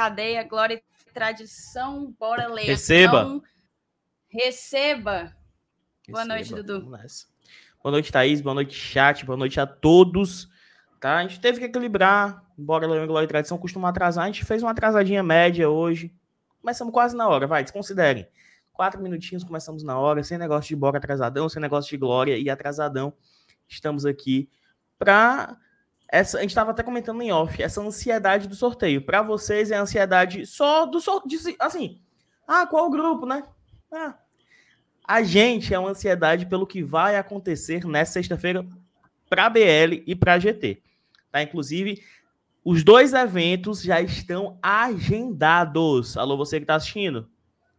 cadeia, glória e tradição, bora ler. Receba. Receba. Boa noite, Dudu. Boa noite, Thaís. Boa noite, chat. Boa noite a todos. Tá? A gente teve que equilibrar. Bora ler Glória e Tradição costuma atrasar. A gente fez uma atrasadinha média hoje. Começamos quase na hora, vai, desconsiderem. Quatro minutinhos, começamos na hora, sem negócio de bora atrasadão, sem negócio de glória e atrasadão. Estamos aqui para essa, a gente estava até comentando em off, essa ansiedade do sorteio. Para vocês é ansiedade só do sorteio, assim, ah, qual o grupo, né? Ah, a gente é uma ansiedade pelo que vai acontecer nessa sexta-feira para BL e para GT. Tá? Inclusive, os dois eventos já estão agendados. Alô, você que está assistindo?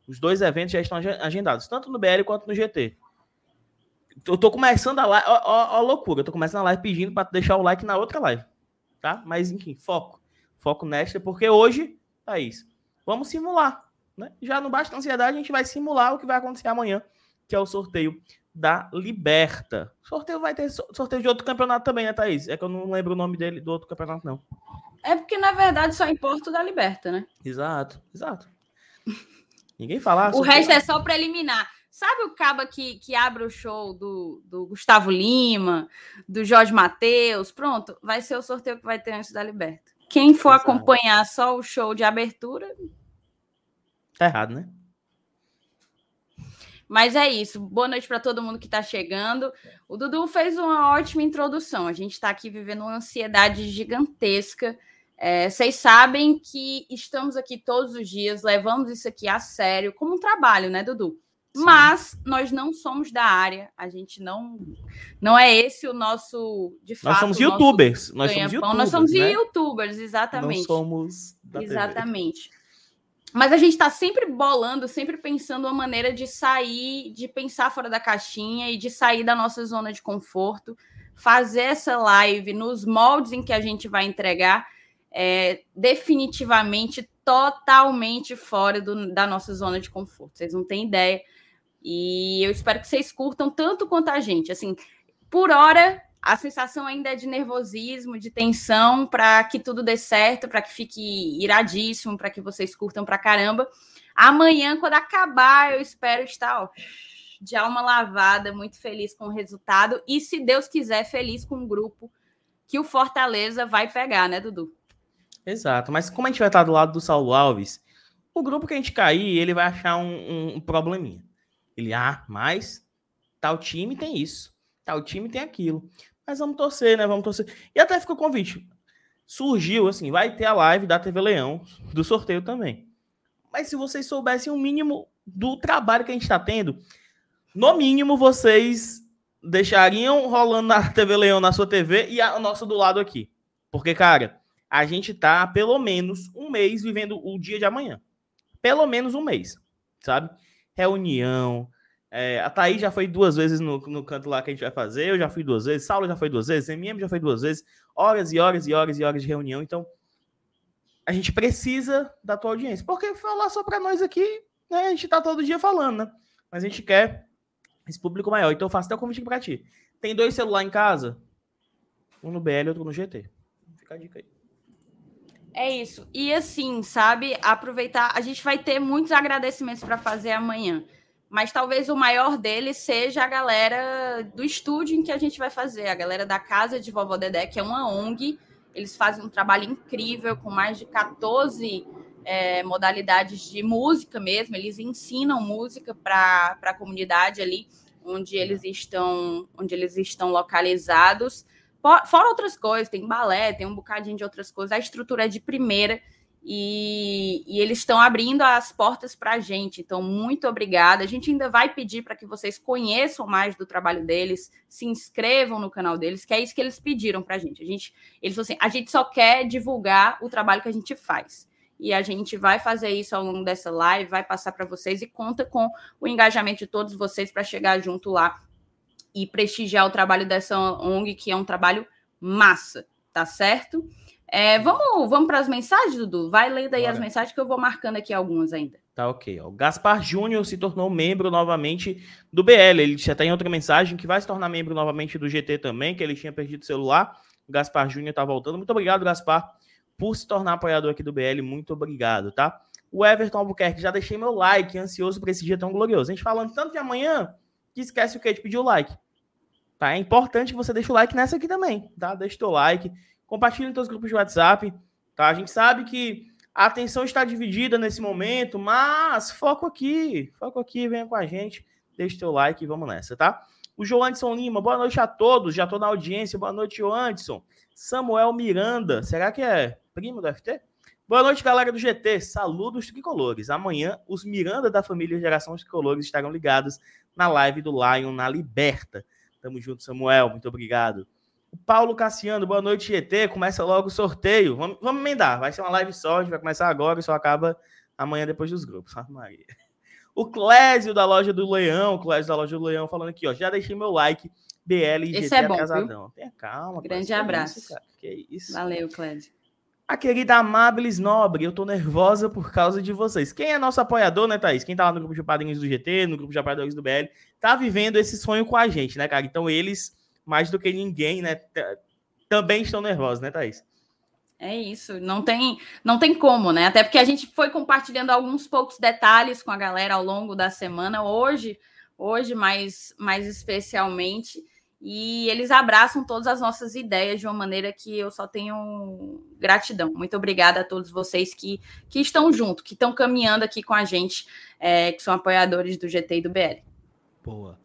Os dois eventos já estão agendados, tanto no BL quanto no GT. Eu tô começando a live, ó, ó, ó loucura, eu tô começando a live pedindo para deixar o like na outra live, tá? Mas enfim, foco. Foco nesta, porque hoje, Thaís, vamos simular, né? Já não basta ansiedade, a gente vai simular o que vai acontecer amanhã, que é o sorteio da Liberta. Sorteio vai ter sorteio de outro campeonato também, né, Thaís? É que eu não lembro o nome dele do outro campeonato, não. É porque, na verdade, só importa o da Liberta, né? Exato, exato. Ninguém fala. o resto é só preliminar. Sabe o caba que, que abre o show do, do Gustavo Lima, do Jorge Matheus? Pronto, vai ser o sorteio que vai ter antes da Liberta. Quem for Exato. acompanhar só o show de abertura. Tá errado, né? Mas é isso. Boa noite para todo mundo que está chegando. O Dudu fez uma ótima introdução. A gente está aqui vivendo uma ansiedade gigantesca. É, vocês sabem que estamos aqui todos os dias, levamos isso aqui a sério, como um trabalho, né, Dudu? Sim. Mas nós não somos da área, a gente não não é esse o nosso de fato. Nós somos youtubers, nós somos youtubers, nós somos né? youtubers, exatamente. Não somos da Exatamente. TV. Mas a gente está sempre bolando, sempre pensando uma maneira de sair, de pensar fora da caixinha e de sair da nossa zona de conforto, fazer essa live nos moldes em que a gente vai entregar, é, definitivamente, totalmente fora do, da nossa zona de conforto. Vocês não têm ideia. E eu espero que vocês curtam tanto quanto a gente. Assim, por hora, a sensação ainda é de nervosismo, de tensão, para que tudo dê certo, para que fique iradíssimo, para que vocês curtam pra caramba. Amanhã, quando acabar, eu espero estar ó, de alma lavada, muito feliz com o resultado e, se Deus quiser, feliz com o grupo que o Fortaleza vai pegar, né, Dudu? Exato, mas como a gente vai estar do lado do Saulo Alves, o grupo que a gente cair, ele vai achar um, um, probleminha. Ele, ah, mas tal time tem isso, tal time tem aquilo. Mas vamos torcer, né? Vamos torcer. E até ficou convite. Surgiu, assim, vai ter a live da TV Leão, do sorteio também. Mas se vocês soubessem o mínimo do trabalho que a gente está tendo, no mínimo vocês deixariam rolando na TV Leão na sua TV e a nossa do lado aqui. Porque, cara, a gente tá pelo menos um mês vivendo o dia de amanhã. Pelo menos um mês, sabe? Reunião, é, a Thaís já foi duas vezes no, no canto lá que a gente vai fazer, eu já fui duas vezes, Saulo já foi duas vezes, MM já foi duas vezes, horas e horas e horas e horas de reunião. Então, a gente precisa da tua audiência. Porque falar só para nós aqui, né, a gente tá todo dia falando, né? Mas a gente quer esse público maior. Então, eu faço até o convite para ti. Tem dois celulares em casa? Um no BL e outro no GT. Fica a dica aí. É isso. E assim, sabe, aproveitar, a gente vai ter muitos agradecimentos para fazer amanhã mas talvez o maior deles seja a galera do estúdio em que a gente vai fazer, a galera da Casa de Vovó Dedé, que é uma ONG. Eles fazem um trabalho incrível com mais de 14 é, modalidades de música mesmo. Eles ensinam música para a comunidade ali onde eles estão, onde eles estão localizados. Fora outras coisas, tem balé, tem um bocadinho de outras coisas. A estrutura é de primeira. E, e, eles estão abrindo as portas para a gente. Então, muito obrigada. A gente ainda vai pedir para que vocês conheçam mais do trabalho deles, se inscrevam no canal deles, que é isso que eles pediram para a gente. Eles assim: a gente só quer divulgar o trabalho que a gente faz. E a gente vai fazer isso ao longo dessa live, vai passar para vocês e conta com o engajamento de todos vocês para chegar junto lá e prestigiar o trabalho dessa ONG, que é um trabalho massa, tá certo? É, vamos vamos para as mensagens, Dudu? Vai ler daí Bora. as mensagens que eu vou marcando aqui algumas ainda. Tá ok. O Gaspar Júnior se tornou membro novamente do BL. Ele já tem outra mensagem que vai se tornar membro novamente do GT também, que ele tinha perdido o celular. O Gaspar Júnior tá voltando. Muito obrigado, Gaspar, por se tornar apoiador aqui do BL. Muito obrigado, tá? O Everton Albuquerque, já deixei meu like, ansioso por esse dia tão glorioso. A gente falando tanto de amanhã, que esquece o que? De pedir o like. Tá? É importante que você deixe o like nessa aqui também, tá? Deixa o teu like, compartilhe em seus grupos de WhatsApp, tá? A gente sabe que a atenção está dividida nesse momento, mas foco aqui, foco aqui, venha com a gente, deixa o teu like e vamos nessa, tá? O Joanderson Lima, boa noite a todos, já tô na audiência, boa noite, Joanderson. Samuel Miranda, será que é primo do FT? Boa noite, galera do GT. Saludos tricolores. Amanhã, os Miranda da família Geração Tricolores estarão ligados na live do Lion na Liberta. Tamo junto, Samuel. Muito obrigado. O Paulo Cassiano, boa noite, GT. Começa logo o sorteio. Vamos, vamos emendar. Vai ser uma live só, a gente vai começar agora e só acaba amanhã depois dos grupos. Ave Maria. O Clésio da loja do Leão, o Clésio da loja do Leão falando aqui, ó. Já deixei meu like. BL e GT é bom. Tenha calma. Grande abraço. Isso, que isso. Valeu, Clésio. A querida Amables Nobre, eu tô nervosa por causa de vocês. Quem é nosso apoiador, né, Thaís? Quem tá lá no grupo de padrinhos do GT, no grupo de apoiadores do BL, tá vivendo esse sonho com a gente, né, cara? Então eles, mais do que ninguém, né, também estão nervosos, né, Thaís? É isso, não tem, não tem como, né? Até porque a gente foi compartilhando alguns poucos detalhes com a galera ao longo da semana, hoje, hoje mais, mais especialmente. E eles abraçam todas as nossas ideias de uma maneira que eu só tenho gratidão. Muito obrigada a todos vocês que, que estão junto, que estão caminhando aqui com a gente, é, que são apoiadores do GT e do BL. Boa.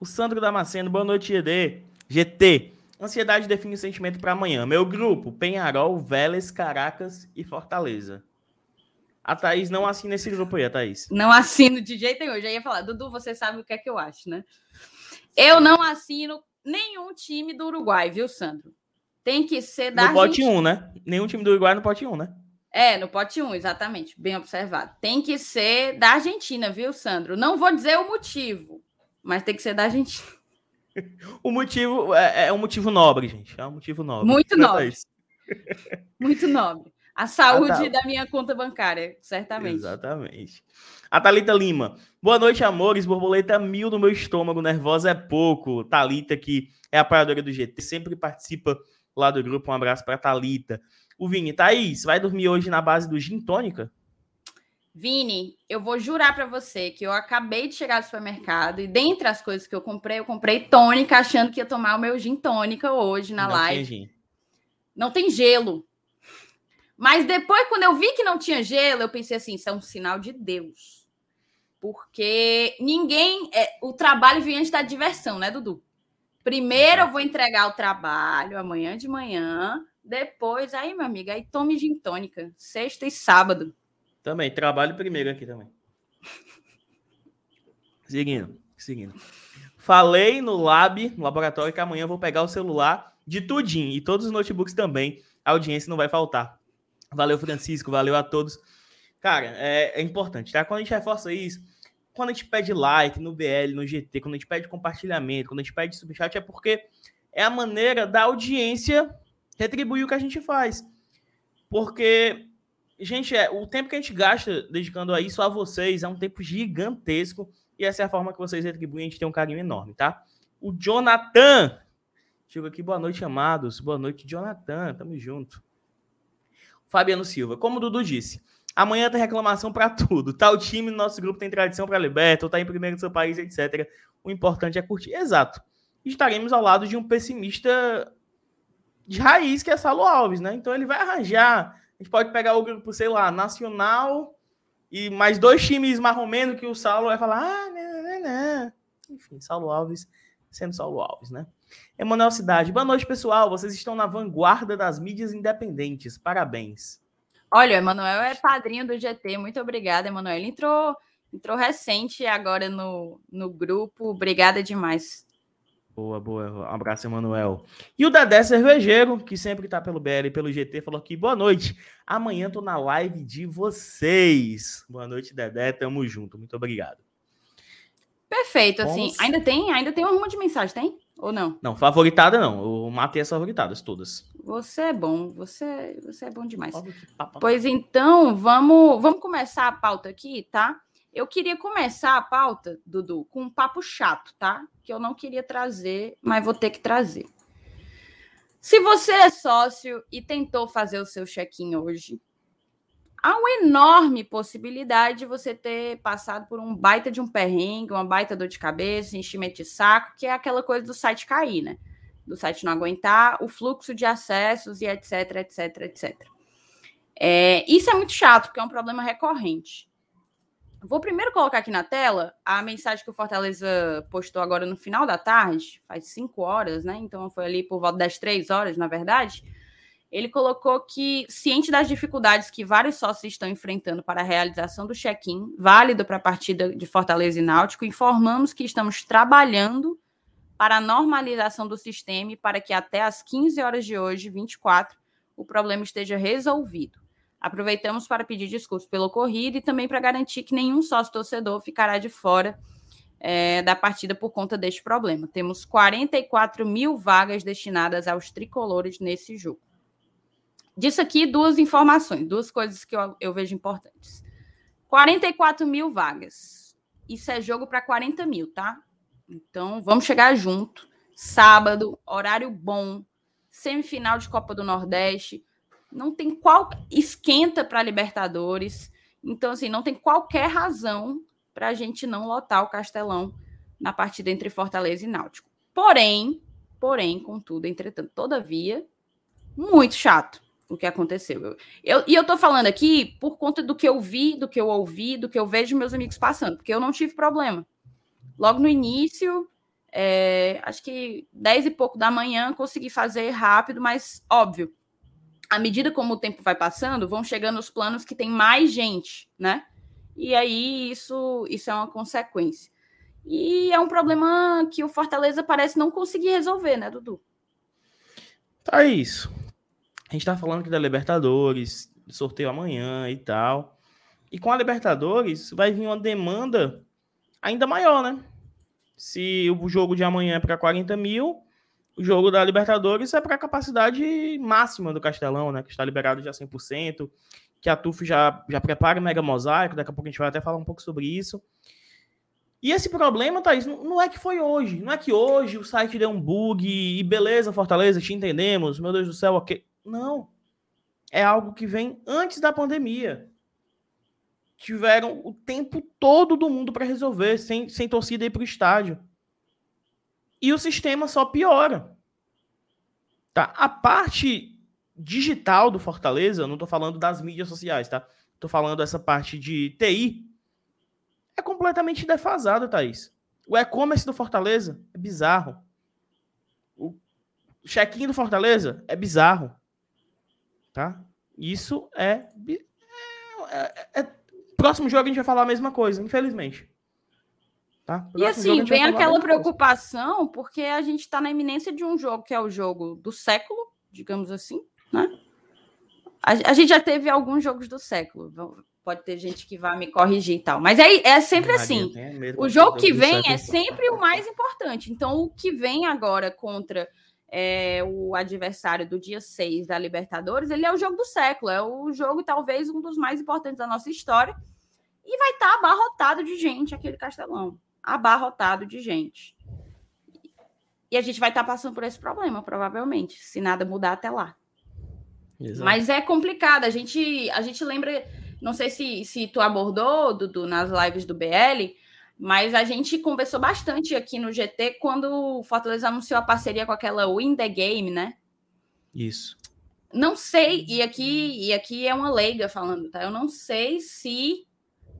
O Sandro Damasceno, boa noite, GD. GT. Ansiedade define o sentimento para amanhã. Meu grupo: Penharol, Vélez, Caracas e Fortaleza. A Thaís não assina esse grupo aí, a Thaís. Não assino de jeito nenhum. Eu já ia falar, Dudu, você sabe o que é que eu acho, né? Eu não assino nenhum time do Uruguai, viu, Sandro? Tem que ser da No pote 1, um, né? Nenhum time do Uruguai no pote 1, um, né? É, no pote 1, um, exatamente. Bem observado. Tem que ser da Argentina, viu, Sandro? Não vou dizer o motivo, mas tem que ser da Argentina. o motivo é, é, um motivo nobre, gente. É um motivo nobre. Muito nobre. Muito nobre. A saúde ah, tá. da minha conta bancária, certamente. Exatamente. A Thalita Lima. Boa noite, amores. Borboleta mil no meu estômago. Nervosa é pouco. Thalita, que é apoiadora do GT, sempre participa lá do grupo. Um abraço para Thalita. O Vini, Thaís, vai dormir hoje na base do gin tônica? Vini, eu vou jurar para você que eu acabei de chegar do supermercado e dentre as coisas que eu comprei, eu comprei tônica achando que ia tomar o meu gin tônica hoje na não live. Tem gin. Não tem gelo. Mas depois, quando eu vi que não tinha gelo, eu pensei assim: isso é um sinal de Deus. Porque ninguém. É, o trabalho vem antes da diversão, né, Dudu? Primeiro eu vou entregar o trabalho amanhã de manhã. Depois, aí, meu amigo, aí tome gin tônica. Sexta e sábado. Também, trabalho primeiro aqui também. Seguindo, seguindo. Falei no lab, no laboratório, que amanhã eu vou pegar o celular de tudinho e todos os notebooks também. A audiência não vai faltar. Valeu, Francisco. Valeu a todos. Cara, é, é, importante, tá? Quando a gente reforça isso, quando a gente pede like no BL, no GT, quando a gente pede compartilhamento, quando a gente pede subchat, é porque é a maneira da audiência retribuir o que a gente faz. Porque, gente, é, o tempo que a gente gasta dedicando a isso a vocês é um tempo gigantesco e essa é a forma que vocês retribuem, a gente tem um carinho enorme, tá? O Jonathan chegou aqui, boa noite, amados. Boa noite, Jonathan. Tamo junto. Fabiano Silva. Como o Dudu disse, amanhã tem reclamação para tudo. Tal time no nosso grupo tem tradição para liberta, ou tá em primeiro do seu país, etc. O importante é curtir. Exato. Estaremos ao lado de um pessimista de raiz, que é Salo Alves, né? Então ele vai arranjar. A gente pode pegar o grupo, sei lá, Nacional e mais dois times marromeno que o Saulo vai falar, ah, não, não, não. Enfim, Saulo Alves sendo Saulo Alves, né? Emanuel Cidade, boa noite, pessoal. Vocês estão na vanguarda das mídias independentes. Parabéns. Olha, o Emanuel é padrinho do GT. Muito obrigada, Emanuel. Ele entrou, entrou recente agora no, no grupo. Obrigada demais. Boa, boa. Um abraço, Emanuel. E o Dedé Cervejeiro, que sempre tá pelo BL e pelo GT, falou aqui: boa noite. Amanhã tô na live de vocês. Boa noite, Dedé. Tamo junto. Muito obrigado. Perfeito, assim. Ainda tem, ainda tem um rumo de mensagem, tem? Ou não? Não, favoritada não. Eu matei as favoritadas todas. Você é bom, você, você é bom demais. Pois então, vamos, vamos começar a pauta aqui, tá? Eu queria começar a pauta, Dudu, com um papo chato, tá? Que eu não queria trazer, mas vou ter que trazer. Se você é sócio e tentou fazer o seu check-in hoje, há uma enorme possibilidade de você ter passado por um baita de um perrengue, uma baita dor de cabeça, enchimento de saco, que é aquela coisa do site cair, né? Do site não aguentar, o fluxo de acessos e etc, etc, etc. É, isso é muito chato, porque é um problema recorrente. Vou primeiro colocar aqui na tela a mensagem que o Fortaleza postou agora no final da tarde, faz cinco horas, né? Então foi ali por volta das três horas, na verdade. Ele colocou que, ciente das dificuldades que vários sócios estão enfrentando para a realização do check-in, válido para a partida de Fortaleza e Náutico, informamos que estamos trabalhando para a normalização do sistema e para que até às 15 horas de hoje, 24, o problema esteja resolvido. Aproveitamos para pedir desculpas pelo ocorrido e também para garantir que nenhum sócio torcedor ficará de fora é, da partida por conta deste problema. Temos 44 mil vagas destinadas aos tricolores nesse jogo. Disso aqui, duas informações, duas coisas que eu, eu vejo importantes. 44 mil vagas. Isso é jogo para 40 mil, tá? Então, vamos chegar junto. Sábado, horário bom, semifinal de Copa do Nordeste não tem qual esquenta para Libertadores. Então, assim, não tem qualquer razão para a gente não lotar o Castelão na partida entre Fortaleza e Náutico. Porém, porém, contudo, entretanto, todavia, muito chato o que aconteceu. Eu, e eu tô falando aqui por conta do que eu vi, do que eu ouvi, do que eu vejo meus amigos passando, porque eu não tive problema. Logo no início, é, acho que 10 e pouco da manhã, consegui fazer rápido, mas óbvio, à medida como o tempo vai passando, vão chegando os planos que tem mais gente, né? E aí isso, isso é uma consequência. E é um problema que o Fortaleza parece não conseguir resolver, né, Dudu? Tá isso. A gente tá falando aqui da Libertadores, sorteio amanhã e tal. E com a Libertadores vai vir uma demanda ainda maior, né? Se o jogo de amanhã é para 40 mil, o jogo da Libertadores é para a capacidade máxima do Castelão, né? Que está liberado já 100%, que a TUF já, já prepara o Mega Mosaico, daqui a pouco a gente vai até falar um pouco sobre isso. E esse problema, Thaís, não é que foi hoje. Não é que hoje o site deu um bug e beleza, Fortaleza, te entendemos, meu Deus do céu, ok. Não. É algo que vem antes da pandemia. Tiveram o tempo todo do mundo para resolver, sem, sem torcida ir para o estádio e o sistema só piora. Tá? A parte digital do Fortaleza, não estou falando das mídias sociais, tá? Estou falando dessa parte de TI, é completamente defasada, Thaís. O e-commerce do Fortaleza é bizarro. O check-in do Fortaleza é bizarro. Tá? Isso é, é, é, é. Próximo jogo a gente vai falar a mesma coisa, infelizmente. Tá? E assim, vem aquela preocupação, coisa. porque a gente está na iminência de um jogo que é o jogo do século, digamos assim, né? A, a, gente já teve alguns jogos do século, pode ter gente que vai me corrigir e tal, mas é, é sempre Maria, assim. O jogo que vem é sempre o mais importante. Então, o que vem agora contra é, o adversário do dia 6 da Libertadores, ele é o jogo do século, é o jogo, talvez, um dos mais importantes da nossa história. E vai estar tá abarrotado de gente aquele castelão abarrotado de gente. E a gente vai estar tá passando por esse problema, provavelmente, se nada mudar até lá. Exato. Mas é complicado. A gente, a gente lembra, não sei se, se tu abordou, Dudu, nas lives do BL, mas a gente conversou bastante aqui no GT quando o Fortaleza anunciou a parceria com aquela Win the Game, né? Isso. Não sei, e aqui, e aqui é uma leiga falando, tá? Eu não sei se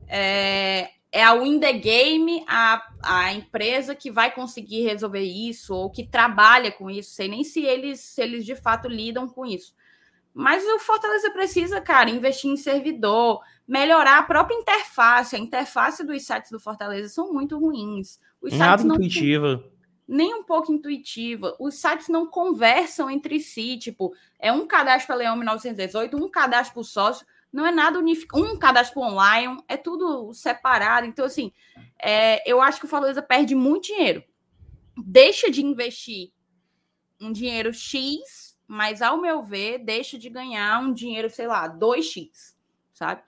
é, é a Win the Game a, a empresa que vai conseguir resolver isso ou que trabalha com isso. Sei nem se eles, se eles de fato lidam com isso. Mas o Fortaleza precisa, cara, investir em servidor, melhorar a própria interface. A interface dos sites do Fortaleza são muito ruins. Os Nada não intuitiva. Nem um pouco intuitiva. Os sites não conversam entre si. Tipo, é um cadastro para Leão 1918, um cadastro para o sócio não é nada unificado. Um cadastro online, é tudo separado. Então, assim, é, eu acho que o Fortaleza perde muito dinheiro. Deixa de investir um dinheiro X, mas, ao meu ver, deixa de ganhar um dinheiro, sei lá, 2X, sabe?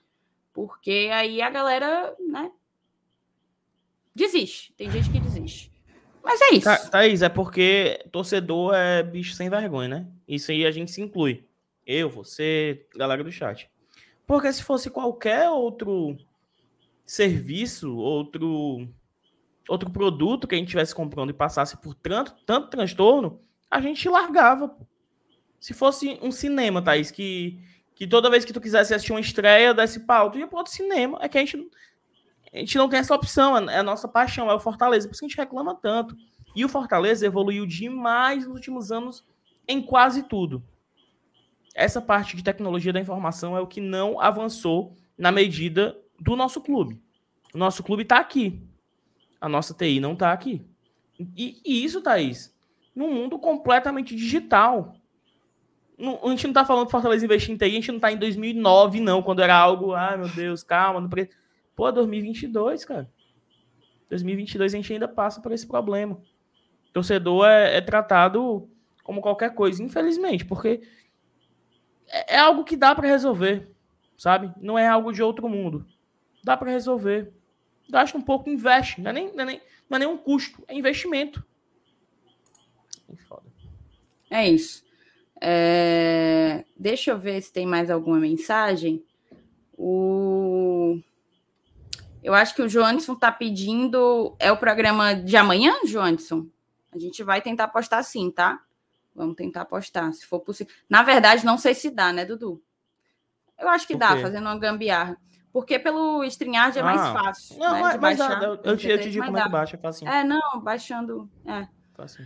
Porque aí a galera, né, desiste. Tem gente que desiste. Mas é isso. Tha Thaís, é porque torcedor é bicho sem vergonha, né? Isso aí a gente se inclui. Eu, você, galera do chat. Porque se fosse qualquer outro serviço, outro outro produto que a gente estivesse comprando e passasse por tanto, tanto transtorno, a gente largava. Se fosse um cinema, Thaís, que, que toda vez que tu quisesse assistir uma estreia, desse pau, tu ia para outro cinema. É que a gente, a gente não tem essa opção, é, é a nossa paixão, é o Fortaleza. Por isso que a gente reclama tanto. E o Fortaleza evoluiu demais nos últimos anos em quase tudo. Essa parte de tecnologia da informação é o que não avançou na medida do nosso clube. O nosso clube está aqui. A nossa TI não está aqui. E, e, isso, Thaís, num mundo completamente digital. Não, a gente não está falando Fortaleza investir em TI, a gente não está em 2009, não, quando era algo, ah, meu Deus, calma. Não. Pô, 2022, cara. 2022 a gente ainda passa por esse problema. Torcedor é, é tratado como qualquer coisa, infelizmente, porque é, é algo que dá para resolver, sabe? Não é algo de outro mundo. Dá para resolver gasta um pouco, investe. Não é nem, não é nem, não é nem um custo, é investimento. É isso. É... Deixa eu ver se tem mais alguma mensagem. O... Eu acho que o Joanderson está pedindo. É o programa de amanhã, Joanderson? A gente vai tentar postar sim, tá? Vamos tentar postar, se for possível. Na verdade, não sei se dá, né, Dudu? Eu acho que dá, fazendo uma gambiarra. Porque pelo StreamYard é mais ah, fácil. Não, né, mas, baixar, eu, eu, te, eu te digo como é que baixa, é fácil. É, não, baixando. É. Fácil.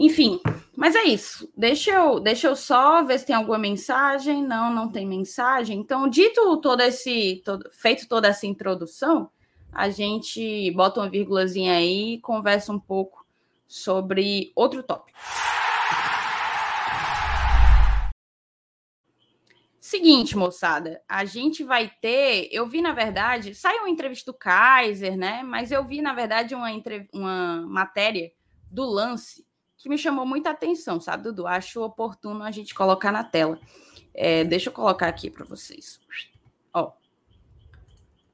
Enfim, mas é isso. Deixa eu, deixa eu só ver se tem alguma mensagem. Não, não tem mensagem. Então, dito todo esse, todo, feito toda essa introdução, a gente bota uma vírgulazinha aí e conversa um pouco sobre outro tópico. Seguinte, moçada, a gente vai ter. Eu vi, na verdade, saiu uma entrevista do Kaiser, né? Mas eu vi, na verdade, uma, entre... uma matéria do lance que me chamou muita atenção, sabe, Dudu? Acho oportuno a gente colocar na tela. É, deixa eu colocar aqui para vocês. Ó.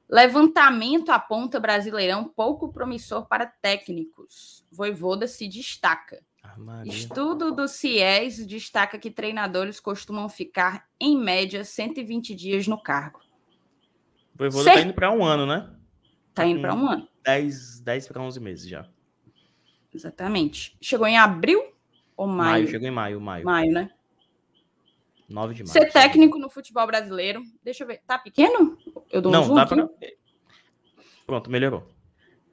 Levantamento aponta Brasileirão pouco promissor para técnicos. Voivoda se destaca. Maria. Estudo do CIES destaca que treinadores costumam ficar, em média, 120 dias no cargo. O Voivoda está indo para um ano, né? Está indo para um ano. 10, 10 para 11 meses já. Exatamente. Chegou em abril ou maio? Maio, chegou em maio, maio. Maio, né? 9 de maio. Ser técnico no futebol brasileiro. Deixa eu ver. Tá pequeno? Eu dou um Não, zoom dá para. Pronto, melhorou.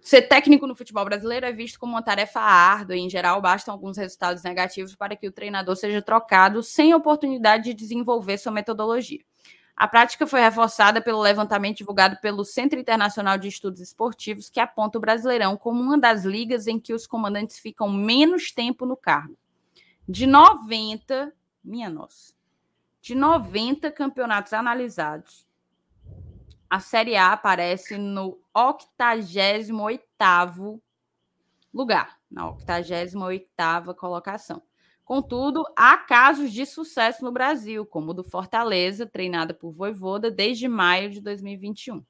Ser técnico no futebol brasileiro é visto como uma tarefa árdua e, em geral, bastam alguns resultados negativos para que o treinador seja trocado sem oportunidade de desenvolver sua metodologia. A prática foi reforçada pelo levantamento divulgado pelo Centro Internacional de Estudos Esportivos, que aponta o Brasileirão como uma das ligas em que os comandantes ficam menos tempo no cargo. De 90, minha nossa, de 90 campeonatos analisados, a Série A aparece no 88º lugar, na 88ª colocação. Contudo, há casos de sucesso no Brasil, como o do Fortaleza, treinada por Voivoda desde maio de 2021.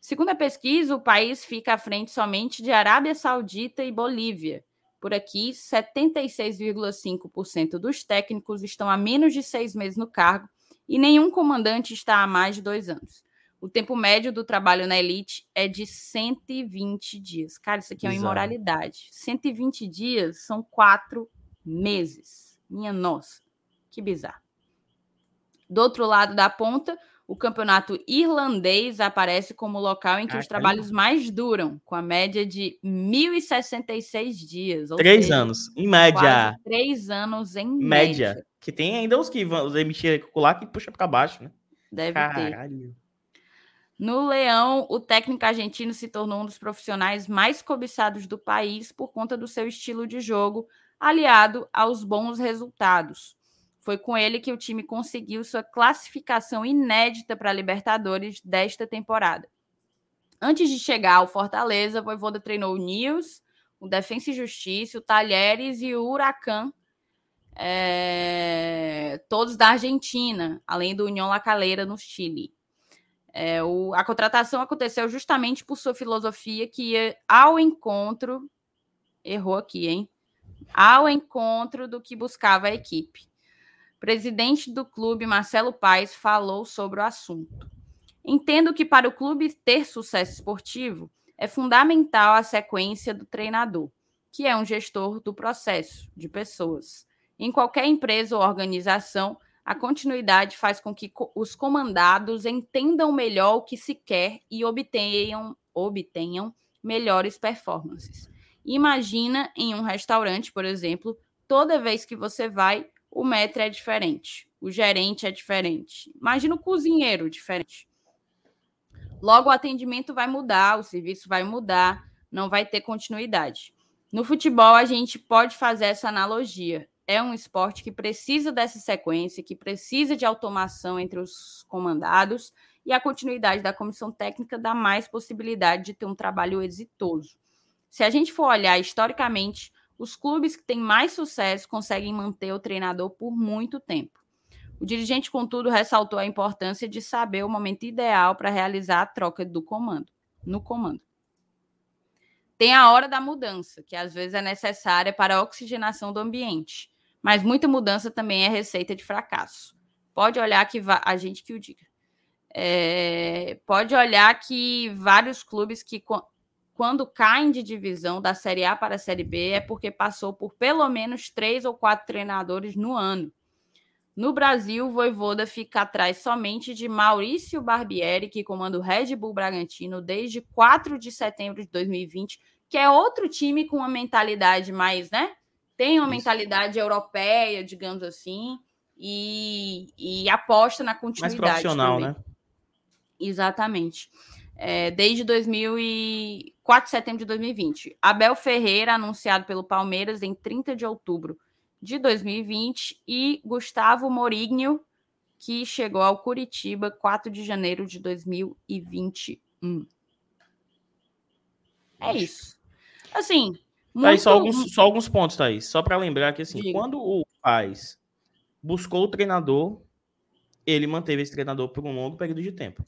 Segundo a pesquisa, o país fica à frente somente de Arábia Saudita e Bolívia. Por aqui, 76,5% dos técnicos estão há menos de seis meses no cargo e nenhum comandante está há mais de dois anos. O tempo médio do trabalho na elite é de 120 dias. Cara, isso aqui é uma Exato. imoralidade. 120 dias são quatro meses. Minha nossa, que bizarro. Do outro lado da ponta, o campeonato irlandês aparece como local em que ah, os trabalhos mais duram, com a média de 1.066 dias. três seja, anos, em média. Três anos em média. média. Que tem ainda os que vão emitir lá que puxa para baixo, né? Deve Caralho. ter. No Leão, o técnico argentino se tornou um dos profissionais mais cobiçados do país por conta do seu estilo de jogo, aliado aos bons resultados. Foi com ele que o time conseguiu sua classificação inédita para a Libertadores desta temporada. Antes de chegar ao Fortaleza, Voivoda treinou o Nils, o Defensa e Justiça, o Talheres e o Huracan, é... todos da Argentina, além do União La Calera no Chile. É, o, a contratação aconteceu justamente por sua filosofia que ia ao encontro errou aqui, hein? Ao encontro do que buscava a equipe. Presidente do clube, Marcelo Paes, falou sobre o assunto. Entendo que para o clube ter sucesso esportivo, é fundamental a sequência do treinador, que é um gestor do processo de pessoas. Em qualquer empresa ou organização, a continuidade faz com que os comandados entendam melhor o que se quer e obtenham, obtenham melhores performances. Imagina em um restaurante, por exemplo, toda vez que você vai, o metro é diferente, o gerente é diferente. Imagina o cozinheiro diferente. Logo, o atendimento vai mudar, o serviço vai mudar, não vai ter continuidade. No futebol, a gente pode fazer essa analogia é um esporte que precisa dessa sequência, que precisa de automação entre os comandados, e a continuidade da comissão técnica dá mais possibilidade de ter um trabalho exitoso. Se a gente for olhar historicamente, os clubes que têm mais sucesso conseguem manter o treinador por muito tempo. O dirigente, contudo, ressaltou a importância de saber o momento ideal para realizar a troca do comando, no comando. Tem a hora da mudança, que às vezes é necessária para a oxigenação do ambiente mas muita mudança também é receita de fracasso. Pode olhar que a gente que o diga. É, pode olhar que vários clubes que quando caem de divisão da Série A para a Série B é porque passou por pelo menos três ou quatro treinadores no ano. No Brasil, o Voivoda fica atrás somente de Maurício Barbieri, que comanda o Red Bull Bragantino desde 4 de setembro de 2020, que é outro time com uma mentalidade mais, né? tem uma mentalidade europeia, digamos assim, e, e aposta na continuidade. Mais profissional, também. né? Exatamente. É, desde 2004 de setembro de 2020. Abel Ferreira, anunciado pelo Palmeiras em 30 de outubro de 2020, e Gustavo Morigno, que chegou ao Curitiba 4 de janeiro de 2021. É isso. Assim, muito... Thaís, só alguns, só alguns pontos, Thaís. Só para lembrar que, assim, Diga. quando o Paz buscou o treinador, ele manteve esse treinador por um longo período de tempo.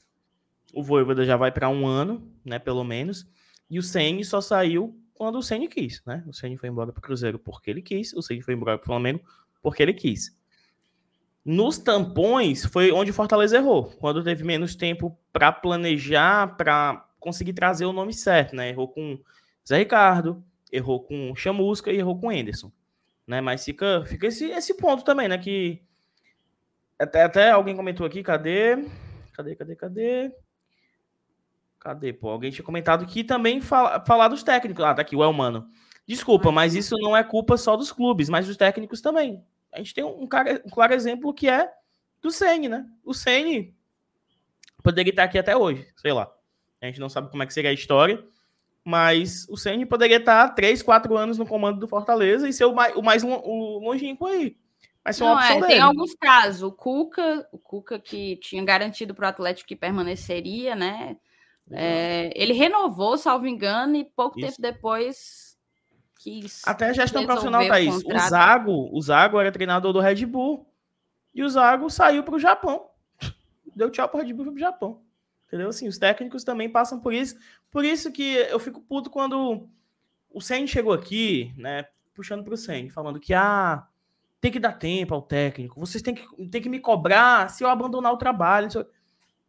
O Voivoda já vai para um ano, né, pelo menos, e o Ceni só saiu quando o Ceni quis, né? O Ceni foi embora para o Cruzeiro porque ele quis, o Ceni foi embora para o Flamengo porque ele quis. Nos tampões foi onde o Fortaleza errou, quando teve menos tempo para planejar, para conseguir trazer o nome certo, né? Errou com Zé Ricardo, errou com Chamusca e errou com Anderson. Né? Mas fica, fica esse, esse ponto também, né? Que até, até alguém comentou aqui, cadê? Cadê, cadê, cadê? Cadê, pô? Alguém tinha comentado que também fala, falar dos técnicos. Ah, tá aqui, o Elmano. Desculpa, mas isso não é culpa só dos clubes, mas dos técnicos também. A gente tem um, cara, um claro exemplo que é do Ceni, né? O Ceni poderia estar aqui até hoje, sei lá. A gente não sabe como é que seria a história, mas o Ceni poderia estar 3, 4 anos no comando do Fortaleza e ser o mais, o mais o longínquo aí. Mas Não, é, tem alguns casos. O Cuca, o Cuca que tinha garantido para o Atlético que permaneceria, né? É, ele renovou, salvo engano, e pouco Isso. tempo depois quis. Até a gestão profissional, Thaís. O, o Zago, o Zago era treinador do Red Bull. E o Zago saiu para o Japão. Deu tchau para o Red Bull para o Japão. Entendeu? Assim, os técnicos também passam por isso. Por isso que eu fico puto quando o Sen chegou aqui, né, puxando para o Sen, falando que ah, tem que dar tempo ao técnico, vocês têm que, têm que me cobrar se eu abandonar o trabalho.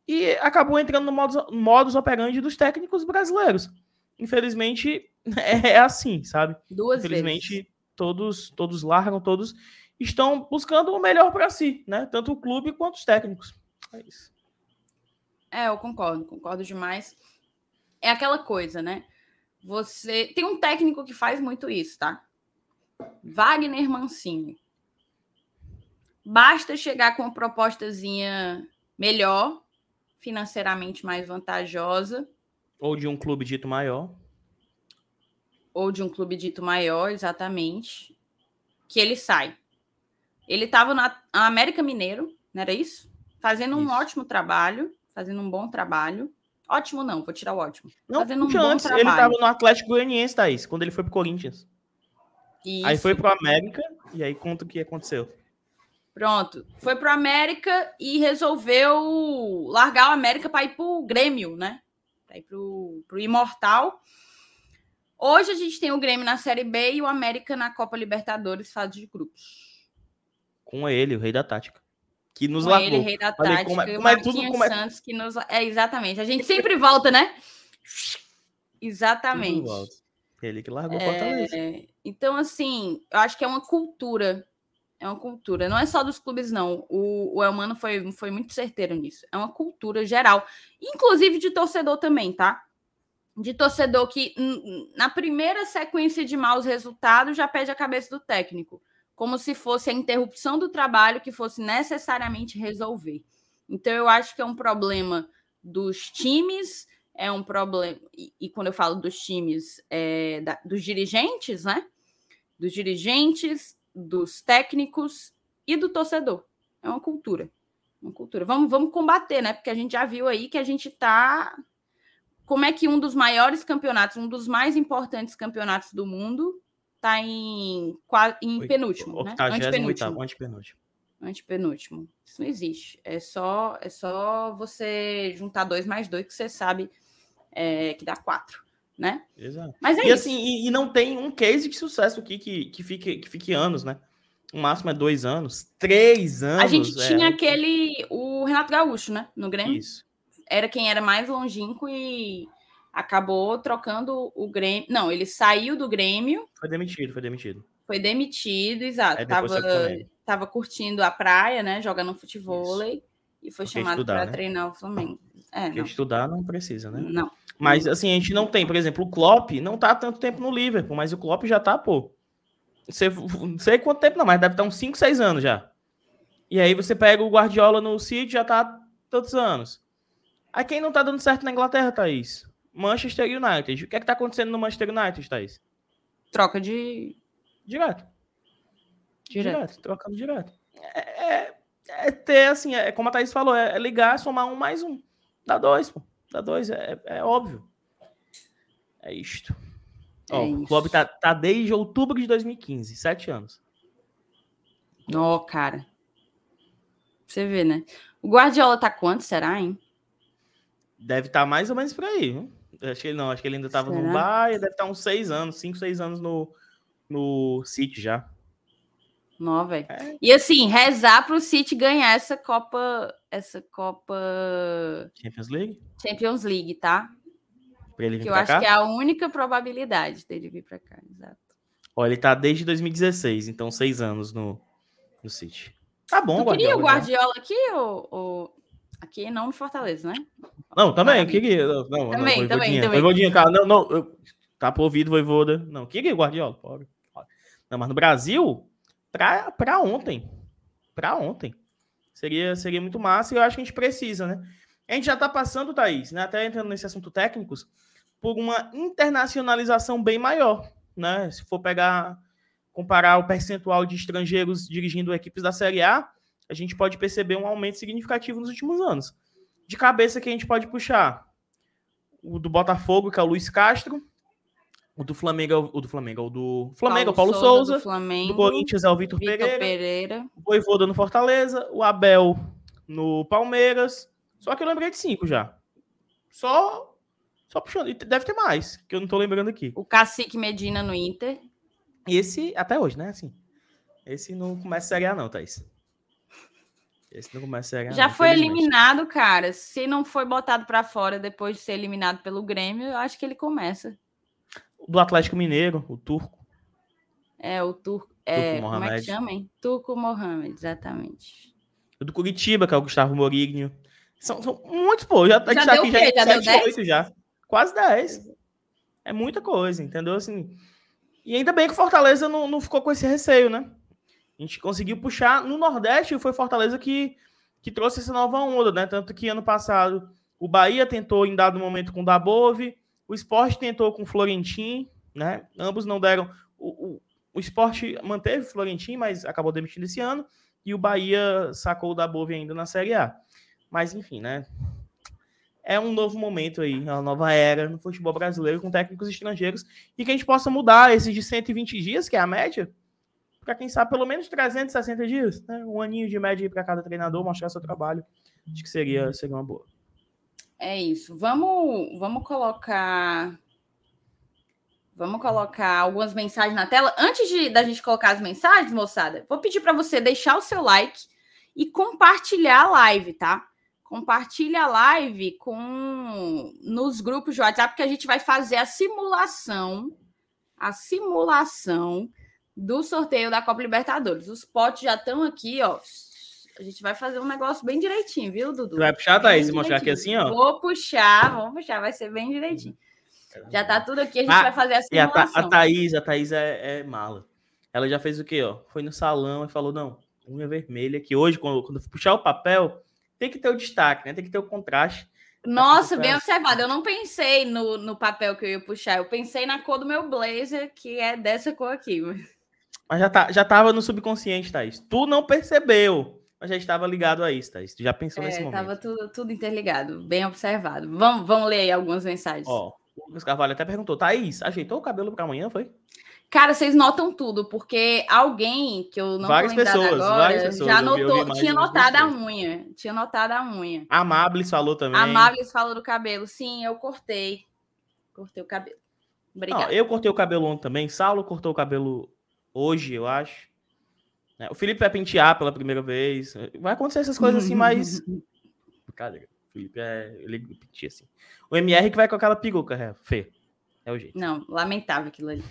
E acabou entrando no modus, modus operandi dos técnicos brasileiros. Infelizmente, é assim, sabe? Duas Infelizmente, vezes. todos todos largam, todos estão buscando o melhor para si, né? Tanto o clube quanto os técnicos. É isso. É, eu concordo, concordo demais. É aquela coisa, né? Você tem um técnico que faz muito isso, tá? Wagner Mancini. Basta chegar com uma propostazinha melhor, financeiramente mais vantajosa. Ou de um clube dito maior. Ou de um clube dito maior, exatamente. Que ele sai. Ele estava na América Mineiro, não era isso? Fazendo um isso. ótimo trabalho fazendo um bom trabalho. Ótimo não, vou tirar o ótimo. Não, fazendo um bom antes, trabalho. Ele estava no Atlético Goianiense, Thaís, quando ele foi pro Corinthians. Isso. Aí foi pro América, e aí conta o que aconteceu. Pronto. Foi pro América e resolveu largar o América para ir pro Grêmio, né? Para ir pro, pro Imortal. Hoje a gente tem o Grêmio na Série B e o América na Copa Libertadores, fase de grupos. Com ele, o rei da tática. Que nos Com largou. ele, rei da aí, tática, como é- o como é tudo- como é- Santos que nos... É, exatamente. A gente sempre volta, né? Exatamente. Ele que largou o Fortaleza. É, então, assim, eu acho que é uma cultura. É uma cultura. Não é só dos clubes, não. O, o Elmano foi, foi muito certeiro nisso. É uma cultura geral. Inclusive de torcedor também, tá? De torcedor que, na primeira sequência de maus resultados, já pede a cabeça do técnico. Como se fosse a interrupção do trabalho que fosse necessariamente resolver. Então, eu acho que é um problema dos times, é um problema. E, e quando eu falo dos times, é, da- dos dirigentes, né? Dos dirigentes, dos técnicos e do torcedor. É uma cultura. Uma cultura. Vamos, vamos combater, né? Porque a gente já viu aí que a gente tá. Como é que um dos maiores campeonatos, um dos mais importantes campeonatos do mundo, tá em, em penúltimo, né? 88º, Antepenúltimo antepenúltimo. antepenúltimo. Isso não existe. É só, é só você juntar dois mais dois que você sabe é, que dá quatro, né? Exato. Mas é E isso. assim, e, e não tem um case de sucesso aqui que, que, fique, que fique anos, né? O máximo é dois anos. Três anos. a gente é, tinha aquele, o Renato Gaúcho, né? No Grêmio. Isso. Era quem era mais longínquo e acabou trocando o Grêmio. Não, ele saiu do Grêmio, Foi demitido, foi demitido. foi demitido, exato. Tava, tava curtindo a praia, né? Jogando futebol e foi Porque chamado para né? treinar o Flamengo. É, Porque não. estudar não precisa, né? Não. Mas assim, a gente não tem, por exemplo, o Klopp não tá tanto tempo no Liverpool, mas o Klopp já tá, pô. Você, não sei quanto tempo não, mas deve estar uns 5, 6 anos já. E aí você pega o Guardiola no City, já tá há tantos anos. Aí quem não tá dando certo na Inglaterra, Thaís? Manchester United. O que é que tá acontecendo no Manchester United, Thaís? Troca de Direto. direto. trocando direto. É, é- é ter, assim, é como a Thaís falou, é, é ligar, somar um mais um. Dá dois, pô. Dá dois, é, é óbvio. É isto. Ó, É o isso. clube tá, tá desde outubro de 2015, sete anos. Ó, cara. Você vê, né? O Guardiola tá quanto, será, hein? Deve estar mais ou menos por aí. Viu? Acho que ele não, acho que ele ainda tava no Será? Bahia, deve estar uns seis anos, cinco, seis anos no, no City já. Nó, velho. É. E assim, rezar pro City ganhar essa Copa, essa Copa Champions League, Champions League, tá? pra ele vir Que eu acho cá. que é a única probabilidade dele vir pra cá, exato. Ó, ele tá desde 2016, então seis anos no, no City. Tá bom, tu queria o já. Guardiola aqui ou, ou- aqui não no Fortaleza, né? Não, também, eu queria. Não, não, Também, não, também, também. Voivodinha, cara, não, não. eu- tá por ouvido, Voivoda. Não, queria Guardiola, pode. Não, mas no Brasil, pra ontem. Pra ontem. Seria, seria muito massa e eu acho que a gente precisa, né? A gente já tá passando, Thaís, né? Até entrando nesse assunto técnicos, por uma internacionalização bem maior, né? Se for pegar, comparar o percentual de estrangeiros dirigindo equipes da Série A, a gente pode perceber um aumento significativo nos últimos anos. De cabeça que a gente pode puxar o do Botafogo, que é o Luiz Castro, o do Flamengo, é o do Flamengo, é o do Flamengo, é o Paulo Souza, do Flamengo, do Corinthians é o Vitor Pereira, Pereira. o Voivoda no Fortaleza, o Abel no Palmeiras. Só que eu lembrei de cinco já. Só só puxando, e deve ter mais, que eu não tô lembrando aqui. o Cacique Medina no Inter. E esse até hoje, né, assim. Esse não começa a Série A não, Thaís. Esse não começa a Série A Já não, foi eliminado, cara. Se não foi botado pra fora depois de ser eliminado pelo Grêmio, eu acho que ele começa. Do Atlético Mineiro, o Turco. É, o Turco. É, como é que chama, hein? Turco Mohamed, exatamente. O do Curitiba, que é o Gustavo Morigno. São, são muitos, pô. Já, a Já gente tá aqui o já Já deu 7, 10? 8 já. Quase 10. É muita coisa, entendeu? Assim, e ainda bem que Fortaleza não, não ficou com esse receio, né? A gente conseguiu puxar. No Nordeste foi Fortaleza que, que trouxe essa nova onda, né? Tanto que ano passado o Bahia tentou em dado momento com o Dabove, o Sport tentou com o Florentim, né? Ambos não deram. O, o, o Sport manteve o Florentim, mas acabou demitindo esse ano. E o Bahia sacou o Dabove ainda na Série A. Mas enfim, né? É um novo momento aí, uma nova era no futebol brasileiro com técnicos estrangeiros e que a gente possa mudar esses de 120 dias, que é a média, para quem sabe pelo menos 360 dias, né? Um aninho de média para cada treinador mostrar seu trabalho. Acho que seria, seria uma boa. É isso. Vamos, vamos colocar. Vamos colocar algumas mensagens na tela. Antes de, da gente colocar as mensagens, moçada, vou pedir para você deixar o seu like e compartilhar a live, tá? Compartilha a live com nos grupos de WhatsApp que a gente vai fazer a simulação, a simulação do sorteio da Copa Libertadores. Os potes já estão aqui, ó. A gente vai fazer um negócio bem direitinho, viu, Dudu? vai puxar, Thaís, e mostrar aqui assim, ó? Vou puxar, vamos puxar, vai ser bem direitinho. Já tá tudo aqui, a gente ah, vai fazer a simulação. E a, a Thaís, a Thaís é, é, mala. Ela já fez o quê, ó? Foi no salão e falou, não, unha vermelha, que hoje, quando, quando puxar o papel, tem que ter o destaque, né? Tem que ter o contraste. Nossa, bem observado. Eu não pensei no, no papel que eu ia puxar. Eu pensei na cor do meu blazer, que é dessa cor aqui. Mas já, tá, já tava no subconsciente, Thaís. Tu não percebeu, mas já estava ligado a isso, Thaís. Tu já pensou é, nesse momento. Tava tudo, tudo interligado, bem observado. Vamos, vamos ler aí algumas mensagens. Ó, o Lucas Carvalho até perguntou, Thaís, ajeitou o cabelo para amanhã, foi? Cara, vocês notam tudo, porque alguém que eu não várias tô pessoas, agora pessoas, já notou, tinha notado a unha, tinha notado a unha. A Amables falou também. A Amables falou do cabelo. Sim, eu cortei. Cortei o cabelo. Obrigada. eu cortei o cabelo ontem também. Saulo cortou o cabelo hoje, eu acho. É, o Felipe vai pentear pela primeira vez. Vai acontecer essas coisas assim, mas. Cara, o Felipe é. Ele pentia assim. O MR que vai com aquela peruca, é, Fê. É o jeito. Não, lamentável aquilo ali.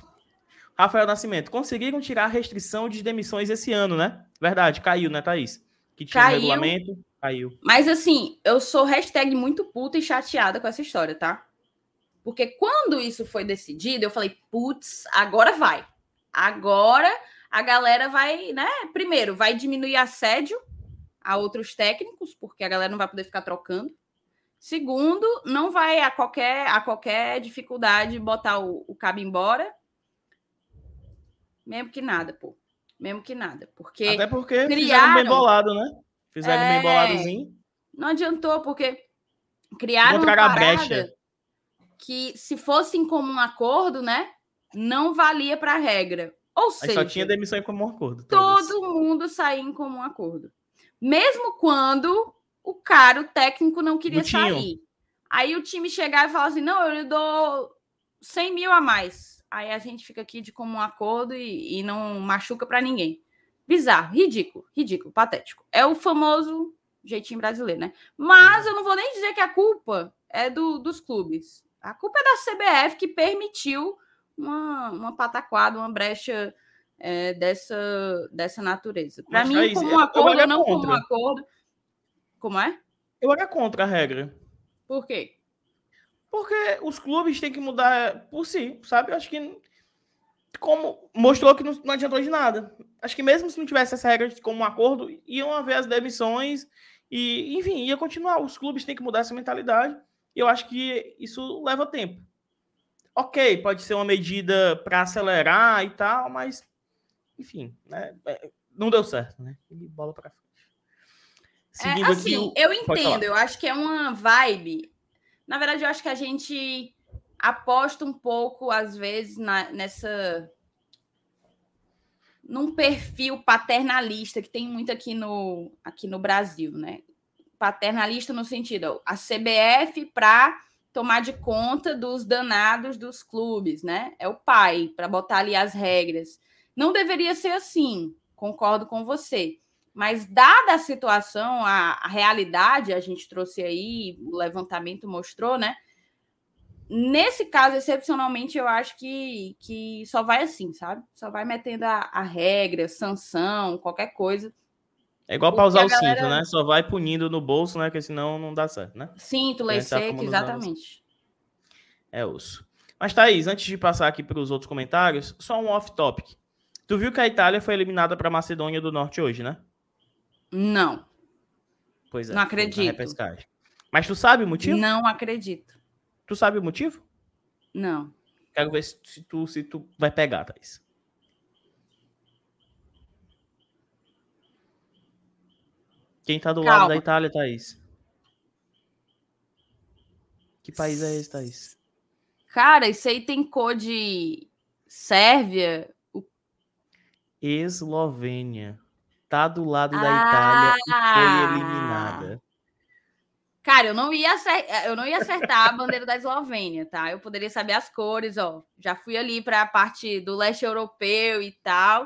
Rafael Nascimento, conseguiram tirar a restrição de demissões esse ano, né? Verdade, caiu, né, Thaís? Que tinha caiu, regulamento, caiu. Mas assim, eu sou hashtag muito puta e chateada com essa história, tá? Porque quando isso foi decidido, eu falei, putz, agora vai. Agora a galera vai, né? Primeiro, vai diminuir assédio a outros técnicos, porque a galera não vai poder ficar trocando. Segundo, não vai a qualquer, a qualquer dificuldade botar o, o cabo embora. Mesmo que nada, pô. Mesmo que nada. Porque Até porque criaram... fizeram bem bolado, né? Fizeram é... bem boladozinho. Não adiantou, porque criaram uma parada que se fosse em comum acordo, né? não valia para a regra. Ou seja, só tinha demissão em comum acordo. Todas. Todo mundo saía em comum acordo. Mesmo quando o cara, o técnico, não queria sair. Aí o time chegava e falava assim: não, eu lhe dou 100 mil a mais. Aí a gente fica aqui de comum acordo e, e não machuca para ninguém. Bizarro, ridículo, ridículo, patético. É o famoso jeitinho brasileiro, né? Mas eu não vou nem dizer que a culpa é do, dos clubes. A culpa é da CBF que permitiu uma, uma pataquada, uma brecha é, dessa, dessa natureza. Para mim, como um acordo não contra. como um acordo. Como é? Eu era contra a regra. Por quê? Porque os clubes têm que mudar por si, sabe? Eu acho que como mostrou que não, não, adiantou de nada. Acho que mesmo se não tivesse essa regra como um acordo, iam haver as demissões e, enfim, ia continuar. Os clubes têm que mudar essa mentalidade. E eu acho que isso leva tempo ok, pode ser uma medida para acelerar e tal, mas enfim, né? É, não deu certo, né? E bola para frente. Seguindo é, assim, aqui, eu entendo, eu acho que é uma vibe. Na verdade, eu acho que a gente aposta um pouco, às vezes, na, nessa. num perfil paternalista que tem muito aqui no, aqui no Brasil, né? Paternalista no sentido, a CBF para tomar de conta dos danados dos clubes, né? É o pai para botar ali as regras. Não deveria ser assim, concordo com você. Mas dada a situação, a, a realidade, a gente trouxe aí, o levantamento mostrou, né? Nesse caso, excepcionalmente, eu acho que, que só vai assim, sabe? Só vai metendo a, a regra, sanção, qualquer coisa é igual para usar o galera... cinto, né? Só vai punindo no bolso, né? Porque senão não dá certo, né? Cinto, lei seca, exatamente. É osso. Mas, Thaís, antes de passar aqui para os outros comentários, só um off-topic. Tu viu que a Itália foi eliminada para a Macedônia do Norte hoje, né? Não. Pois é. Não acredito. Mas tu sabe o motivo? Não acredito. Tu sabe o motivo? Não. Quero ver se tu, se tu vai pegar, Thaís. Quem tá do Calma. lado da Itália, Thaís? Que país é esse, Thaís? Cara, isso aí tem cor de Sérvia. Eslovênia. Tá do lado ah, da Itália e foi eliminada. Cara, eu não ia acertar, eu não ia acertar a bandeira da Eslovênia, tá? Eu poderia saber as cores, ó. Já fui ali para a parte do leste europeu e tal.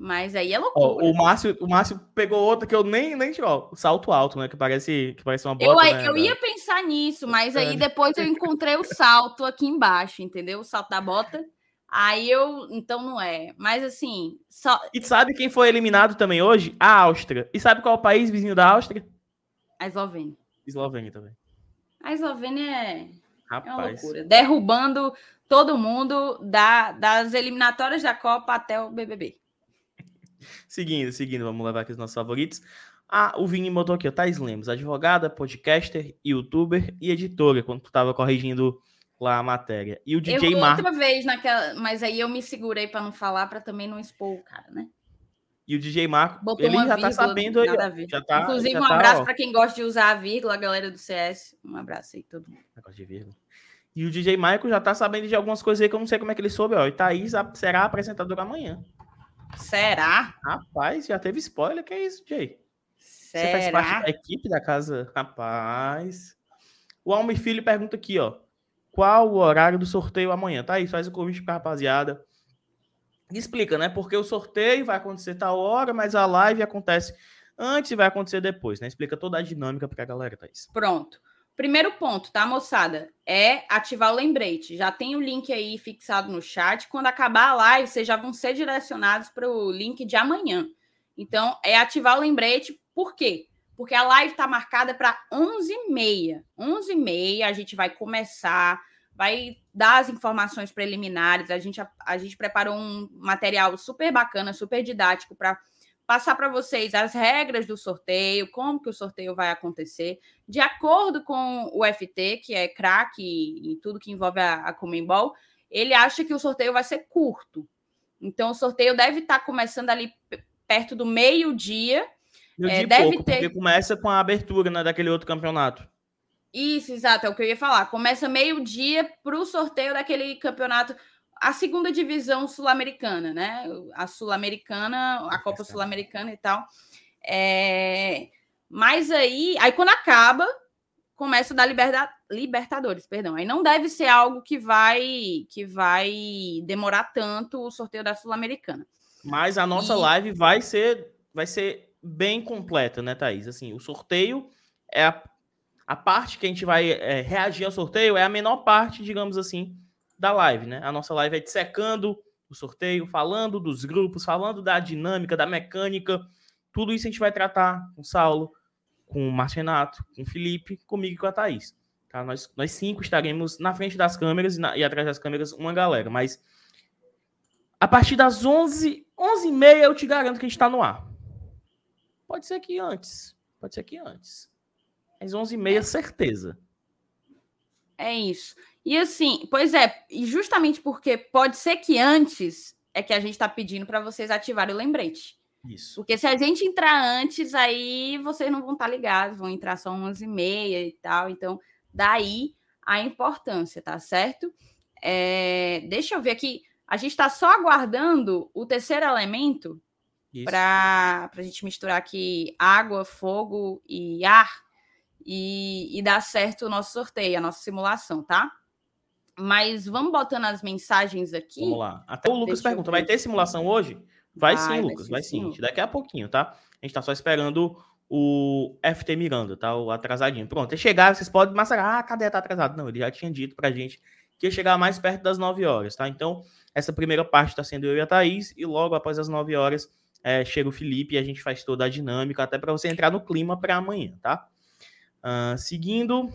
Mas aí é loucura. Ó, o, Márcio, o Márcio pegou outra que eu nem, nem tirou. Salto alto, né? Que parece, que parece uma bota. Eu, né, eu ia pensar nisso, mas aí depois eu encontrei o salto aqui embaixo, entendeu? O salto da bota. Aí eu. Então não é. Mas assim. Só... E sabe quem foi eliminado também hoje? A Áustria. E sabe qual é o país vizinho da Áustria? A Eslovênia. Eslovênia também. A Eslovênia é, Rapaz. é uma loucura. Derrubando todo mundo da, das eliminatórias da Copa até o BBB. Seguindo, seguindo, vamos levar aqui os nossos favoritos. Ah, o Vini botou aqui, ó, Thais Lemos, advogada, podcaster, youtuber e editora, quando tu tava corrigindo lá a matéria. E o DJ eu Mar... outra vez naquela, mas aí eu me segurei para não falar, para também não expor o cara, né? E o DJ Marco, Botou ele já tá sabendo aí. Já tá, Inclusive, já um tá, abraço para quem gosta de usar a vírgula, a galera do CS. Um abraço aí, todo mundo. Negócio de vírgula. E o DJ Michael já tá sabendo de algumas coisas aí que eu não sei como é que ele soube, ó. E Thaís será apresentadora amanhã. Será? Rapaz, já teve spoiler, que é isso, Jay? Será? Você faz parte da equipe da casa? Rapaz. O Almi Filho pergunta aqui, ó. Qual o horário do sorteio amanhã? Tá aí, faz o convite pra rapaziada explica, né? Porque o sorteio vai acontecer tal hora, mas a live acontece antes e vai acontecer depois, né? Explica toda a dinâmica para a galera, Thaís. Pronto. Primeiro ponto, tá, moçada? É ativar o lembrete. Já tem o link aí fixado no chat. Quando acabar a live, vocês já vão ser direcionados para o link de amanhã. Então, é ativar o lembrete. Por quê? Porque a live está marcada para 11h30. 11h30 a gente vai começar vai dar as informações preliminares. A gente, a, a gente preparou um material super bacana, super didático para passar para vocês as regras do sorteio, como que o sorteio vai acontecer, de acordo com o FT, que é craque e, tudo que envolve a, a Comembol, ele acha que o sorteio vai ser curto. Então, o sorteio deve estar tá começando ali perto do meio-dia. Meio é, deve pouco, ter... porque começa com a abertura né, daquele outro campeonato. Isso, exato, é o que eu ia falar. Começa meio-dia para o sorteio daquele campeonato, a segunda divisão sul-americana, né? A sul-americana, a Copa Sul-Americana e tal. É... Mas aí, aí quando acaba, começa da Liberta... Libertadores, perdão. Aí não deve ser algo que vai que vai demorar tanto o sorteio da Sul-Americana. Mas a nossa e... live vai ser vai ser bem completa, né, Thaís? Assim, o sorteio é a a parte que a gente vai é, reagir ao sorteio é a menor parte, digamos assim, da live, né? A nossa live é dissecando o sorteio, falando dos grupos, falando da dinâmica, da mecânica. Tudo isso a gente vai tratar com o Saulo, com o Márcio Renato, com o Felipe, comigo e com a Thaís. Tá? Nós, nós cinco estaremos na frente das câmeras e, na, e atrás das câmeras uma galera. Mas a partir das 11, 11 e meia eu te garanto que a gente está no ar. Pode ser que antes. Pode ser que antes. Às 11h30, é. certeza. É isso. E assim, pois é, e justamente porque pode ser que antes é que a gente está pedindo para vocês ativarem o lembrete. Isso. Porque se a gente entrar antes, aí vocês não vão estar tá ligados, vão entrar só 11h30 e tal. Então, daí a importância, tá certo? É, deixa eu ver aqui. A gente está só aguardando o terceiro elemento para a gente misturar aqui água, fogo e ar e, e dar certo o nosso sorteio, a nossa simulação, tá? Mas vamos botando as mensagens aqui. Vamos lá. Até o Lucas Deixa pergunta: vai ter simulação hoje? Vai, vai sim, Lucas, vai sim. sim. Daqui a pouquinho, tá? A gente tá só esperando o FT Miranda, tá? O atrasadinho. Pronto, ele chegar, vocês podem massacrar. Ah, cadê? Tá atrasado. Não, ele já tinha dito pra gente que ia chegar mais perto das 9 horas, tá? Então, essa primeira parte tá sendo eu e a Thaís, e logo após as 9 horas é, chega o Felipe e a gente faz toda a dinâmica, até para você entrar no clima para amanhã, tá? Uh, seguindo,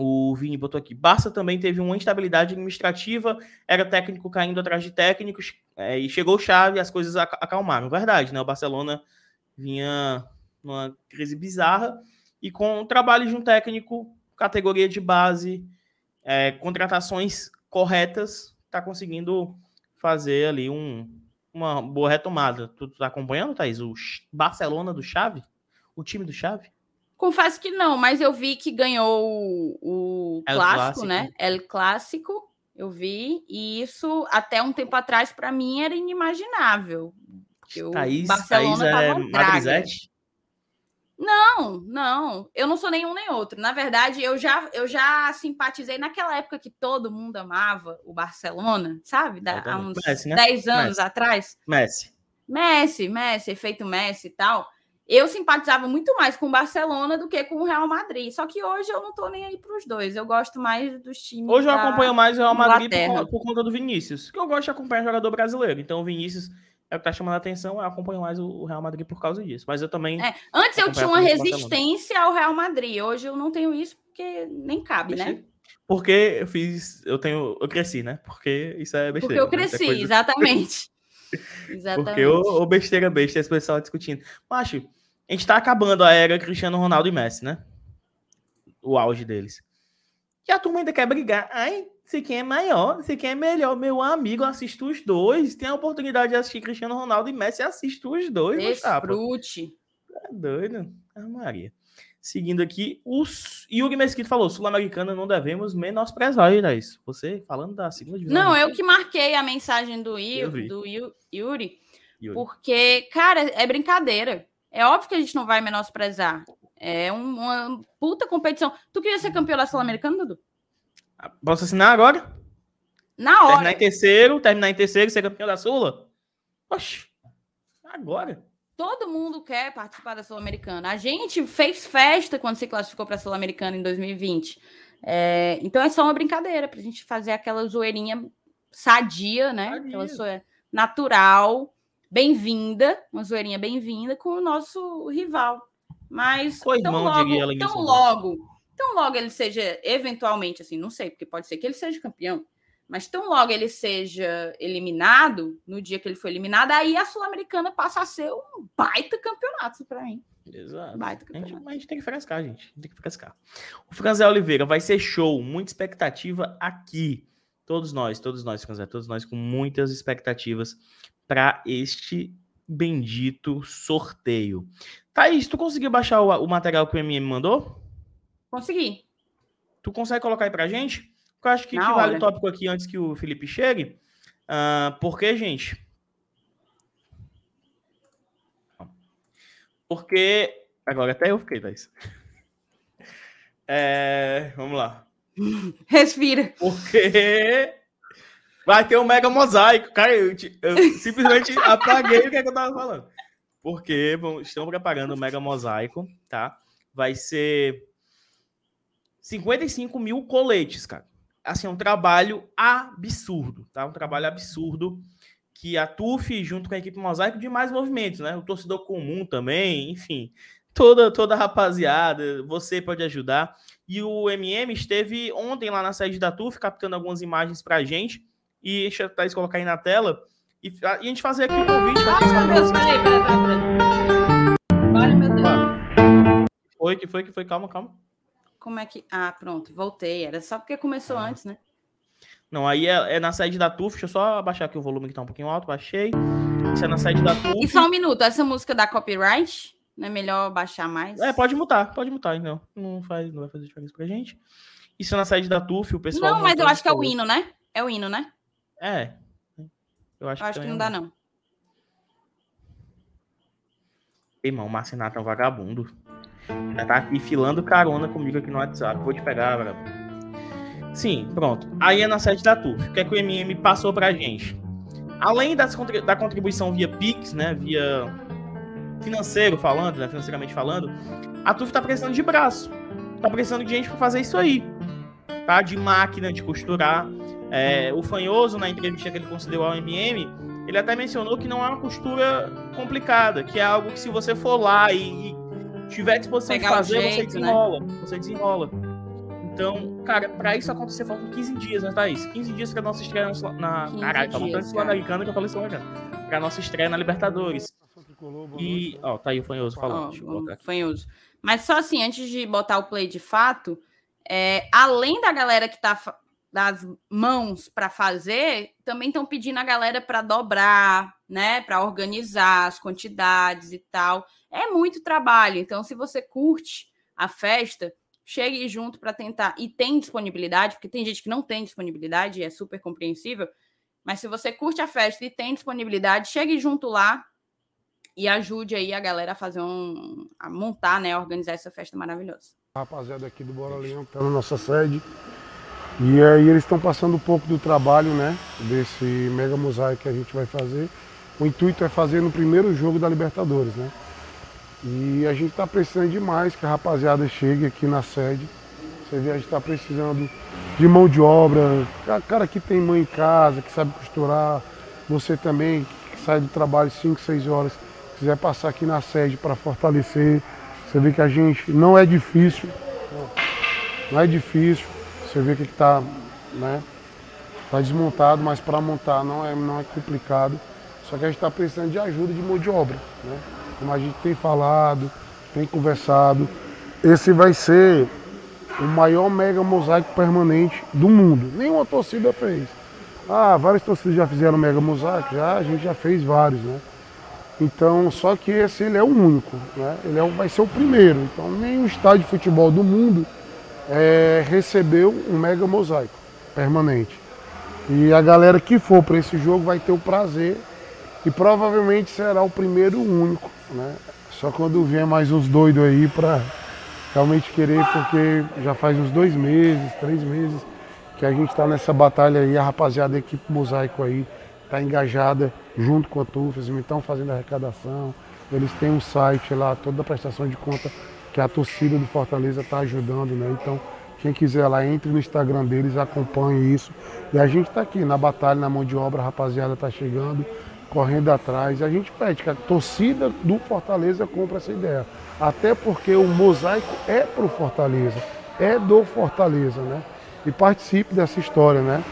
o Vini botou aqui. Barça também teve uma instabilidade administrativa, era técnico caindo atrás de técnicos, é, e chegou chave, as coisas acalmaram. Verdade, né? O Barcelona vinha numa crise bizarra e com o trabalho de um técnico, categoria de base, é, contratações corretas, está conseguindo fazer ali um, uma boa retomada. Tu, tá acompanhando, Thaís? O Barcelona do Chave? O time do Chave? Confesso que não, mas eu vi que ganhou o, o clássico, clássico, né? El Clássico, eu vi, e isso até um tempo atrás para mim era inimaginável. Porque Thaís, o Barcelona Thaís é Madrizete? Não, não. Eu não sou nenhum nem outro. Na verdade, eu já, eu já simpatizei naquela época que todo mundo amava o Barcelona, sabe? Da, há uns Messi, né? 10 anos Messi. atrás. Messi. Messi, Messi, efeito Messi e tal. Eu simpatizava muito mais com o Barcelona do que com o Real Madrid. Só que hoje eu não tô nem aí para os dois. Eu gosto mais dos times. Hoje eu acompanho mais o Real Madrid por, por, conta do Vinícius. Que eu gosto de acompanhar jogador brasileiro. Então o Vinícius é o que tá chamando a atenção, eu acompanho mais o Real Madrid por causa disso. Mas eu também. É, antes eu tinha uma resistência ao Real Madrid, hoje eu não tenho isso porque nem cabe, né? Porque eu fiz, eu tenho, eu cresci, né? Porque isso é besteira. Porque eu né? cresci, né? exatamente. exatamente. Porque o, o besteira besta, esse pessoal discutindo. Macho, a gente tá acabando a era Cristiano Ronaldo e Messi, né? O auge deles. E a turma ainda quer brigar. Ai, se quem é maior, se quem é melhor. Meu amigo, assista os dois. Tem a oportunidade de assistir Cristiano Ronaldo e Messi, assista os dois. Desfrute. É doido. Ah, Maria. Seguindo aqui, os Yuri Mesquita falou: Sul-Americana não devemos menosprezar, isso. Você falando da segunda divisão. Não, eu que marquei a mensagem do, Yuri, do Yuri, Yuri, porque, cara, é brincadeira. É óbvio que a gente não vai menosprezar. É uma puta competição. Tu queria ser campeão da Sul-Americana, Dudu? Posso assinar agora? Na hora. Terminar em terceiro, terminar em terceiro, ser campeão da Sula? Oxi, agora. Todo mundo quer participar da Sul-Americana. A gente fez festa quando se classificou para a Sul-Americana em 2020. É, então é só uma brincadeira para a gente fazer aquela zoeirinha sadia, né? Sadia. Aquela zoeira natural, bem-vinda, uma zoeirinha bem-vinda com o nosso rival. Mas tão logo, tão logo Tão logo ele seja, eventualmente, assim, não sei, porque pode ser que ele seja campeão, mas tão logo ele seja eliminado, no dia que ele foi eliminado, aí a Sul-Americana passa a ser um baita campeonato para mim. Exato. Baita campeonato. A gente, a gente tem que frescar, gente. Tem que frescar. O Franzé Oliveira vai ser show, muita expectativa aqui. Todos nós, todos nós, Franzé, todos nós com muitas expectativas para este bendito sorteio. Thaís, tu conseguiu baixar o, o material que o MM mandou? Consegui. Tu consegue colocar aí pra gente? Eu acho que, vale o tópico aqui antes que o Felipe chegue. Uh, porque, gente. Porque. Agora até eu fiquei, Thais. É, vamos lá. Respira. Porque vai ter um mega mosaico. Cara, eu, eu simplesmente apaguei o que, é que eu tava falando. Porque bom, estão preparando um mega mosaico, tá? Vai ser 55 mil coletes, cara. Assim, é um trabalho absurdo, tá? Um trabalho absurdo que a TUF, junto com a equipe Mosaico, de mais movimentos, né? O torcedor comum também, enfim. Toda, toda a rapaziada, você pode ajudar. E o MM esteve ontem lá na sede da TUF, captando algumas imagens pra gente. E deixa Thaís colocar aí na tela. E, e a gente fazer aqui o convite. Ai, meu Deus, peraí, peraí, peraí. Vale, meu Deus. Foi, que foi, que foi, calma, calma. Como é que. Ah, pronto, voltei. Era só porque começou ah. antes, né? Não, aí é, é, na sede da TUF. Deixa eu só abaixar aqui o volume que tá um pouquinho alto. Baixei. Isso é na sede da TUF. E só um minuto. Essa música da copyright, não é melhor baixar mais? É, pode mutar. Pode mutar, então. Não, faz, não vai fazer diferença pra gente. Isso é na sede da TUF. O pessoal. Não, mas eu acho que é o hino, né? É o hino, né? É. Eu acho, eu acho que, que não dá, não. Irmão, o Marcinato é um vagabundo. Já tá aqui filando carona comigo aqui no WhatsApp. Vou te pegar, brother. Sim, pronto. Aí é na sede da TUF. O que é que o MM passou pra gente? Além das, da contribuição via Pix, né? Via financeiro falando, né? Financeiramente falando, a TUF tá precisando de braço. Tá precisando de gente para fazer isso aí. Tá? De máquina de costurar. É, o Fanhoso, na entrevista que ele concedeu ao MM, ele até mencionou que não é uma costura complicada, que é algo que se você for lá e, e tiver disposição Pegar de fazer, jeito, você né? desenrola. Né? Você desenrola. Então, cara, pra isso acontecer, faltam 15 dias, né, Thaís? 15 dias pra nossa estreia na. Caralho, tá montando Sul-Americana que eu falei Sul-Americana. Pra nossa estreia na Libertadores. E, ó, tá aí o Fanhoso falando. Oh, fanhoso. Mas só assim, antes de botar o play de fato, é, além da galera que tá das mãos para fazer, também estão pedindo a galera para dobrar, né, para organizar as quantidades e tal. É muito trabalho. Então, se você curte a festa, chegue junto para tentar e tem disponibilidade, porque tem gente que não tem disponibilidade, e é super compreensível. Mas se você curte a festa e tem disponibilidade, chegue junto lá e ajude aí a galera a fazer um. a montar, né? A organizar essa festa maravilhosa. Rapaziada aqui do Bora Leão tá na nossa sede. E aí eles estão passando um pouco do trabalho, né? Desse mega mosaico que a gente vai fazer. O intuito é fazer no primeiro jogo da Libertadores, né? E a gente está precisando demais que a rapaziada chegue aqui na sede. Você vê, a gente está precisando de mão de obra, cara que tem mãe em casa, que sabe costurar, você também que sai do trabalho 5, 6 horas, quiser passar aqui na sede para fortalecer. Você vê que a gente não é difícil, não é difícil. Você vê que está né, tá desmontado, mas para montar não é, não é complicado. Só que a gente está precisando de ajuda de mão de obra. Né? Como a gente tem falado, tem conversado. Esse vai ser o maior mega mosaico permanente do mundo. Nenhuma torcida fez. Ah, várias torcidas já fizeram mega mosaico, já, a gente já fez vários, né? Então, só que esse ele é o único, né? Ele é, vai ser o primeiro. Então, nenhum estádio de futebol do mundo é, recebeu um mega mosaico permanente. E a galera que for para esse jogo vai ter o prazer e provavelmente será o primeiro único, né? Só quando vier mais uns doidos aí para realmente querer, porque já faz uns dois meses, três meses que a gente está nessa batalha aí, a rapaziada da equipe Mosaico aí está engajada junto com a TUFES, estão fazendo arrecadação, eles têm um site lá, toda a prestação de conta que a torcida do Fortaleza está ajudando, né? Então, quem quiser lá, entre no Instagram deles, acompanhe isso. E a gente está aqui na batalha, na mão de obra, a rapaziada está chegando, correndo atrás. E a gente pede que a torcida do Fortaleza compre essa ideia. Até porque o mosaico é para o Fortaleza, é do Fortaleza, né? E participe dessa história, né?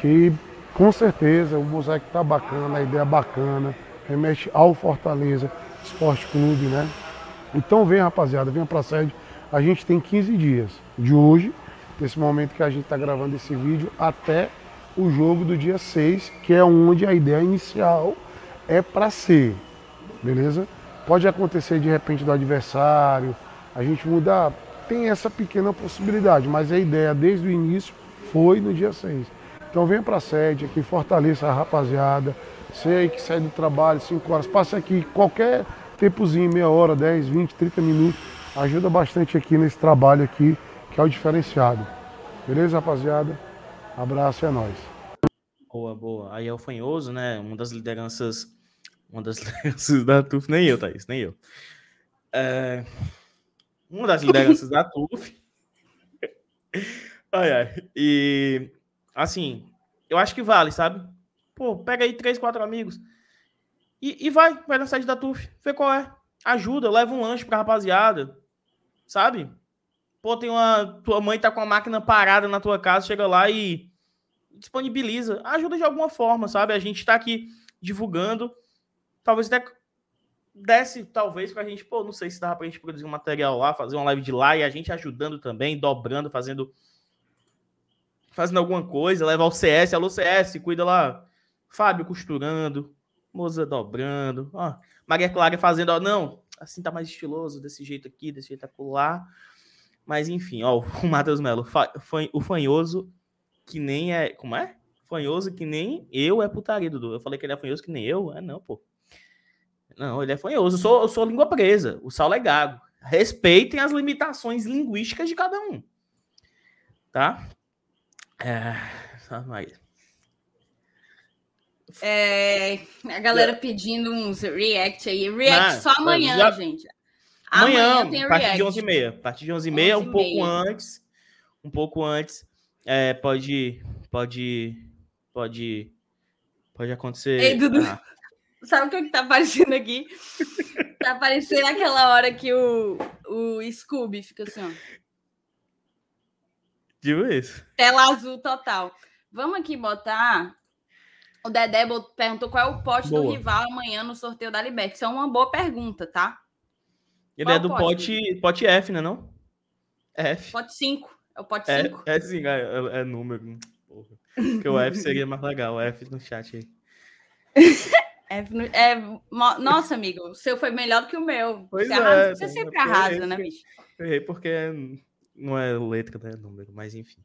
Que com certeza o mosaico está bacana, a ideia é bacana, remete ao Fortaleza Esporte Clube, né? Então vem rapaziada, venha para a sede. A gente tem 15 dias de hoje, nesse momento que a gente está gravando esse vídeo, até o jogo do dia 6, que é onde a ideia inicial é para ser, beleza? Pode acontecer de repente do adversário, a gente mudar, tem essa pequena possibilidade, mas a ideia desde o início foi no dia 6. Então venha para a sede aqui, fortaleça a rapaziada, sei que sai do trabalho 5 horas, passe aqui qualquer tempozinho, meia hora, 10, 20, 30 minutos, ajuda bastante aqui nesse trabalho aqui, que é o diferenciado. Beleza, rapaziada? Abraço, é nóis. Boa, boa. Aí é o Fanhoso, né? Uma das lideranças. Uma das lideranças da TUF, nem eu, Thaís, nem eu. É... Uma das lideranças da TUF. ai, ai. E, assim, eu acho que vale, sabe? Pô, pega aí três, quatro amigos e, e vai, vai na sede da TUF, vê qual é. Ajuda, leva um lanche pra rapaziada, sabe? Pô, tem uma. Tua mãe tá com a máquina parada na tua casa, chega lá e disponibiliza. Ajuda de alguma forma, sabe? A gente tá aqui divulgando. Talvez até desce, talvez, pra gente, pô, não sei se dá pra gente produzir um material lá, fazer uma live de lá e a gente ajudando também, dobrando, fazendo. Fazendo alguma coisa, levar o CS, alô CS, cuida lá. Fábio costurando, Moza dobrando, ó, Maria Clara fazendo, ó, não, assim tá mais estiloso, desse jeito aqui, desse jeito acolá. Mas enfim, ó, o Matheus Melo, o fanhoso que nem é. Como é? Fanhoso que nem eu é putaria, Dudu. Eu falei que ele é fanhoso que nem eu. É não, pô. Não, ele é fanhoso. Eu sou, eu sou língua presa. O Saulo é gago. Respeitem as limitações linguísticas de cada um. Tá? É. Só mais. É, a galera é. pedindo uns react aí. React só amanhã, já... gente. Amanhã, amanhã tem a partir de 11h30. A partir de 11h30, um pouco antes. Um pouco antes. É, pode. Pode. Pode. Pode acontecer. Ei, Dudu. Ah. Sabe o que, é que tá aparecendo aqui? tá aparecendo aquela hora que o, o Scooby fica assim, ó. Tipo isso. Tela azul total. Vamos aqui botar o Dedé perguntou qual é o pote boa. do rival amanhã no sorteio da Liberty. Isso é uma boa pergunta, tá? Ele qual é do pote, pote, pote F, né não? F. Pote 5. É o pote 5? É, é sim, é, é, é número. Porra. Porque o F seria mais legal. O F no chat aí. F no, é, nossa, amigo, o seu foi melhor do que o meu. Pois você, é, arrasa, você sempre arrasa, né, bicho? Errei porque não é letra, né? Número, mas enfim.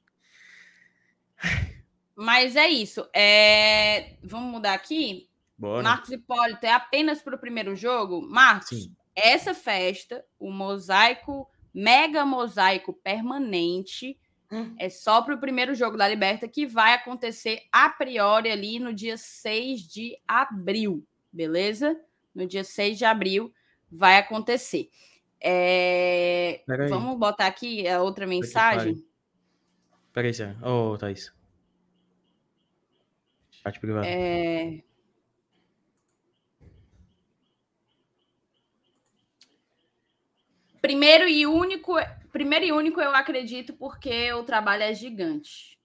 Mas é isso. É... Vamos mudar aqui. Bora. Marcos Hipólito, é apenas para o primeiro jogo? Marcos, Sim. essa festa, o mosaico, mega mosaico permanente, Hum. é só para o primeiro jogo da Liberta, que vai acontecer a priori ali no dia 6 de abril, beleza? No dia 6 de abril vai acontecer. É. Vamos botar aqui a outra mensagem. Peraí, Zé. Ô, Thaís. Chat privado. É... Primeiro e único, primeiro e único eu acredito porque o trabalho é gigante.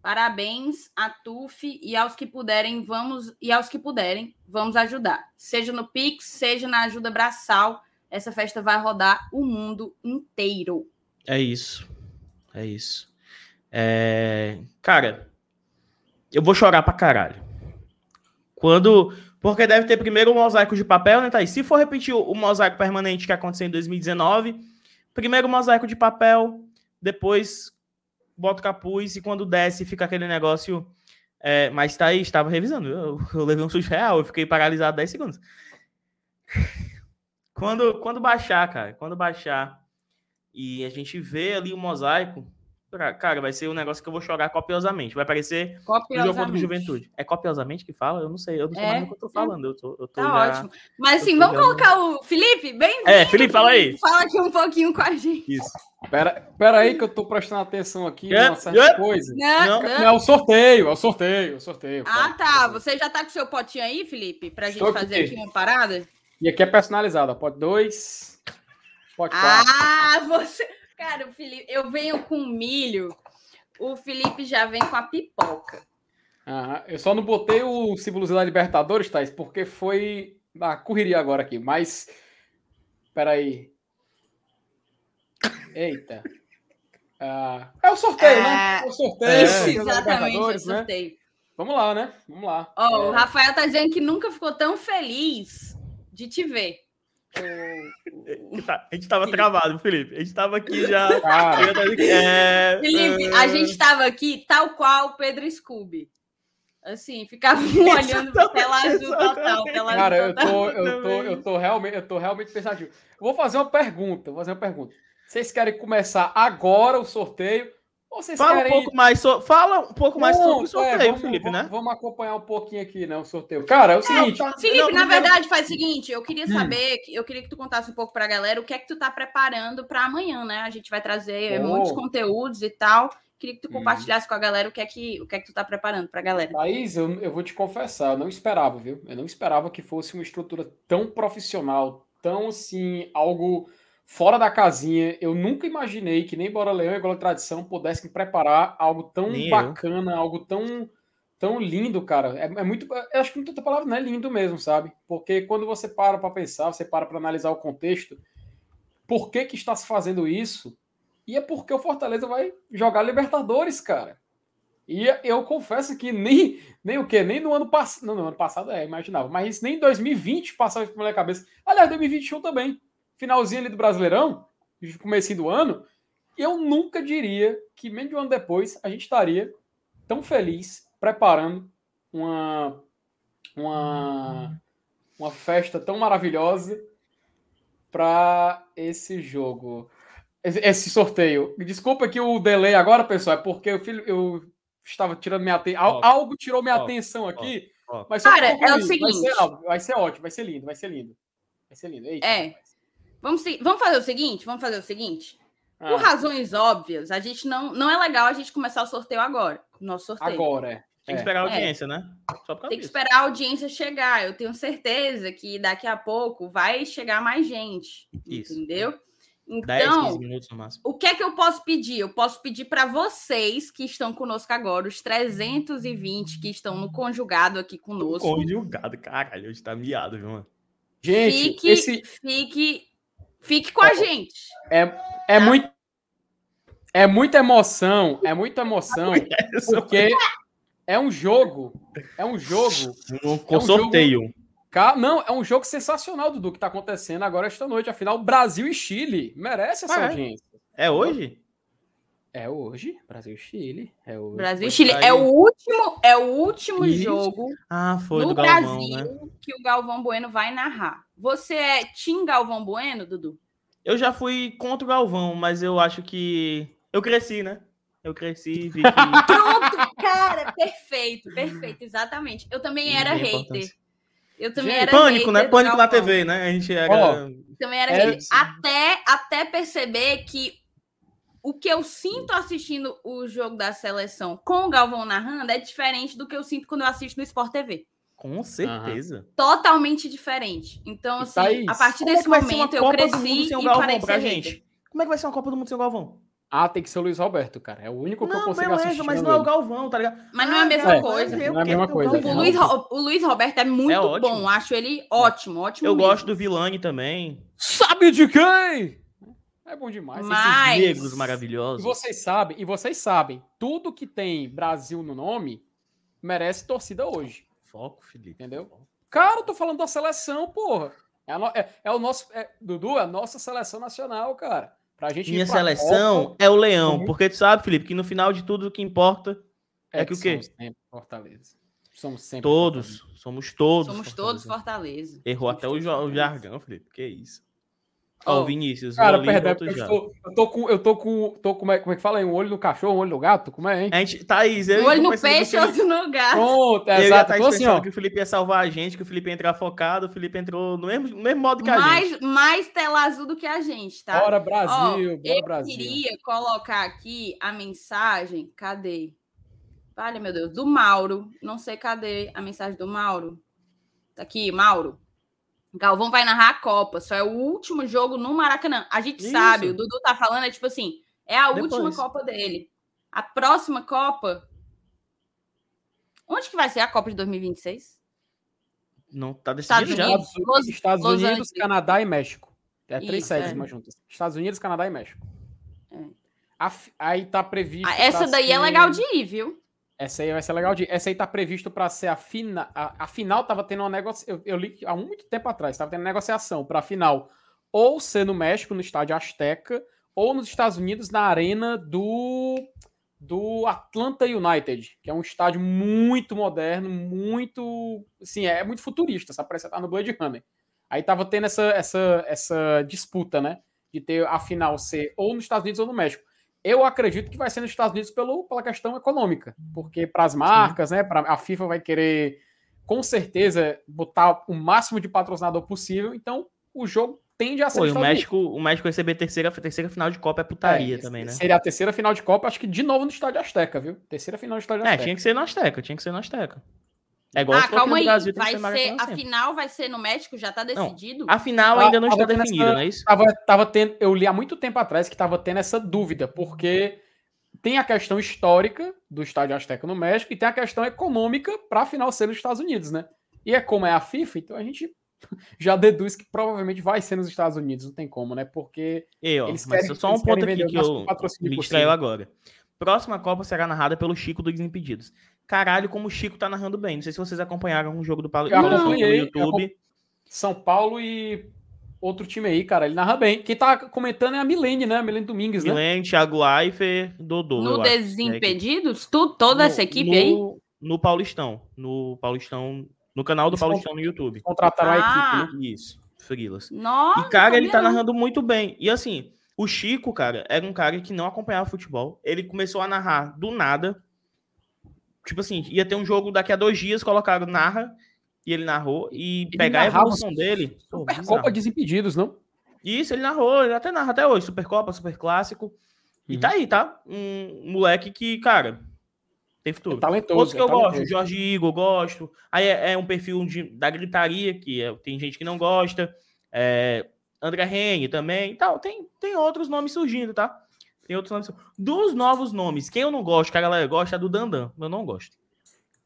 Parabéns a TUF e aos que puderem, vamos e aos que puderem, vamos ajudar. Seja no Pix, seja na ajuda braçal, essa festa vai rodar o mundo inteiro. É isso. É isso. É... Cara, eu vou chorar pra caralho. Quando. Porque deve ter primeiro o mosaico de papel, né, Thaís? Se for repetir o, mosaico permanente que aconteceu em 2019, primeiro o mosaico de papel, depois bota o capuz e quando desce fica aquele negócio. É, mas Thaís, estava revisando. Eu, eu levei um susto real, eu fiquei paralisado 10 segundos. Quando, quando baixar, cara, quando baixar e a gente vê ali o mosaico, cara, vai ser um negócio que eu vou chorar copiosamente. Vai parecer o jogo contra o Copiosamente. Juventude. É copiosamente que fala? Eu não sei, eu não sei É, mais o que eu tô falando. Eu tô, eu tô Tá já- ótimo. Mas assim, vamos já- colocar o Felipe bem É, Felipe, fala aí. Fala aqui um pouquinho com a gente. Isso. Pera, pera aí que eu tô prestando atenção aqui É, é. coisa. Não, Não, é o sorteio, é o sorteio, é o sorteio. Ah, cara. tá. Você já tá com seu potinho aí, Felipe? Pra gente Estou fazer aqui. aqui uma parada? E aqui é personalizado, ó. Pote 2, pote 4. Ah, você. Cara, o Felipe, eu venho com milho. O Felipe já vem com a pipoca. Aham. Eu só não botei o símbolozinho da Libertadores, Thais, porque foi na correria agora aqui, mas. Pera aí. Eita. Ah, é o sorteio, né? É o sorteio. Isso, exatamente, eu Libertadores, né? sorteio. Vamos lá, né? Vamos lá. Ó, o É, Rafael tá dizendo que nunca ficou tão feliz de te ver. Que tá- A gente tava travado, Felipe. A gente tava aqui já. Tava aqui, é, Felipe, é, a gente estava aqui tal qual o Pedro Scooby. Assim, ficava um olhando pra tela azul total, tela Cara, azul eu tô, eu tô, eu tô realmente, eu tô realmente pensativo. Vou fazer uma pergunta, vou fazer uma pergunta. Vocês querem começar agora o sorteio? Fala um querem. pouco mais, so... Fala um pouco mais sobre o Não, é, sorteio, vamos, Felipe, vamos- né? Vamos acompanhar um pouquinho aqui, né? O sorteio. Cara, é o seguinte. tá- Felipe, Não, na verdade, faz o seguinte, eu queria Hum. saber, eu queria que tu contasse um pouco pra galera o que é que tu tá preparando para amanhã, né? A gente vai trazer Oh. muitos conteúdos e tal. Queria que tu Hum. compartilhasse com a galera o que é que, o que, é que tu tá preparando pra galera. Thaís, eu, eu vou te confessar, eu não esperava, viu? Eu não esperava que fosse uma estrutura tão profissional, tão assim, algo fora da casinha. Eu nunca imaginei que nem Bora Leão e Gola Tradição pudessem preparar algo tão Nem eu. bacana, algo tão, tão lindo, cara. É, é muito. Eu acho que não tem outra palavra, não é lindo mesmo, sabe? Porque quando você para para pensar, você para para analisar o contexto, por que que está se fazendo isso? E é porque o Fortaleza vai jogar Libertadores, cara. E eu confesso que nem, nem o quê? Nem no ano passado. Não, no ano passado é, imaginava. Mas nem em 2020 passava isso pela minha cabeça. Aliás, 2021 também. Finalzinho ali do Brasileirão, comecinho do ano. Eu nunca diria que, menos de um ano depois, a gente estaria tão feliz preparando uma, uma, uma festa tão maravilhosa para esse jogo. Esse, sorteio. Desculpa que o delay agora, pessoal, é porque eu, filho, eu estava tirando minha atenção. Algo tirou minha atenção aqui. Mas Cara, é o seguinte. Vai ser, vai ser ótimo, vai ser lindo, vai ser lindo. Vai ser lindo. Eita, É. rapaz. Vamos, vamos fazer o seguinte? Vamos fazer o seguinte? Ah, Por razões óbvias, a gente não. Não é legal a gente começar o sorteio agora. Nosso sorteio. agora, é. Tem que É. esperar a É. audiência, né? Só por causa Tem que disso. esperar a audiência chegar. Eu tenho certeza que daqui a pouco vai chegar mais gente. Isso. Entendeu? 10, Então, 15 minutos no máximo. o que é que eu posso pedir? Eu posso pedir para vocês que estão conosco agora, os 320 que estão no conjugado aqui conosco. Conjugado, caralho, hoje tá miado, viu, mano? Gente, Fique, esse fique, fique com a gente. é muito. É muita emoção, é muita emoção, porque é um jogo, é um jogo Com É um sorteio. Ca- Não, é um jogo sensacional, Dudu, que tá acontecendo agora esta noite. Afinal, Brasil e Chile merece essa Ah, é? audiência. É hoje? É hoje, Brasil e Chile. É hoje. Brasil e Chile sair. é o último, é o último Isso. jogo Ah, foi no do Galvão, Brasil né? que o Galvão Bueno vai narrar. Você é Tim Galvão Bueno, Dudu? Eu já fui contra o Galvão, mas eu acho que. Eu cresci, né? Eu cresci e vi que. Pronto, cara, perfeito, perfeito, exatamente. Eu também era Tem hater. Eu também Gente, era Pânico, hater né? Pânico na. TV, né? A gente era. Ó, Também era É, hater. sim. Até, até perceber que o que eu sinto assistindo o jogo da seleção com o Galvão narrando é diferente do que eu sinto quando eu assisto no Sport TV. Com certeza. Totalmente diferente. Então, E assim, Thaís, a partir Como é desse que vai ser uma momento eu Copa do Mundo cresci e Galvão parei de pra ser gente? hater. Como é que vai ser uma Copa do Mundo sem o Galvão? Ah, tem que ser o Luiz Roberto, cara. É o único que eu Não, consigo beleza, assistir. mas não é o. Galvão, tá ligado? Mas não é a mesma Galvão, coisa. eu Não é a mesma coisa. O Luiz, o Luiz Roberto é muito É bom. Acho ele ótimo, ótimo. Eu mesmo. gosto do Vilani também. Sabe de quem? É bom demais. Mas- Esses negros E maravilhosos. vocês sabem, e vocês sabem, tudo que tem Brasil no nome merece torcida hoje. Foco, Felipe. Entendeu? Cara, eu tô falando da seleção, porra. É, no- é- é o nosso. é- Dudu, é a nossa seleção nacional, cara. Pra gente ir Minha pra seleção Copa, é o Leão, Uhum. porque tu sabe, Felipe, que no final de tudo o que importa é que o quê? Somos sempre Fortaleza. Somos sempre todos, Fortaleza. somos todos. Somos todos Fortaleza. Fortaleza. Errou Somos até o, o jargão, Felipe. Que isso? Ó, Ó, o Vinícius. Cara, perdão, eu já. tô, eu tô com. Eu tô com. Tô, como, é, como é que fala? Um olho no cachorro, um olho no gato? Como é, hein? A gente, Thaís, eu Um olho no peixe, outro no gato. Pronto, Eu a exato. Thaís Tô assim, ó. que o Felipe ia salvar a gente, que o Felipe ia entrar focado, o Felipe entrou no mesmo, no mesmo modo que a gente. Mais, mais tela azul do que a gente, tá? Bora, Ó, Brasil, bora, eu Brasil. queria colocar aqui a mensagem. Cadê? Vale, meu Deus, do Mauro. Não sei cadê a mensagem do Mauro. Tá aqui, Mauro. Galvão vai narrar a Copa. Só é o último jogo no Maracanã. A gente Isso. sabe, o Dudu tá falando, é tipo assim, é a Depois. última Copa dele. A próxima Copa. Onde que vai ser a Copa de 2026? Não tá Estados decidido já. Unidos. Estados, Los- Estados Los Unidos, Angeles. Canadá e México. É três Isso, sedes é. mais juntas. Estados Unidos, Canadá e México. É. A aí tá previsto. Ah, essa daí é ser- legal de ir, viu? Essa aí vai ser legal de. Essa aí tá previsto para ser a final. A, a final tava tendo uma negociação. Eu, eu li há muito tempo atrás, tava tendo negociação para final ou ser no México, no estádio Azteca, ou nos Estados Unidos, na arena do do Atlanta United, que é um estádio muito moderno, muito, assim, é muito futurista, sabe? Parece tá no Blade Runner. Aí tava tendo essa, essa, essa disputa, né? De ter a final ser ou nos Estados Unidos ou no México. Eu acredito que vai ser nos Estados Unidos pelo, pela questão econômica, porque para as marcas, né? Pra, a FIFA vai querer, com certeza, botar o máximo de patrocinador possível. Então, o jogo tende a ser Pô, o Estados Unidos. México, o México receber terceira, terceira final de Copa é putaria É, também, né? Seria a terceira final de Copa, acho que de novo no Estádio Azteca, viu? Terceira final do Estádio É, Azteca. tinha que ser no Azteca, tinha que ser no Azteca. É igual Ah, calma aí. Brasil, Vai ser a final vai ser no México? Já tá decidido? A final ainda não está definida, não é isso? Tava, tava tendo, eu li há muito tempo atrás que tava tendo essa dúvida, porque tem a questão histórica do Estádio Azteca no México e tem a questão econômica para a final ser nos Estados Unidos, né? E é como é a FIFA, então a gente já deduz que provavelmente vai ser nos Estados Unidos, não tem como, né? Porque E, ó, Eles mas querem- só um ponto aqui que eu me distraiu agora. Próxima Copa será narrada pelo Chico do Desimpedidos. Caralho, como o Chico tá narrando bem. Não sei se vocês acompanharam o jogo do Paulo Eu acompanhei, no YouTube. São Paulo e outro time aí, cara, ele narra bem. Quem tá comentando é a Milene, né? A Milene Domingues, né? Milen, Thiago Leifert, Dodô. no. Desimpedidos? Tu, toda No- essa equipe no, aí? No Paulistão. No Paulistão. No canal do Eles Paulistão no YouTube. Contrataram Ah. a equipe, né? Isso. Frilas. Nossa, E, cara, ele tá não. narrando muito bem. E assim, o Chico, cara, era um cara que não acompanhava futebol. Ele começou a narrar do nada. Tipo assim, ia ter um jogo daqui a dois dias, colocaram narra, e ele narrou. E Ele pegar a evolução dele. Supercopa. Desimpedidos, não? Isso, ele narrou, ele até narra até hoje. Supercopa, Super Clássico. E Uhum. tá aí, tá? Um moleque que, cara, tem futuro. É talentoso. Outros que é eu gosto, talentoso. Jorge Igor, gosto. Aí é, é um perfil de- da gritaria, que é- tem gente que não gosta. É, André Rene também. e Tal. Tem, tem outros nomes surgindo, tá? Tem outros nomes. Dos novos nomes, quem eu não gosto, que a galera gosta, é do Dandan. Eu não gosto.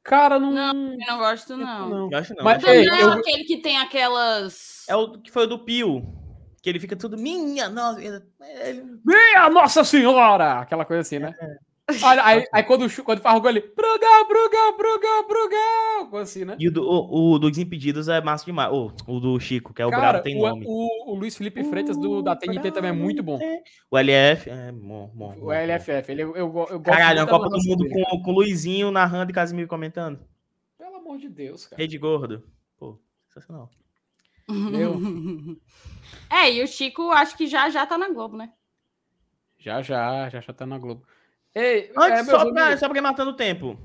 Cara, não. Eu não gosto, não. Eu acho não. Mas, Não é eu- aquele que tem aquelas. É o que foi o do Pio. Que ele fica tudo minha, nossa. Ele, Minha Nossa Senhora! Aquela coisa assim, né? Olha, aí, aí quando, quando faz o gol ele, Brugal, Brugal, Brugal, Brugal, assim, né? E o, do, o, o dos Impedidos é massa demais. O, o do Chico, que é o Cara, Brabo Tem o, Nome. o, o Luiz Felipe Freitas do, da TNT também é muito bom. O LF é bom, bom. O LFF, ele, eu, eu, gosto Caralho, a muito da Copa do Mundo dele. com, com o Luizinho narrando e Casimiro comentando. Pelo amor de Deus, cara. Rede Gordo. Pô, sensacional. Meu. É, e o Chico acho que já já tá na Globo, né? Já, já, já, já tá na Globo. Ei, Antes, é, só, pra, só pra ir matando o tempo.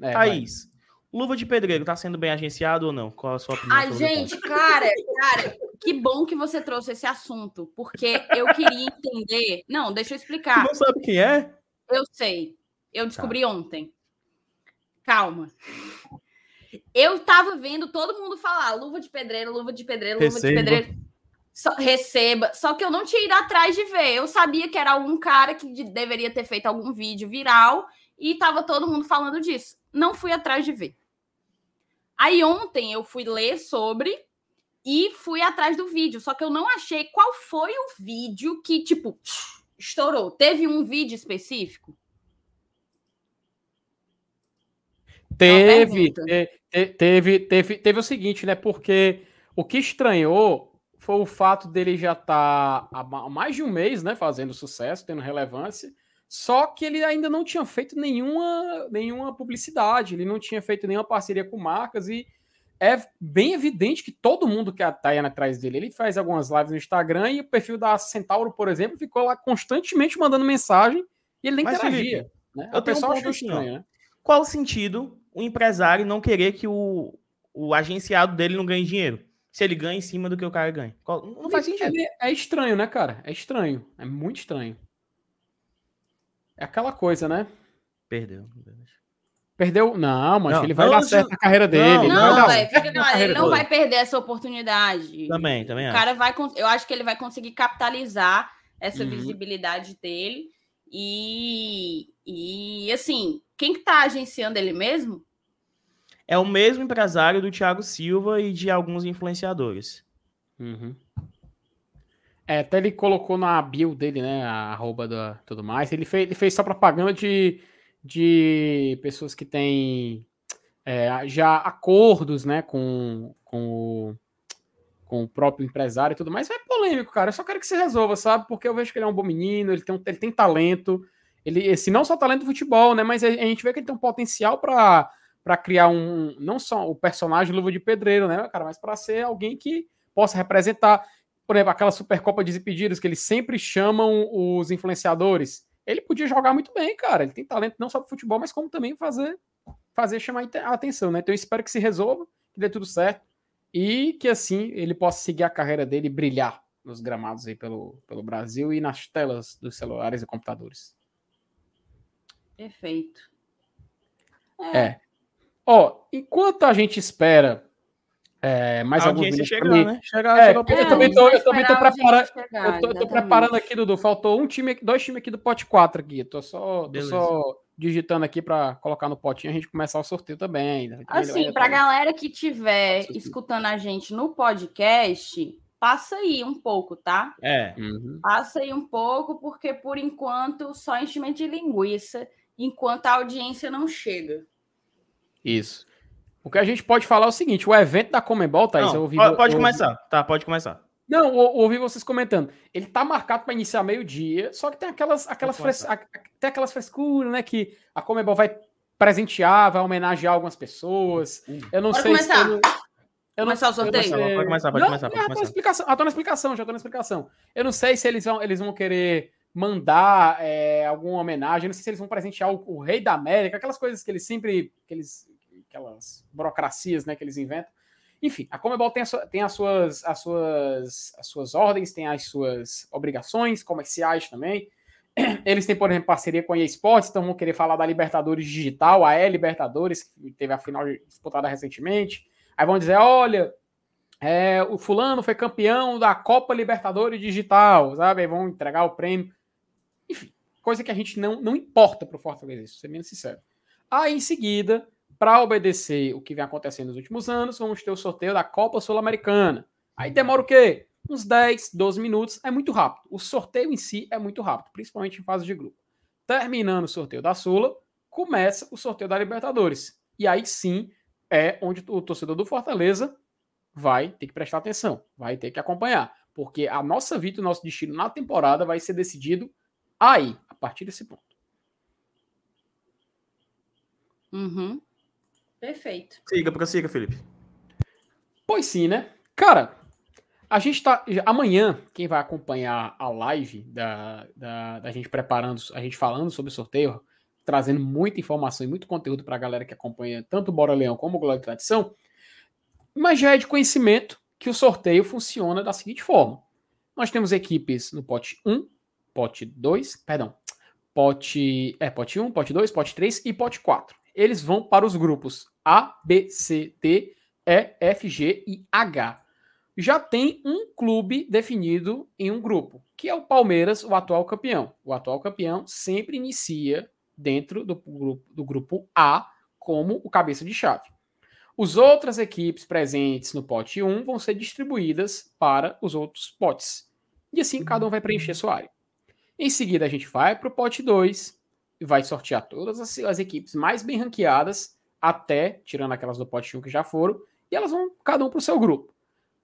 É, vai. Thaís, Luva de Pedreiro tá sendo bem agenciado ou não? Qual a sua opinião? Ai, gente, cara, cara, que bom que você trouxe esse assunto, porque eu queria entender. Não, deixa eu explicar. Não sabe quem é? Eu sei. Eu Tá. descobri ontem. Calma. Eu tava vendo todo mundo falar luva de pedreiro, luva de pedreiro, luva Receba. de pedreiro. Só- receba. Só que eu não tinha ido atrás de ver. Eu sabia que era algum cara que de- deveria ter feito algum vídeo viral e tava todo mundo falando disso. Não fui atrás de ver. Aí ontem eu fui ler sobre e fui atrás do vídeo. Só que eu não achei qual foi o vídeo que, tipo, estourou. Teve um vídeo específico? Teve, pergunta. te- te- teve, teve, teve o seguinte, né? Porque o que estranhou foi o fato dele já estar há ma- mais de um mês, né? Fazendo sucesso, tendo relevância. Só que ele ainda não tinha feito nenhuma, nenhuma publicidade, ele não tinha feito nenhuma parceria com marcas e é bem evidente que todo mundo que tá indo atrás dele, ele faz algumas lives no Instagram e o perfil da Centauro, por exemplo, ficou lá constantemente mandando mensagem e ele nem Mas, interagia. Felipe, Né? eu O tenho um pessoal ponto assim, estranho, né? Qual o sentido o empresário não querer que o, o agenciado dele não ganhe dinheiro? Se ele ganha em cima do que o cara ganha. Qual- não faz sentido. Ele- É estranho, né, cara? É estranho. É muito estranho. É aquela coisa, né? Perdeu. Perdeu. Não, mas Não, ele vai não, dar certo na carreira dele. não, ele vai Não, fica ele não vai perder essa oportunidade. Também, também O acho. cara vai, eu acho que ele vai conseguir capitalizar essa Uhum. visibilidade dele e, e assim, quem que tá agenciando ele mesmo? É o mesmo empresário do Thiago Silva e de alguns influenciadores. Uhum. É, até ele colocou na bio dele, né? A arroba da tudo mais. Ele fez, ele fez só propaganda de, de pessoas que têm é, já acordos, né? Com, com, o, com o próprio empresário e tudo mais. É polêmico, cara. Eu só quero que se resolva, sabe? Porque eu vejo que ele é um bom menino, ele tem, ele tem talento. Ele, esse não só talento do futebol, né? Mas a, a gente vê que ele tem um potencial para para criar um não só o personagem Luva de Pedreiro, né, cara, mas para ser alguém que possa representar, por exemplo, aquela Supercopa de Desimpedidos que eles sempre chamam os influenciadores. Ele podia jogar muito bem, cara. Ele tem talento não só pro futebol, mas como também fazer fazer chamar a atenção, né? Então eu espero que se resolva, que dê tudo certo e que assim ele possa seguir a carreira dele e brilhar nos gramados aí pelo, pelo Brasil e nas telas dos celulares e computadores. Perfeito. É. Ó, enquanto a gente espera é, mais a alguns audiência minutos chegar, né? Chegar, É, chegar eu também tô- eu também tô preparando- chegar, Eu tô, tô exatamente. preparando aqui, Dudu. Faltou um time, dois times aqui do pote 4 aqui. Tô só, tô só digitando aqui pra colocar no potinho e a gente começar o sorteio também. né? Assim, tá- galera que tiver Nossa, sim. escutando a gente no podcast, passa aí um pouco, tá? É. Uhum. Passa aí um pouco, porque por enquanto só enchimento de linguiça, enquanto a audiência não chega. Isso. O que a gente pode falar é o seguinte: o evento da Comebol, Thaís, Não, eu ouvi. pode, pode eu- começar. Tá, pode começar. Não, eu eu ouvi vocês comentando. Ele tá marcado para iniciar meio-dia, só que tem aquelas, aquelas, Pode fres... tem aquelas frescuras, né? Que a Comebol vai presentear, vai homenagear algumas pessoas. Eu não Bora sei começar. se. Eu não, eu não, Começar o eu não sorteio? sei- Pode começar, pode Não, começar, pode já tô na começar. explicação, já tô na explicação, já tô na explicação. Eu não sei se eles vão, eles vão querer mandar é, alguma homenagem, eu não sei se eles vão presentear o, o rei da América, aquelas coisas que eles sempre, que eles, aquelas burocracias, né, que eles inventam. Enfim, a Comebol tem, a sua- tem as, suas, as, suas, as suas ordens, tem as suas obrigações comerciais também. Eles têm, por exemplo, parceria com a EA então vão querer falar da Libertadores Digital, a E-Libertadores, que teve a final disputada recentemente. Aí vão dizer, olha, é, o fulano foi campeão da Copa Libertadores Digital, sabe? Aí vão entregar o prêmio. Enfim, coisa que a gente não, não importa pro Fortaleza, isso, ser bem sincero. Aí, em seguida, para obedecer o que vem acontecendo nos últimos anos, vamos ter o sorteio da Copa Sul-Americana. Aí demora o quê? Uns 10, 12 minutos, é muito rápido. O sorteio em si é muito rápido, principalmente em fase de grupo. Terminando o sorteio da Sula, começa o sorteio da Libertadores. E aí sim é onde o torcedor do Fortaleza vai ter que prestar atenção, vai ter que acompanhar. Porque a nossa vida, o nosso destino na temporada vai ser decidido aí, a partir desse ponto. Uhum. Perfeito. Siga, prossiga, Felipe. Pois sim, né? Cara, a gente tá. Amanhã, quem vai acompanhar a live da, da, da gente preparando, a gente falando sobre o sorteio, trazendo muita informação e muito conteúdo para a galera que acompanha tanto o Bora Leão como o de Tradição, mas já é de conhecimento que o sorteio funciona da seguinte forma. Nós temos equipes no pote 1, pote 2, perdão, pote, é, pote 1, pote 2, pote 3 e pote 4. Eles vão para os grupos A, B, C, D, E, F, G e H. Já tem um clube definido em um grupo, que é o Palmeiras, o atual campeão. O atual campeão sempre inicia dentro do grupo, do grupo A como o cabeça de chave. As outras equipes presentes no pote 1 vão ser distribuídas para os outros potes. E assim cada um vai preencher sua área. Em seguida, a gente vai para o pote 2 e vai sortear todas as, as, equipes mais bem ranqueadas, até, tirando aquelas do pote 1 que já foram, e elas vão cada um para o seu grupo.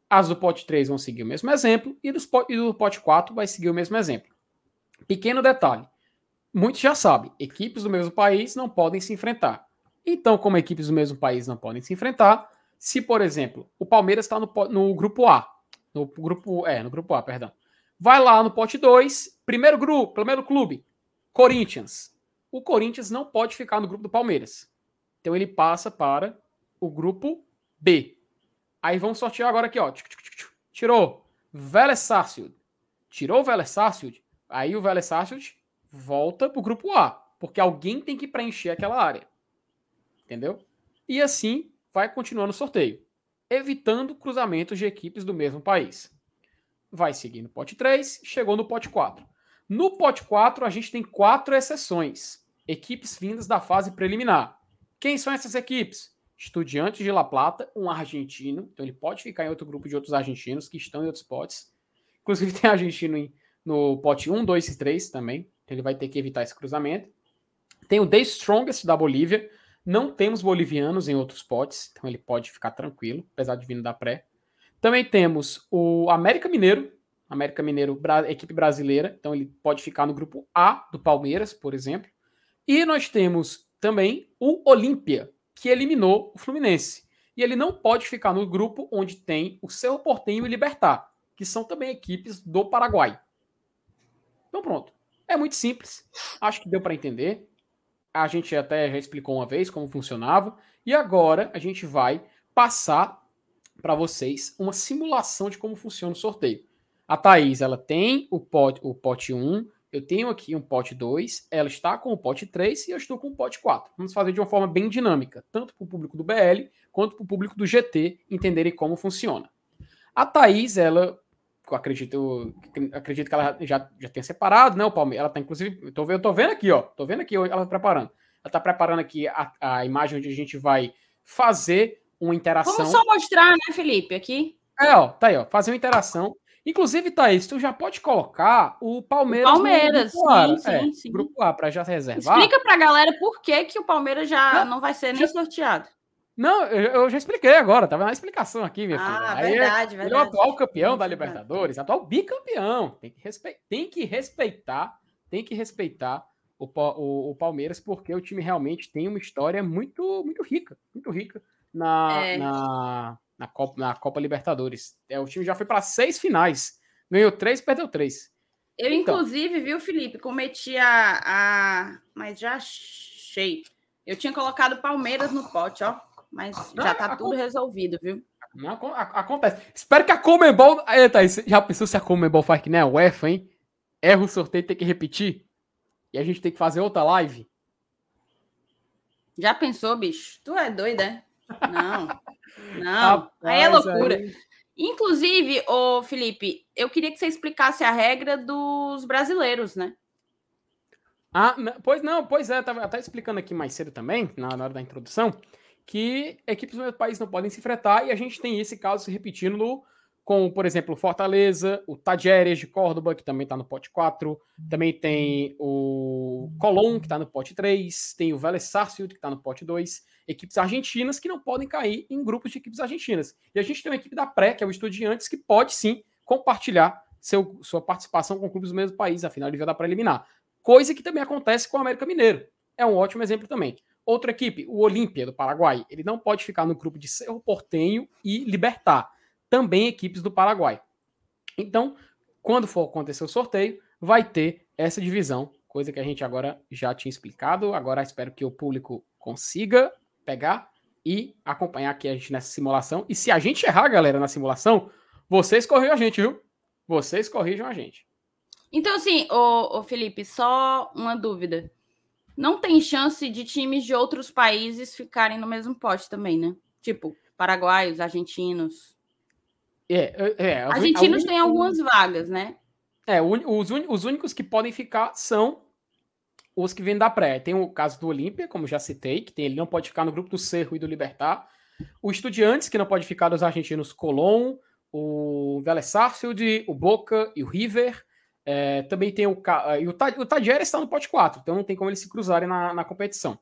As do pote 3 vão seguir o mesmo exemplo, e, dos, e do pote 4 vai seguir o mesmo exemplo. Pequeno detalhe: muitos já sabem, equipes do mesmo país não podem se enfrentar. Então, como equipes do mesmo país não podem se enfrentar, se, por exemplo, o Palmeiras está no, no, grupo A, no grupo, é, no grupo A, perdão. Vai lá no pote 2, primeiro grupo, primeiro clube, Corinthians. O Corinthians não pode ficar no grupo do Palmeiras. Então ele passa para o grupo B. Aí vamos sortear agora aqui, ó. Tirou Vélez Sarsfield. Tirou o Vélez Sarsfield. Aí o Vélez Sarsfield volta para o grupo A, porque alguém tem que preencher aquela área. Entendeu? E assim vai continuando o sorteio, evitando cruzamentos de equipes do mesmo país. Vai seguir no pote 3, chegou no pote 4. No pote 4, a gente tem quatro exceções. Equipes vindas da fase preliminar. Quem são essas equipes? Estudiantes de La Plata, um argentino. Então ele pode ficar em outro grupo de outros argentinos que estão em outros potes. Inclusive tem argentino em, no pote 1, 2 e 3 também. Então ele vai ter que evitar esse cruzamento. Tem o The Strongest da Bolívia. Não temos bolivianos em outros potes, então ele pode ficar tranquilo, apesar de vindo da pré. Também temos o América Mineiro, América Mineiro, equipe brasileira, então ele pode ficar no grupo A do Palmeiras, por exemplo. E nós temos também o Olímpia, que eliminou o Fluminense. E ele não pode ficar no grupo onde tem o Cerro Portenho e Libertar, que são também equipes do Paraguai. Então pronto. É muito simples. Acho que deu para entender. A gente até já explicou uma vez como funcionava. E agora a gente vai passar para vocês uma simulação de como funciona o sorteio. A Thaís, ela tem o pote, o pote 1, eu tenho aqui um pote 2, ela está com o pote 3 e eu estou com o pote 4. Vamos fazer de uma forma bem dinâmica, tanto para o público do BL quanto para o público do GT entenderem como funciona. A Thaís, ela, eu acredito, eu acredito que ela já, já tenha separado, né? O Palmeiras, ela está inclusive, eu eu tô vendo aqui, ó, tô vendo aqui ela tá preparando. Ela está preparando aqui a, a imagem onde a gente vai fazer uma interação. Vamos só mostrar, né, Felipe, aqui. É, ó, tá aí, ó, fazer uma interação. Inclusive, Thaís, tu já pode colocar o Palmeiras. O Palmeiras, no grupo A, sim, sim, é, sim. Grupo A, para já reservar. Explica pra galera por que, que o Palmeiras já não, não vai ser nem já, sorteado. Não, eu, eu, já expliquei agora, tava na explicação aqui, minha filha. Ah, Aí, verdade, verdade. Ele é o atual campeão da Libertadores, atual bicampeão. Tem que, respe... tem que respeitar, tem que respeitar o, o, o, Palmeiras, porque o time realmente tem uma história muito, muito rica, muito rica na, é. na, na, Copa, na Copa Libertadores. É, o time já foi para seis finais. Ganhou três, perdeu três. Eu, então. inclusive, viu, Felipe, cometi a, a. Mas já achei. Eu tinha colocado Palmeiras no pote, ó. Mas já tá tudo resolvido, viu? Não, acontece. Espero que a Comembol. Eita, já pensou se a Comembol faz que nem a UEFA, hein? Erra o sorteio tem que repetir? E a gente tem que fazer outra live? Já pensou, bicho? Tu é doido, é? Não. Não. Rapaz, aí é loucura. Aí... Inclusive, ô Felipe, eu queria que você explicasse a regra dos brasileiros, né? Ah, pois não, pois é, estava até explicando aqui mais cedo também, na, hora da introdução, que equipes do meu país não podem se enfrentar e a gente tem esse caso se repetindo no com, por exemplo, Fortaleza, o Tajeres de Córdoba, que também está no pote 4, também tem o Colón, que está no pote 3, tem o Vélez Sarsfield, que está no pote 2, equipes argentinas que não podem cair em grupos de equipes argentinas. E a gente tem uma equipe da Pré, que é o Estudiantes, que pode sim compartilhar seu, sua participação com clubes do mesmo país, afinal, ele vai dar para eliminar. Coisa que também acontece com o América Mineiro. É um ótimo exemplo também. Outra equipe, o Olímpia do Paraguai, ele não pode ficar no grupo de Cerro Portenho e Libertar, também equipes do Paraguai. Então, quando for acontecer o sorteio, vai ter essa divisão, coisa que a gente agora já tinha explicado. Agora espero que o público consiga pegar e acompanhar aqui a gente nessa simulação. E se a gente errar, galera, na simulação, vocês corrijam a gente, viu? Vocês corrijam a gente. Então, assim, ô, ô Felipe, só uma dúvida. Não tem chance de times de outros países ficarem no mesmo pote também, né? Tipo, paraguaios, argentinos. É, é, é argentinos têm algumas vagas, né? É, os, os únicos que podem ficar são os que vêm da pré. Tem o caso do Olímpia, como já citei, que tem, ele não pode ficar no grupo do Cerro e do Libertar. O Estudiantes, que não pode ficar dos argentinos Colón, o Vélez Sarsfield, o Boca e o River. É, também tem o. E o, o está no pote 4, então não tem como eles se cruzarem na, na competição.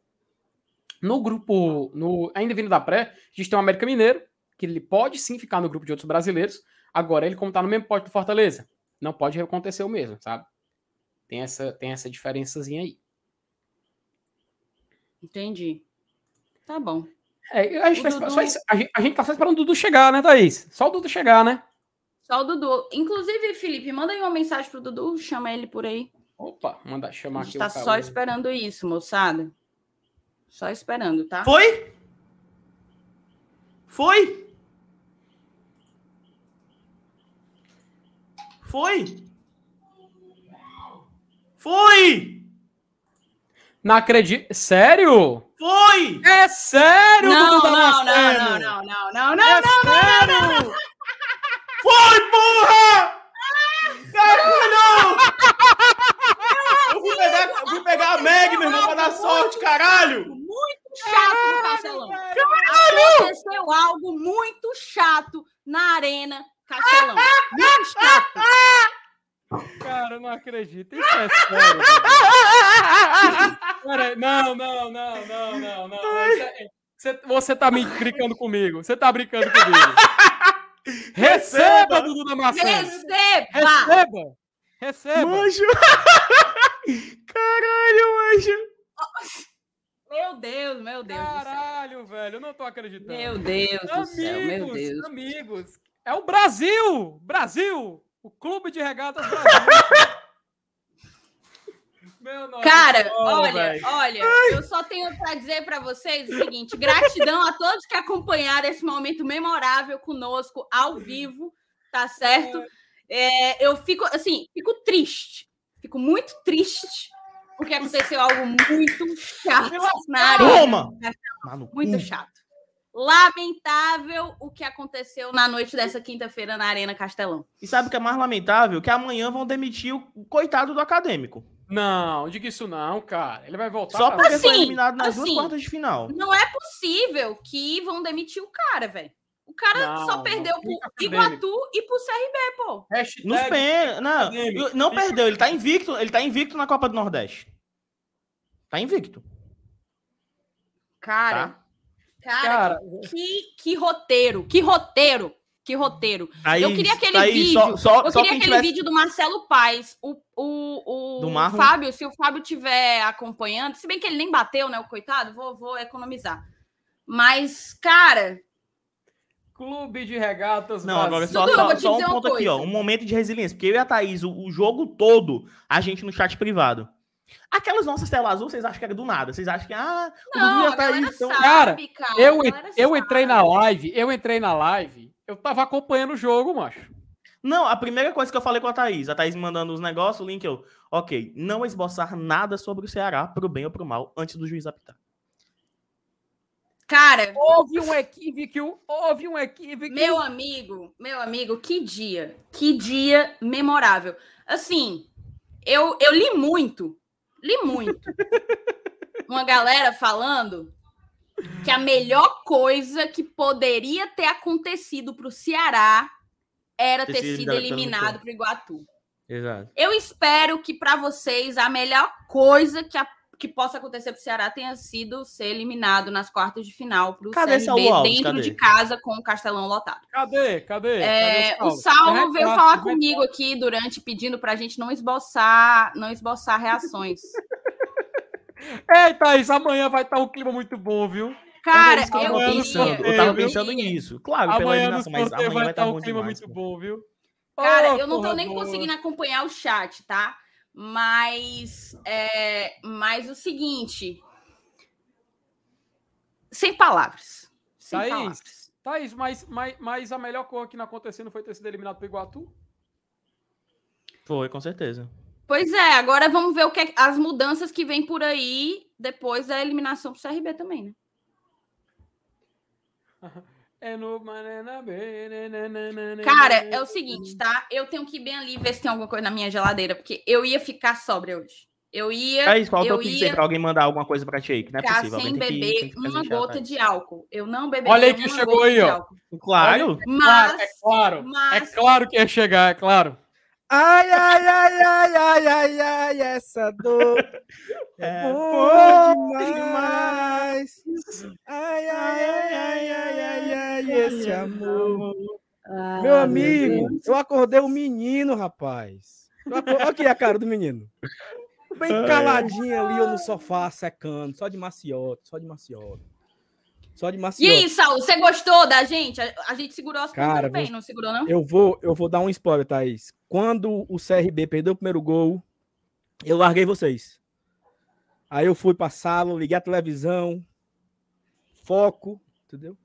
No grupo, no, ainda vindo da pré, a gente tem o América Mineiro, que ele pode sim ficar no grupo de outros brasileiros. Agora, ele, como está no mesmo pote do Fortaleza, não pode acontecer o mesmo, sabe? Tem essa, tem essa diferençazinha aí. Entendi. Tá bom. É, a, gente tá, Dudu... só, a, gente, a gente tá só esperando o Dudu chegar, né, Thaís? Só o Dudu chegar, né? Só o Dudu. Inclusive, Felipe, manda aí uma mensagem pro Dudu, chama ele por aí. Opa, manda chamar aqui. A gente tá só esperando isso, moçada. Só esperando, tá? Foi? Foi? Foi? Foi? Não acredito. Sério? Foi! É sério, não, Dudu não, não, não, não, não, não, não, é não, não, não, não. Foi, porra! Caralho! Eu fui pegar, eu fui pegar a Meg, meu irmão, pra dar sorte, caralho! Muito chato no Castelão. Caralho! Aconteceu algo muito chato na Arena Castelão. Chato. Cara, eu não acredito. Isso é sério. Cara, não, não, não, não, não, não. Você, você tá me brincando comigo. Você tá brincando comigo. Receba, Dudu Damasceno. Receba! Receba! Receba! Manjo! Caralho, manjo! Meu Deus, meu Deus. Caralho, velho, eu não tô acreditando. Meu Deus amigos, do céu, meu Deus. Amigos, é o Brasil! Brasil! O Clube de Regatas Brasil. Cara, olha, véio. olha, eu só tenho para dizer para vocês o seguinte: gratidão a todos que acompanharam esse momento memorável conosco ao vivo, tá certo? É, eu fico assim, fico triste, fico muito triste porque aconteceu algo muito chato na área. Toma! Muito chato lamentável o que aconteceu na noite dessa quinta-feira na Arena Castelão. E sabe o que é mais lamentável? Que amanhã vão demitir o coitado do acadêmico. Não, diga isso não, cara. Ele vai voltar. Só porque assim, foi eliminado nas assim, duas quartas de final. Não é possível que vão demitir o cara, velho. O cara não, só perdeu não, pro Iguatu e pro CRB, pô. Hashtag Nos pen... Não, não perdeu. Ele tá invicto. Ele tá invicto na Copa do Nordeste. Tá invicto. Cara, tá? Cara, Cara que, que roteiro, que roteiro, que roteiro. Aí, eu queria aquele aí, vídeo. Só, só, eu queria aquele tivesse... vídeo do Marcelo Paes. O, o, o do Fábio, se o Fábio estiver acompanhando, se bem que ele nem bateu, né? O coitado, vou, vou economizar. Mas, cara. Clube de regatas. Não, agora só, Dudu, só, só um ponto coisa. aqui, ó. Um momento de resiliência. Porque eu e a Thaís, o, o jogo todo, a gente no chat privado. Aquelas nossas telas azul, vocês acham que era do nada? Vocês acham que, ah, o não, tá aí, então... Sabe, cara, cara, eu, eu entrei na live, eu entrei na live, eu tava acompanhando o jogo, macho. Não, a primeira coisa que eu falei com a Thaís, a Thaís mandando os negócios, o link eu, ok, não esboçar nada sobre o Ceará, pro bem ou pro mal, antes do juiz apitar. Cara, houve um equívoco, houve um equívoco. Meu amigo, meu amigo, que dia, que dia memorável. Assim, eu, eu li muito li muito. Uma galera falando que a melhor coisa que poderia ter acontecido para o Ceará era Ter ter sido eliminado para o Iguatu. Exato. Eu espero que para vocês a melhor coisa que, a- que possa acontecer para o Ceará tenha sido ser eliminado nas quartas de final para o Cadê CRB dentro Cadê? de casa com o Castelão lotado. Cadê? Cadê? É, Cadê o Saulo veio Retrato, falar comigo aqui durante pedindo para a gente não esboçar, não esboçar reações. Ei, Thaís, amanhã vai estar um clima muito bom, viu? Cara, isso eu, tava pensando. queria, Eu tava pensando nisso. Claro, pela Amanhã no eliminação, mas amanhã vai vai estar estar um bom clima demais. muito pô. bom, viu? Cara, Ô, eu não tô nem boa. conseguindo acompanhar o chat, tá? Mas, é, mas o seguinte. Sem palavras. Sem Thaís, palavras. Thaís, mas, mas, mas a melhor coisa que não aconteceu não foi ter sido eliminado pro Iguatu? Foi, com certeza. Pois é, agora vamos ver o que é- as mudanças que vem por aí depois da eliminação pro CRB também, né? É né, né, né, né, né, Cara, né, é o seguinte, tá? Eu tenho que ir bem ali ver se tem alguma coisa na minha geladeira, porque eu ia ficar sóbria hoje. Eu ia, qual é o teu eu ia pra alguém mandar alguma coisa pra ti aí? Que não é possível. sem que- beber tem que uma gota de álcool. Eu não beberia Olha aí uma chegou aí, ó. Claro. Claro, Mas, é claro. mas É claro que ia chegar, é claro. Ai, ai, ai, ai, ai, ai, ai, essa dor É é bom boa demais. Ai, ai, ai, ai, ai, ai, ai, esse amor. Ah, Meu amigo, eu acordei o menino, rapaz. Eu Olha aqui a cara do menino. Bem caladinho ali ó, no sofá, secando, só de maciota, só de maciota. Só de E maciota. aí, Saulo, você gostou da gente? A, a gente segurou as Cara, bem, vou- não segurou, não? Eu vou, eu vou dar um spoiler, Thaís. Quando o CRB perdeu o primeiro gol, eu larguei vocês. Aí eu fui pra sala, liguei a televisão, foco, entendeu?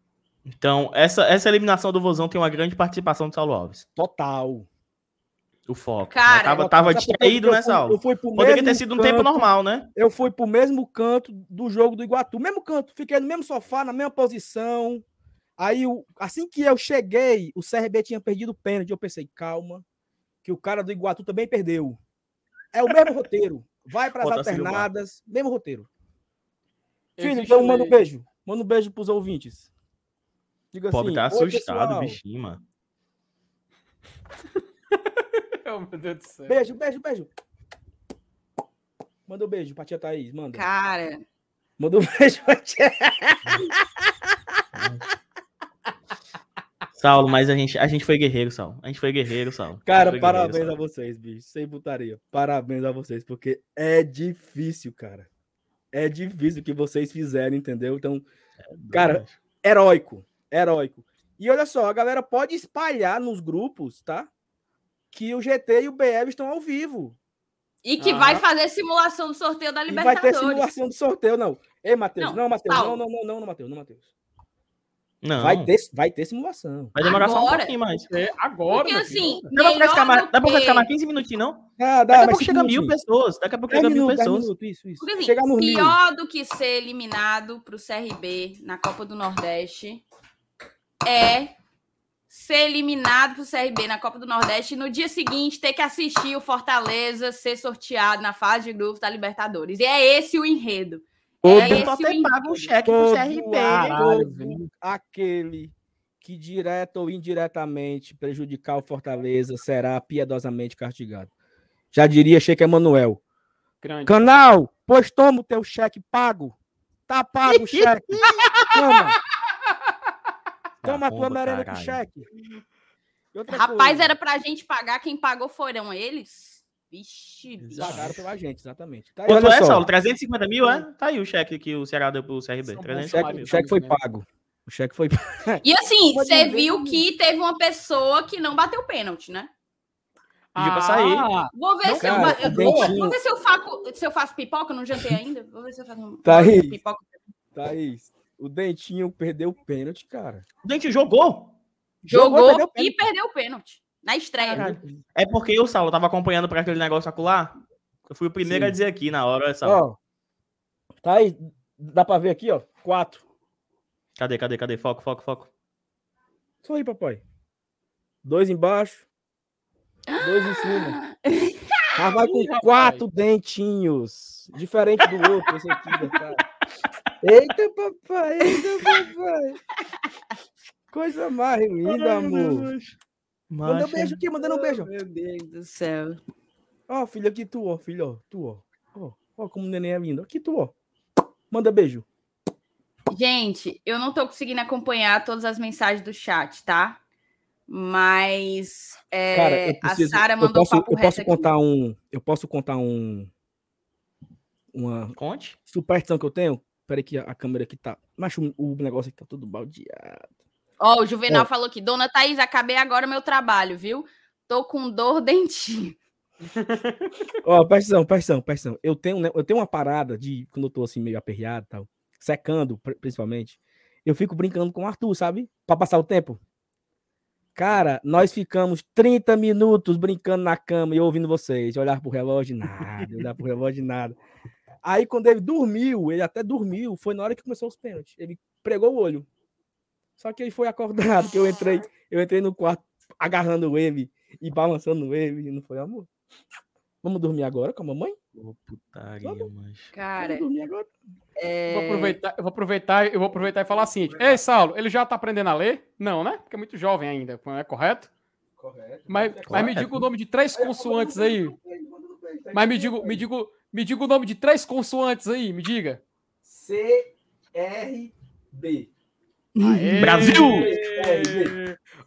Então, essa, essa eliminação do Vozão tem uma grande participação do Saulo Alves. Total. O foco. Cara, né? Tava, Total. tava distraído, né, eu fui- Saulo? Eu fui pro Poderia ter mesmo sido um tempo canto- normal, né? Eu fui pro mesmo canto do jogo do Iguatu, mesmo canto, fiquei no mesmo sofá, na mesma posição. Aí, assim que eu cheguei, o CRB tinha perdido o pênalti. Eu pensei, calma, que o cara do Iguatu também perdeu. É o mesmo roteiro. Vai para as alternadas, mesmo roteiro. Filho, então manda um beijo. Manda um beijo pros ouvintes. Diga O pobre assim, tá "Oi, assustado, pessoal." bichinho, mano. Oh, meu Deus do céu. Beijo, beijo, beijo. Manda um beijo pra tia Thaís, manda. Cara, Manda um beijo pra tia. Saulo, mas a gente, a gente foi guerreiro, Saulo. A gente foi guerreiro, Saulo. A Cara, foi parabéns guerreiro, a vocês, bicho. Sem putaria. Parabéns a vocês, porque é difícil, cara. É difícil o que vocês fizeram, entendeu? Então, Saulo. cara, heróico. Heróico. E olha só, a galera pode espalhar nos grupos, tá? Que o GT e o BL estão ao vivo. e que Aham. vai fazer simulação do sorteio da E vai ter Libertadores. simulação do sorteio, não. Ei, Matheus. Não, Não, Matheus. Não, não, não, não, não, Matheus. Não, Matheus. Não, Vai ter, vai ter simulação. vai demorar só um Agora? pouquinho mais. É, agora, Porque assim, Dá pra ficar mais, do dá pra que- ficar mais 15 minutinhos, não? Ah, dá, Daqui a pouco chega mil pessoas. Daqui a pouco chega mil pessoas. minutos, isso, isso. Porque, assim, Chegar no mil. pior do que ser eliminado para o CRB na Copa do Nordeste é ser eliminado para o CRB na Copa do Nordeste e no dia seguinte ter que assistir o Fortaleza ser sorteado na fase de grupos da Libertadores. E é esse o enredo. Todo- é Eu esse enredo. pago um cheque pro CRB. Caralho, velho. aquele que direto ou indiretamente prejudicar o Fortaleza será piedosamente castigado. Já diria Cheque Emanuel. Grande. Canal, pois toma o teu cheque pago. Tá pago o cheque. Toma. Toma a tua Arromba, merenda com caralho. cheque. E outra Rapaz, coisa, era pra gente pagar, quem pagou foram eles? Vixe, bicho. Pagaram pela gente, exatamente. Tá aí, Quanto olha é, só. Saulo? 350 mil, é? Tá aí o cheque que o Ceará deu pro CRB. O 350 cheque, mil. o cheque foi pago. O cheque foi E assim, você viu que teve uma pessoa que não bateu pênalti, né? Pediu pra sair. Ah, Vou ver Não, se eu, cara, eu- o dentinho- vou ver se eu faço, se eu faço pipoca, eu não jantei ainda. Vou ver se eu faço um- Tá aí. pipoca. Thaís, o Dentinho perdeu o pênalti, cara. O Dente jogou. Jogou, Jogou perdeu e perdeu o pênalti. Na estreia. Caralho. É porque o Saulo tava acompanhando pra aquele negócio acular. Eu fui o primeiro Sim. a dizer aqui na hora, Saulo. Ó, tá aí, dá pra ver aqui, ó, quatro. Cadê, cadê, cadê? Foco, foco, foco. Só aí, papai. Dois embaixo, dois em cima. Mas vai com quatro dentinhos. Diferente do outro, esse aqui, cara. Eita, papai, eita, papai. Coisa mais linda, amor. Manda um beijo aqui, mandando um beijo. Meu Deus do céu. Ó, filho, aqui tu, ó, filho, ó, tu, ó. Ó, ó como o neném é lindo. Aqui tu, ó. Manda beijo. Gente, eu não tô conseguindo acompanhar todas as mensagens do chat, tá? Mas é, Cara, eu a preciso, Sara eu mandou posso, papo eu reto posso aqui. contar um, eu posso contar um uma Conte. superstição que eu tenho. Peraí que a, a câmera aqui tá, mas o, o negócio aqui tá todo baldeado. Ó, o Juvenal Ó. falou aqui, Dona Thaís, acabei agora meu trabalho, viu? Tô com dor dentinho. Ó, atenção, presta atenção. Eu tenho, né, eu tenho uma parada de quando eu tô assim meio aperreado e tal, secando pri- principalmente. Eu fico brincando com o Arthur, sabe? Pra passar o tempo. Cara, nós ficamos 30 minutos brincando na cama e eu ouvindo vocês. Olhar pro relógio, nada. Olhar pro relógio, nada. Aí, quando ele dormiu, ele até dormiu, foi na hora que começou os pênaltis. Ele pregou o olho. Só que ele foi acordado, que eu entrei, eu entrei no quarto agarrando ele e balançando ele. E não foi, amor. Vamos dormir agora com a mamãe? Ô, putaria, macho. Cara, Vamos dormir agora. é... Vou aproveitar, eu vou aproveitar, eu vou aproveitar e falar assim: Ei, Saulo, ele já tá aprendendo a ler? Não, né? Porque é muito jovem ainda, não é correto? Correto. Mas, mas me diga o nome de três consoantes aí. Mas me diga, me diga, me diga o nome de três consoantes aí, me diga. C R B. Aê! Brasil!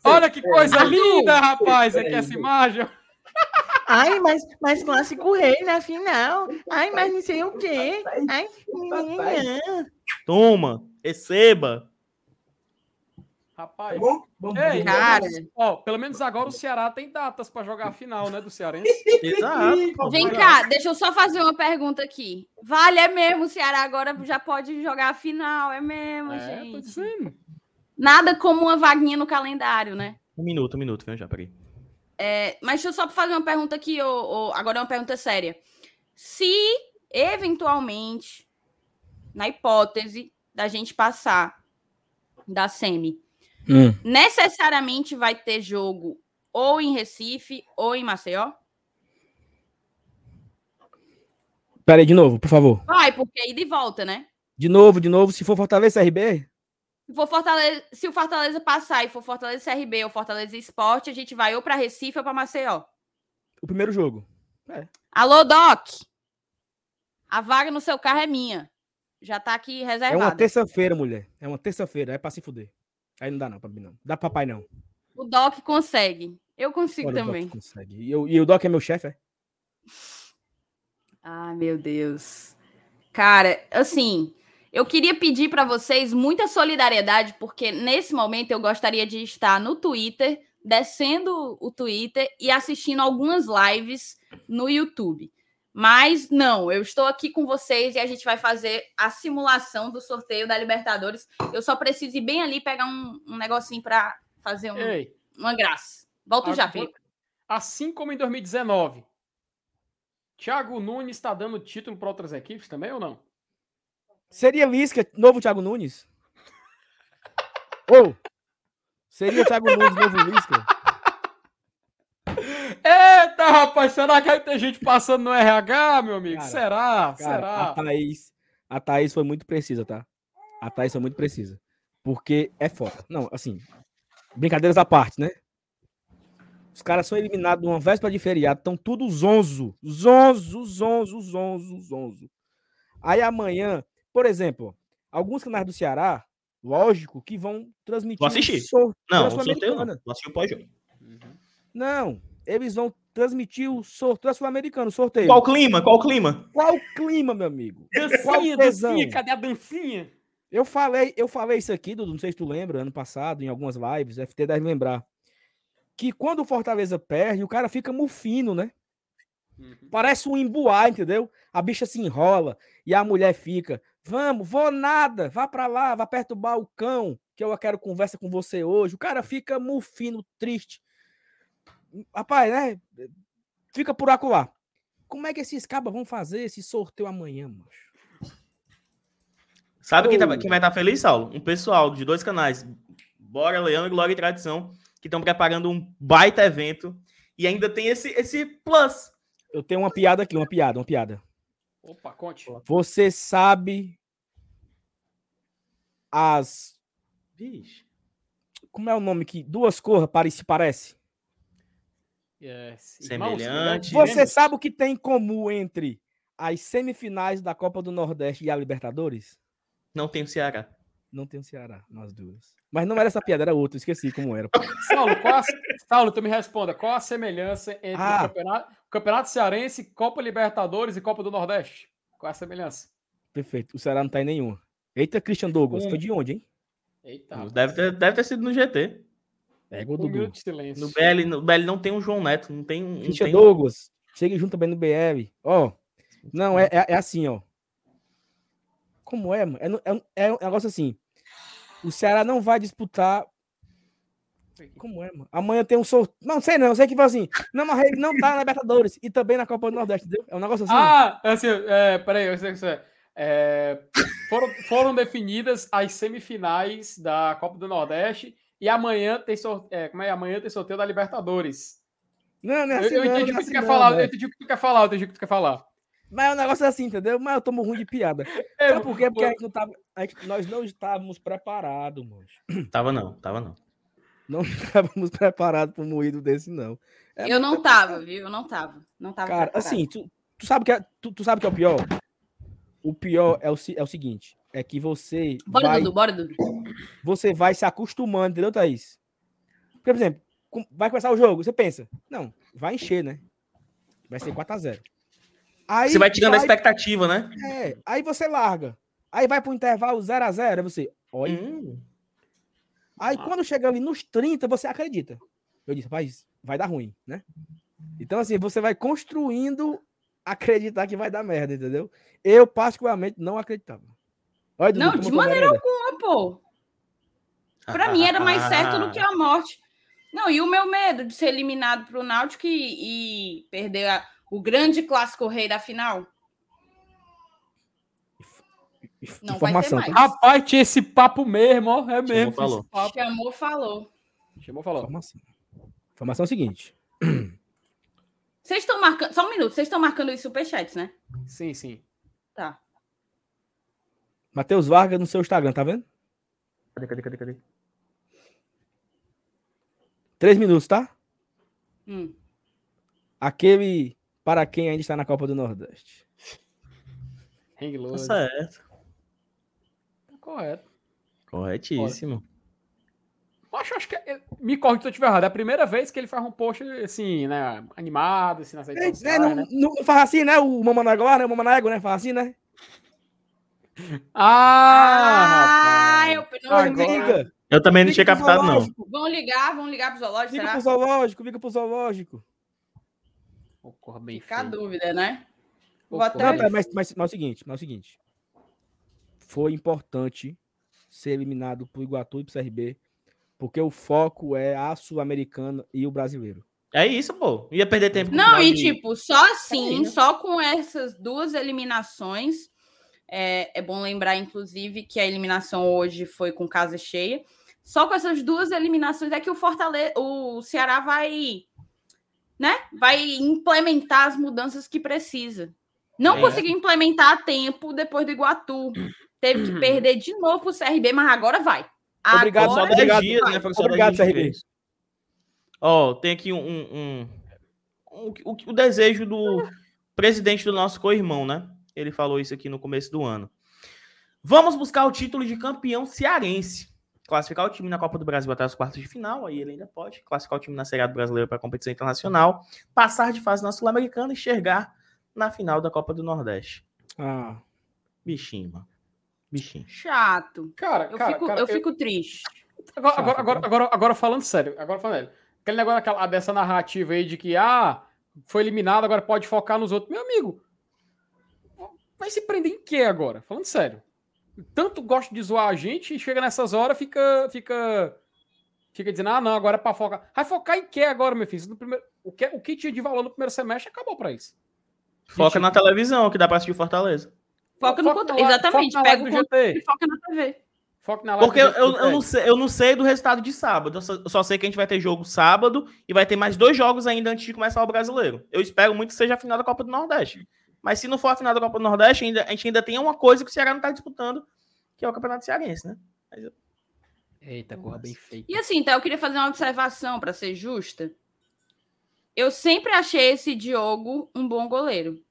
Olha que coisa linda, rapaz, aqui essa imagem. Ai, mas, mas clássico rei na final. Ai, mas não sei o quê. Ai, Toma, receba. Rapaz. Vamos Ei, dormir. Cara, Ó, pelo menos agora o Ceará tem datas pra jogar a final, né, do Cearense. Exato. vem cá, deixa eu só fazer uma pergunta aqui. Vale, é mesmo, o Ceará agora já pode jogar a final, é mesmo, É, gente. dizendo. Nada como uma vaguinha no calendário, né? Um minuto, um minuto, viu? Já, peraí. É, mas deixa eu só fazer uma pergunta aqui, ô, ô, agora é uma pergunta séria. Se, eventualmente, na hipótese da gente passar da semi, Hum. necessariamente vai ter jogo ou em Recife ou em Maceió? Pera aí, de novo, por favor. Vai, porque é ida e volta, né? De novo, de novo. Se for Fortaleza RB, Se, for Fortaleza, se o Fortaleza passar e for Fortaleza CRB ou Fortaleza Esporte, a gente vai ou para Recife ou para Maceió. o primeiro jogo. Alô, Doc! A vaga no seu carro é minha. Já tá aqui É uma reservada. terça-feira, mulher. É uma terça-feira. É pra se fuder. Aí não dá não pra mim, não. Dá papai, não. O Doc consegue. Eu consigo Olha, o Doc também. consegue. E, eu- e o Doc é meu chefe, é? Ai, meu Deus. Cara, assim, eu queria pedir para vocês muita solidariedade, porque nesse momento eu gostaria de estar no Twitter, descendo o Twitter e assistindo algumas lives no YouTube. Mas não, eu estou aqui com vocês e a gente vai fazer a simulação do sorteio da Libertadores. Eu só preciso ir bem ali pegar um, um negocinho para fazer um- Ei, uma graça. Volto já, agora- Felipe. assim como em 2019, Thiago Nunes está dando título para outras equipes também ou não? Seria Lisca, novo Thiago Nunes? Ou seria Thiago Nunes, novo Lisca? Rapaz, será que vai ter gente passando no RH, meu amigo? Cara, será? Cara, será? a Thaís, a Thaís foi muito precisa, tá? A Thaís foi muito precisa. Porque é foda. Não, assim, brincadeiras à parte, né? Os caras são eliminados numa véspera de feriado, estão tudo zonzo. Zonzo, zonzo, zonzo, zonzo. Aí amanhã, por exemplo, alguns canais do Ceará, lógico, que vão transmitir. Vou assistir. sor- Não, pela o sorteio não. Vou assistir o pós-jogo. Não, eles vão transmitir o sorteio da Sul-Americano, o sorteio. Qual o clima? Qual o clima? Qual o clima, meu amigo? Dancinha, dancinha, cadê a dancinha? Eu falei, eu falei isso aqui, Dudu, não sei se tu lembra, ano passado, em algumas lives, FT deve lembrar. Que quando o Fortaleza perde, o cara fica mufino, né? Parece um embuá, entendeu? A bicha se enrola e a mulher fica, vamos, vou nada, vá pra lá, vá perturbar o cão, que eu quero conversa com você hoje. O cara fica mufino, triste. Rapaz, né? Fica por acolá. Como é que esses cabas vão fazer esse sorteio amanhã, macho? Sabe quem, tá- quem vai estar feliz, Saulo? Um pessoal de dois canais, Bora Leão e Glória e Tradição, que estão preparando um baita evento. E ainda tem esse, esse plus. Eu tenho uma piada aqui, uma piada, uma piada. Opa, conte. Você sabe as. Vixe. Como é o nome que duas cores se parece? Yes. Semelhante. Você sabe o que tem em comum entre as semifinais da Copa do Nordeste e a Libertadores? Não tem o Ceará. Não tem o Ceará nas duas. Mas não era essa piada, era outra, esqueci como era. Saulo, qual a... Saulo, tu me responda. Qual a semelhança entre Ah. o, campeonato, o Campeonato Cearense, Copa Libertadores e Copa do Nordeste? Qual é a semelhança? Perfeito. O Ceará não tá em nenhuma. Eita, Christian Douglas. Um. Foi de onde, hein? Eita, Deve ter, deve ter sido no GT. É gol do minuto Dudu. No BL, no BL não tem um João Neto, não tem um. Christian tem- Douglas. Chega junto também no BR. Ó. Não, é, é, é assim, ó. Como é, mano? É, é, um- é um negócio assim. O Ceará não vai disputar. Como é, mano? Amanhã tem um sorteio. Não sei não, eu sei que foi assim. Não, mas ele não tá na Libertadores e também na Copa do Nordeste, entendeu? É um negócio assim. Ah, assim, é, peraí, eu sei que isso é. É, foram, foram definidas as semifinais da Copa do Nordeste e amanhã tem, sor, é, como é? amanhã tem sorteio da Libertadores. não, não é Eu, assim, eu não, entendi o é que tu assim quer falar, eu entendi o que tu quer falar, eu entendi o que tu quer falar. Mas é um negócio assim, entendeu? Mas eu tomo ruim de piada. É, Sabe por quê? Porque a gente não tava, a gente- nós não estávamos preparados, mano. Tava não, tava não. Não estávamos preparados para um moído desse, não. É eu não tava, viu? Eu não tava. Não tava. Cara, preparada. assim, tu, tu sabe que é, tu, tu sabe que é o pior? O pior é o, é o seguinte: é que você Bora, vai, Dudu, bora, Dudu. você vai se acostumando, entendeu, Thaís? Porque, por exemplo, vai começar o jogo, você pensa, não, vai encher, né? Vai ser 4x0. Aí Você vai tirando a expectativa, né? É, aí você larga. Aí vai pro intervalo 0x0, aí você, olha. Hum, Aí quando chega ali nos 30, você acredita. Eu disse, rapaz, vai dar ruim, né? Então, assim, você vai construindo acreditar que vai dar merda, entendeu? Eu, particularmente, não acreditava. Olha, Dudu, Não, de maneira alguma, pô. Pra mim era mais certo do que a morte. Não, e o meu medo de ser eliminado pro Náutico e, e perder a- o grande clássico rei da final. Não vai ter Informação. mais. tá? Rapaz, tinha esse papo mesmo, ó. É mesmo. falou. Chamou, falou. Chamou, falou. Informação. Informação é o seguinte. Vocês estão marcando. Só um minuto, vocês estão marcando os superchats, né? Sim, sim. Tá. Matheus Vargas no seu Instagram, tá vendo? Cadê, cadê, cadê, cadê? Três minutos, tá? Hum. Aquele para quem ainda está na Copa do Nordeste. Hang Tá certo. Tá correto. Corretíssimo. Acho, acho que. é- Me corre se eu estiver errado. É a primeira vez que ele faz um post assim, né? Animado, assim, nas redes É, sociais, não, né? não faz assim, né? O Mamanaguá, né? O Mamanago, né? Faz assim, né? Ah! Ah, eu não Agora-. Eu também não tinha captado, não. Vão ligar, vão ligar pro zoológico, Liga será? pro zoológico, liga pro zoológico. Bem Fica a feio. dúvida, né? Vou até- Não, pera, mas, mas, mas é o seguinte, mas é o seguinte. Foi importante ser eliminado pro Iguatu e pro CRB, porque o foco é a Sul-Americana e o brasileiro. É isso, pô. Ia perder tempo. Não, e de- tipo, só assim, aí, né? só com essas duas eliminações. É, é bom lembrar, inclusive, que a eliminação hoje foi com casa cheia. Só com essas duas eliminações é que o Fortaleza, o Ceará vai, né? Vai implementar as mudanças que precisa. Não É. conseguiu implementar a tempo depois do Iguatu. Teve que perder de novo pro CRB, mas agora vai. Obrigado, Só Agora dez obrigado. dias, né? Só Obrigado, CRB. Ó, tem aqui um, um, um- um- o, o desejo do presidente do nosso co-irmão, né? Ele falou isso aqui no começo do ano. Vamos buscar o título de campeão cearense. Classificar o time na Copa do Brasil até as quartas de final, aí ele ainda pode. Classificar o time na Série A do Brasileiro para a competição internacional. Passar de fase na Sul-Americana e chegar na final da Copa do Nordeste. Ah, Bichinho, mano. Bichinho. Chato. Cara, Eu, cara, fico, cara, eu fico triste. Agora, Chato, agora, agora, né? agora, agora falando sério, agora falando sério. Aquele negócio daquela, dessa narrativa aí de que, ah, foi eliminado, agora pode focar nos outros. Meu amigo, vai se prender em quê agora? Falando sério. Tanto gosta de zoar a gente e chega nessas horas, fica, fica, fica dizendo, ah, não, agora é pra focar. Vai focar em quê agora, meu filho? No primeiro, o, que, o que tinha de valor no primeiro semestre acabou pra isso. Foca na televisão, que dá pra assistir Fortaleza. Foca no controle. Exatamente. foca na Pega o GT. e foca na TV. Foca na live Porque eu, eu, eu não sei, eu não sei do resultado de sábado. Eu só, eu só sei que a gente vai ter jogo sábado e vai ter mais dois jogos ainda antes de começar o brasileiro. Eu espero muito que seja a final da Copa do Nordeste. Mas se não for a final da Copa do Nordeste, ainda, a gente ainda tem uma coisa que o Ceará não tá disputando, que é o Campeonato Cearense, né? Eita, corra bem feito. E assim, então eu queria fazer uma observação para ser justa. eu sempre achei esse Diogo um bom goleiro.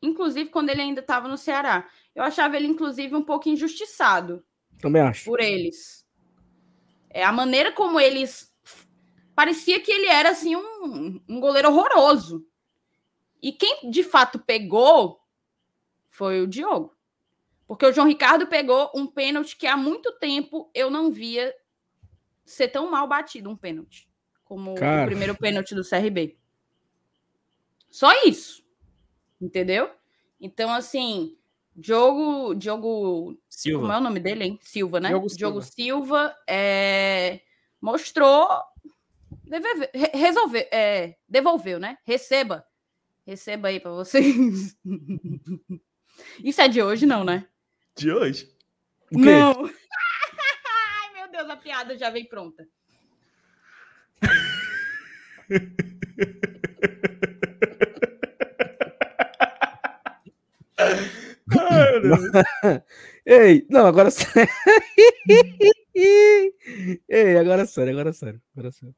Inclusive quando ele ainda estava no Ceará. Eu achava ele, inclusive, um pouco injustiçado. Também acho. Por eles. É, a maneira como eles. Parecia que ele era assim um, um goleiro horroroso. E quem de fato pegou foi o Diogo. Porque o João Ricardo pegou um pênalti que há muito tempo eu não via ser tão mal batido um pênalti. Como Cara. o primeiro pênalti do CRB. Só isso. Entendeu? Então, assim, Diogo, Diogo Silva. Como é o nome dele, hein? Silva, né? Diogo Silva, Diogo Silva é, mostrou. Deve, resolveu, é, devolveu, né? Receba. Receba aí para vocês. Isso é de hoje, não, né? De hoje? Não. Ai, meu Deus, a piada já vem pronta. Ei, não, agora sério. Ei, agora sério, agora sério, agora sério.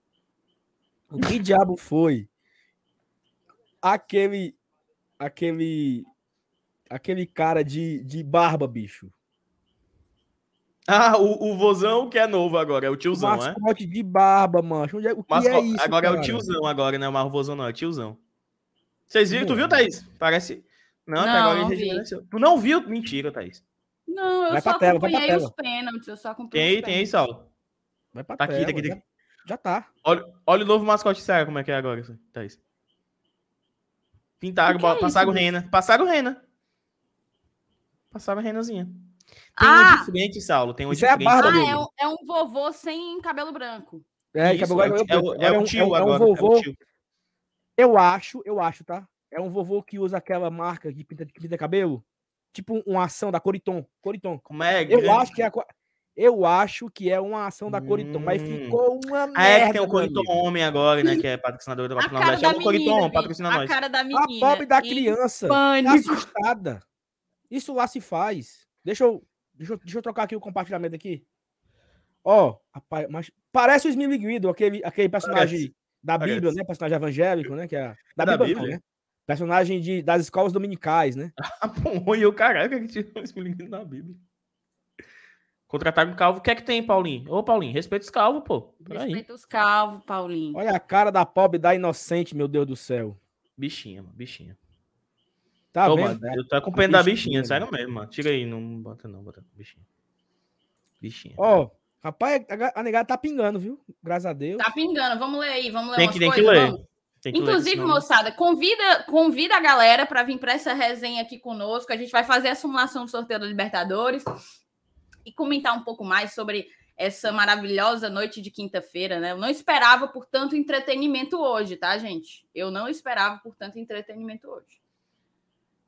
O que diabo foi aquele aquele aquele cara de, de barba, bicho? Ah, o, o vozão que é novo agora, é o tiozão, né? Mascote de barba, mancho. Onde é, o que Masco... é isso, Agora cara? é o tiozão agora, né? O marvozão não, é o tiozão. Vocês viram? Tu viu, Thaís? Parece... Não, não agora ele rejuvenesceu. Tu não viu? Mentira, Thaís. Não, eu vai só tela, acompanhei os pênaltis. Eu só acompanhei tem aí, tem aí, Saulo. Vai pra tá tela, aqui, tá aqui, já, já tá. Olha, olha o novo mascote sério, como é que é agora, Thaís. Pintaram, é passaram rena. Passaram rena. Passaram renazinha. Tem ah, um de frente, Saulo. Tem um de é frente. Ah, é um, é um vovô sem cabelo branco. É, Isso, cabelo é, é, é, é, o tio é, agora. É um vovô. Eu acho, eu acho, tá? É um vovô que usa aquela marca que pinta, que pinta cabelo. Tipo uma ação da Coriton. Coriton. Como é? Eu acho que é a, eu acho que é uma ação da Coriton, hum. mas ficou uma merda. Ah, é que tem o Coriton Homem agora, né? Que é patrocinador da Copa Nordeste. É o Coriton, patrocina nós. A cara da menina. A pobre da criança. Tá assustada. Isso lá se faz. Deixa eu, deixa eu, deixa eu trocar aqui o compartilhamento aqui. Ó, rapaz, mas parece o Smith Guido, aquele, aquele personagem parece. da Bíblia, parece. né? Personagem evangélico, né? Que é, da, da Bíblia, Bíblia? Não, né? Personagem de, das escolas dominicais, né? Ah, pô, e o caraca que tirou esse menino da Bíblia. Contrataram um calvo. O que é que tem, Paulinho? Ô, Paulinho, respeita os calvos, pô. Respeita os calvos, Paulinho. Olha a cara da pobre da inocente, meu Deus do céu. Bichinha, mano, bichinha. Tá Ô, vendo? Mano, eu tô acompanhando a bichinha, sério mesmo, mano. Tira aí, não bota não, bota bichinha. Bichinha. Ó, oh, rapaz, a, negada tá pingando, viu? Graças a Deus. Tá pingando, vamos ler aí, vamos ler tem que, tem coisas, que ler. Vamos. Inclusive, moçada, convida, convida a galera para vir para essa resenha aqui conosco. A gente vai fazer a simulação do sorteio da Libertadores e comentar um pouco mais sobre essa maravilhosa noite de quinta-feira, né? Eu não esperava por tanto entretenimento hoje, tá, gente? Eu não esperava por tanto entretenimento hoje.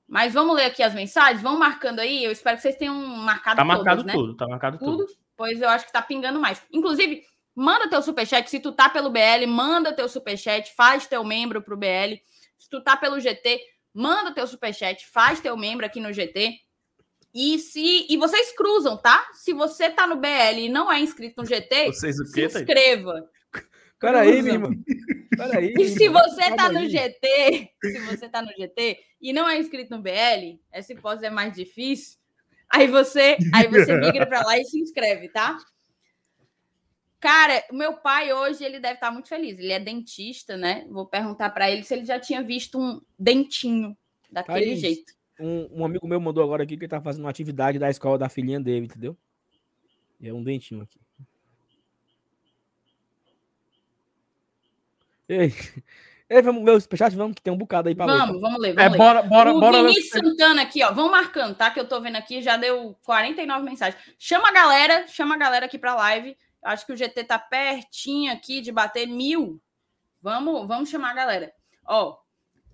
Mas vamos ler aqui as mensagens, vão marcando aí. Eu espero que vocês tenham marcado Tá marcado né? tudo, tá marcado tudo. tudo. Pois eu acho que tá pingando mais. Inclusive, Manda teu superchat. Se tu tá pelo BL, manda teu superchat, faz teu membro pro BL. Se tu tá pelo GT, manda teu superchat, faz teu membro aqui no GT. E se e vocês cruzam, tá? Se você tá no BL e não é inscrito no GT, vocês o quê, se inscreva. Peraí, meu irmão. Peraí. E se você tá no GT, se você tá no GT e não é inscrito no BL, essa hipótese é mais difícil. Aí você, aí você migra para lá e se inscreve, tá? Cara, meu pai hoje ele deve estar muito feliz. Ele é dentista, né? Vou perguntar para ele se ele já tinha visto um dentinho daquele Thaís, jeito. Um, um, amigo meu mandou agora aqui que ele tá fazendo uma atividade da escola da filhinha dele, entendeu? E é um dentinho aqui. Ei, Ei vamos ler o superchat, vamos, que tem um bocado aí para ler. Vamos, vamos ler, vamos é, ler. Bora, bora, o bora Vinícius ler. Santana aqui, ó, vão marcando, tá? Que eu tô vendo aqui, já deu 49 mensagens. Chama a galera, chama a galera aqui pra live. Acho que o GT tá pertinho aqui de bater mil. Vamos, vamos chamar a galera. Ó,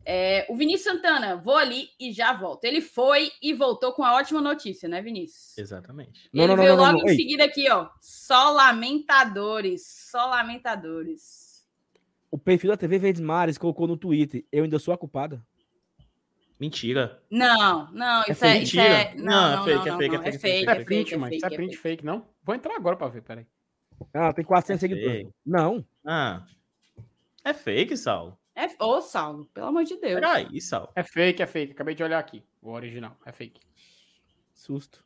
é, o Vinícius Santana, vou ali e já volto. Ele foi e voltou com a ótima notícia, né, Vinícius? Exatamente. Ele não, não, veio não, logo em seguida aqui, ó. Só lamentadores, só lamentadores. O perfil da TV Verdes Mares colocou no Twitter. Eu ainda sou a culpada. Mentira. Não, não, isso é, isso é, não, não, é fake, é fake, é fake, é fake, é print, mas isso é print fake, não? Vou entrar agora para ver, peraí. Ah, tem 400 é seguidores. Não. Ah. É fake, Saulo. É... Ô, Saulo, pelo amor de Deus. Peraí, Saulo. É fake, é fake. Acabei de olhar aqui. O original. É fake. Susto.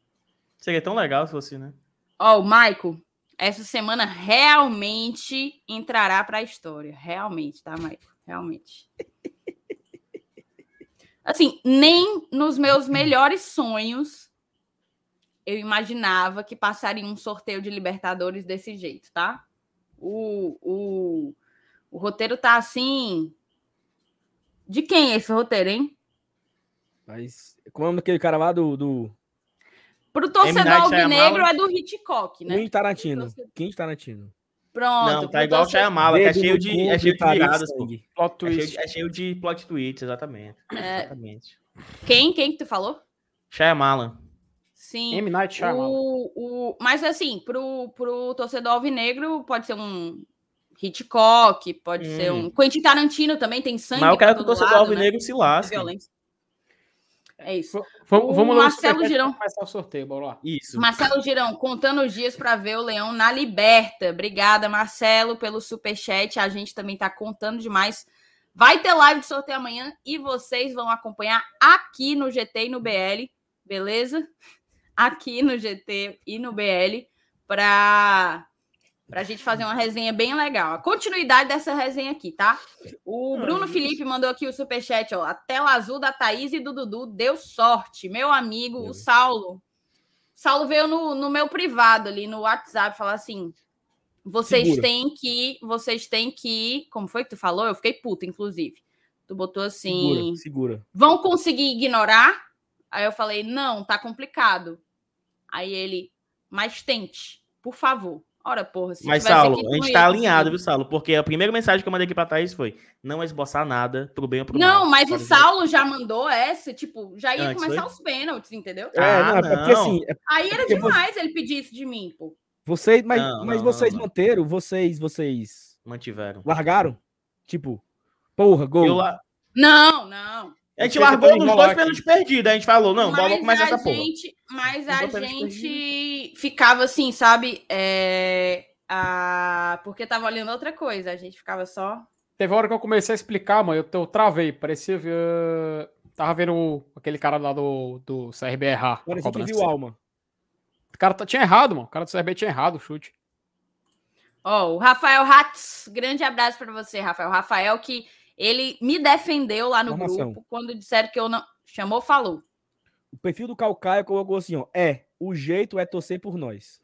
Seria tão legal se fosse, né? Ó, o Maico, essa semana realmente entrará para a história. Realmente, tá, Maico? Realmente. Assim, nem nos meus melhores sonhos eu imaginava que passaria um sorteio de Libertadores desse jeito, tá? O, o, o roteiro tá assim. De quem é esse roteiro, hein? Mas, como é o nome daquele cara lá do. do... Pro torcedor alvinegro é do Hitchcock, né? Quentin Tarantino. Quentin Tarantino. Pronto. não, tá igual o Shyamala, que é cheio no de, cu, é cheio de gritaria viradas, pô. sangue. Plot É cheio, twist. de- é cheio de plot twists, exatamente. É. Exatamente. Quem? Quem que tu falou? Shyamalan. Sim. M. Night Shyamalan. O, o, mas assim, pro, pro torcedor alvinegro pode ser um Hitchcock, pode Hum. ser um Quentin Tarantino também tem sangue. Mas eu quero que o todo torcedor lado, né? alvinegro se lasque. É isso. Vamos, o Marcelo Girão. começar o sorteio, bora lá. Isso. Marcelo Girão, contando os dias para ver o Leão na Liberta. Obrigada, Marcelo, pelo superchat. A gente também tá contando demais. Vai ter live de sorteio amanhã e vocês vão acompanhar aqui no GT e no BL, beleza? Aqui no GT e no BL para a gente fazer uma resenha bem legal. A continuidade dessa resenha aqui, tá? O Bruno Felipe mandou aqui o superchat, ó. A tela azul da Thaís e do Dudu deu sorte. Meu amigo, o. Saulo. Saulo veio no, no meu privado ali no WhatsApp falar assim: vocês Segura. têm que, vocês têm que. Como foi que tu falou? Eu fiquei puta, inclusive. Tu botou assim: Segura, segura. vão conseguir ignorar? Aí eu falei: não, tá complicado. Aí ele, mas tente, por favor. Ora, porra, se Mas, Saulo, aqui, a gente tá alinhado, viu, Saulo? Porque a primeira mensagem que eu mandei aqui pra Thaís foi: não esboçar nada pro bem ou pro mal. Não, mas o. Saulo já mandou essa, tipo, já ia Antes, começar foi? os pênaltis, entendeu? É, Ah, não, é porque não. assim, é Aí era Porque você- demais ele pedir isso de mim, pô. vocês, mas, Não, mas não, vocês não, não. manteram, vocês, vocês Mantiveram. largaram? Tipo, porra, gol. Eu la- Não, não. A gente largou nos dois pênaltis perdidos. A gente falou: não, mas vamos começar a essa porra. gente, Mas Não a gente ficava assim, sabe? É, a... Porque tava olhando outra coisa. A gente ficava só. Teve hora que eu comecei a explicar, mano, eu, eu travei. Parecia. eh, tava vendo o- aquele cara lá do, do CRB errar. a Parecia que viu alma. O cara tá- tinha errado, mano. O cara do CRB tinha errado o chute. Ó, o Rafael Hatz, grande abraço para você, Rafael. Rafael, que ele me defendeu lá no Informação. grupo quando disseram que eu não. Chamou, falou. O perfil do Calcaia colocou assim, ó. É, o jeito é torcer por nós.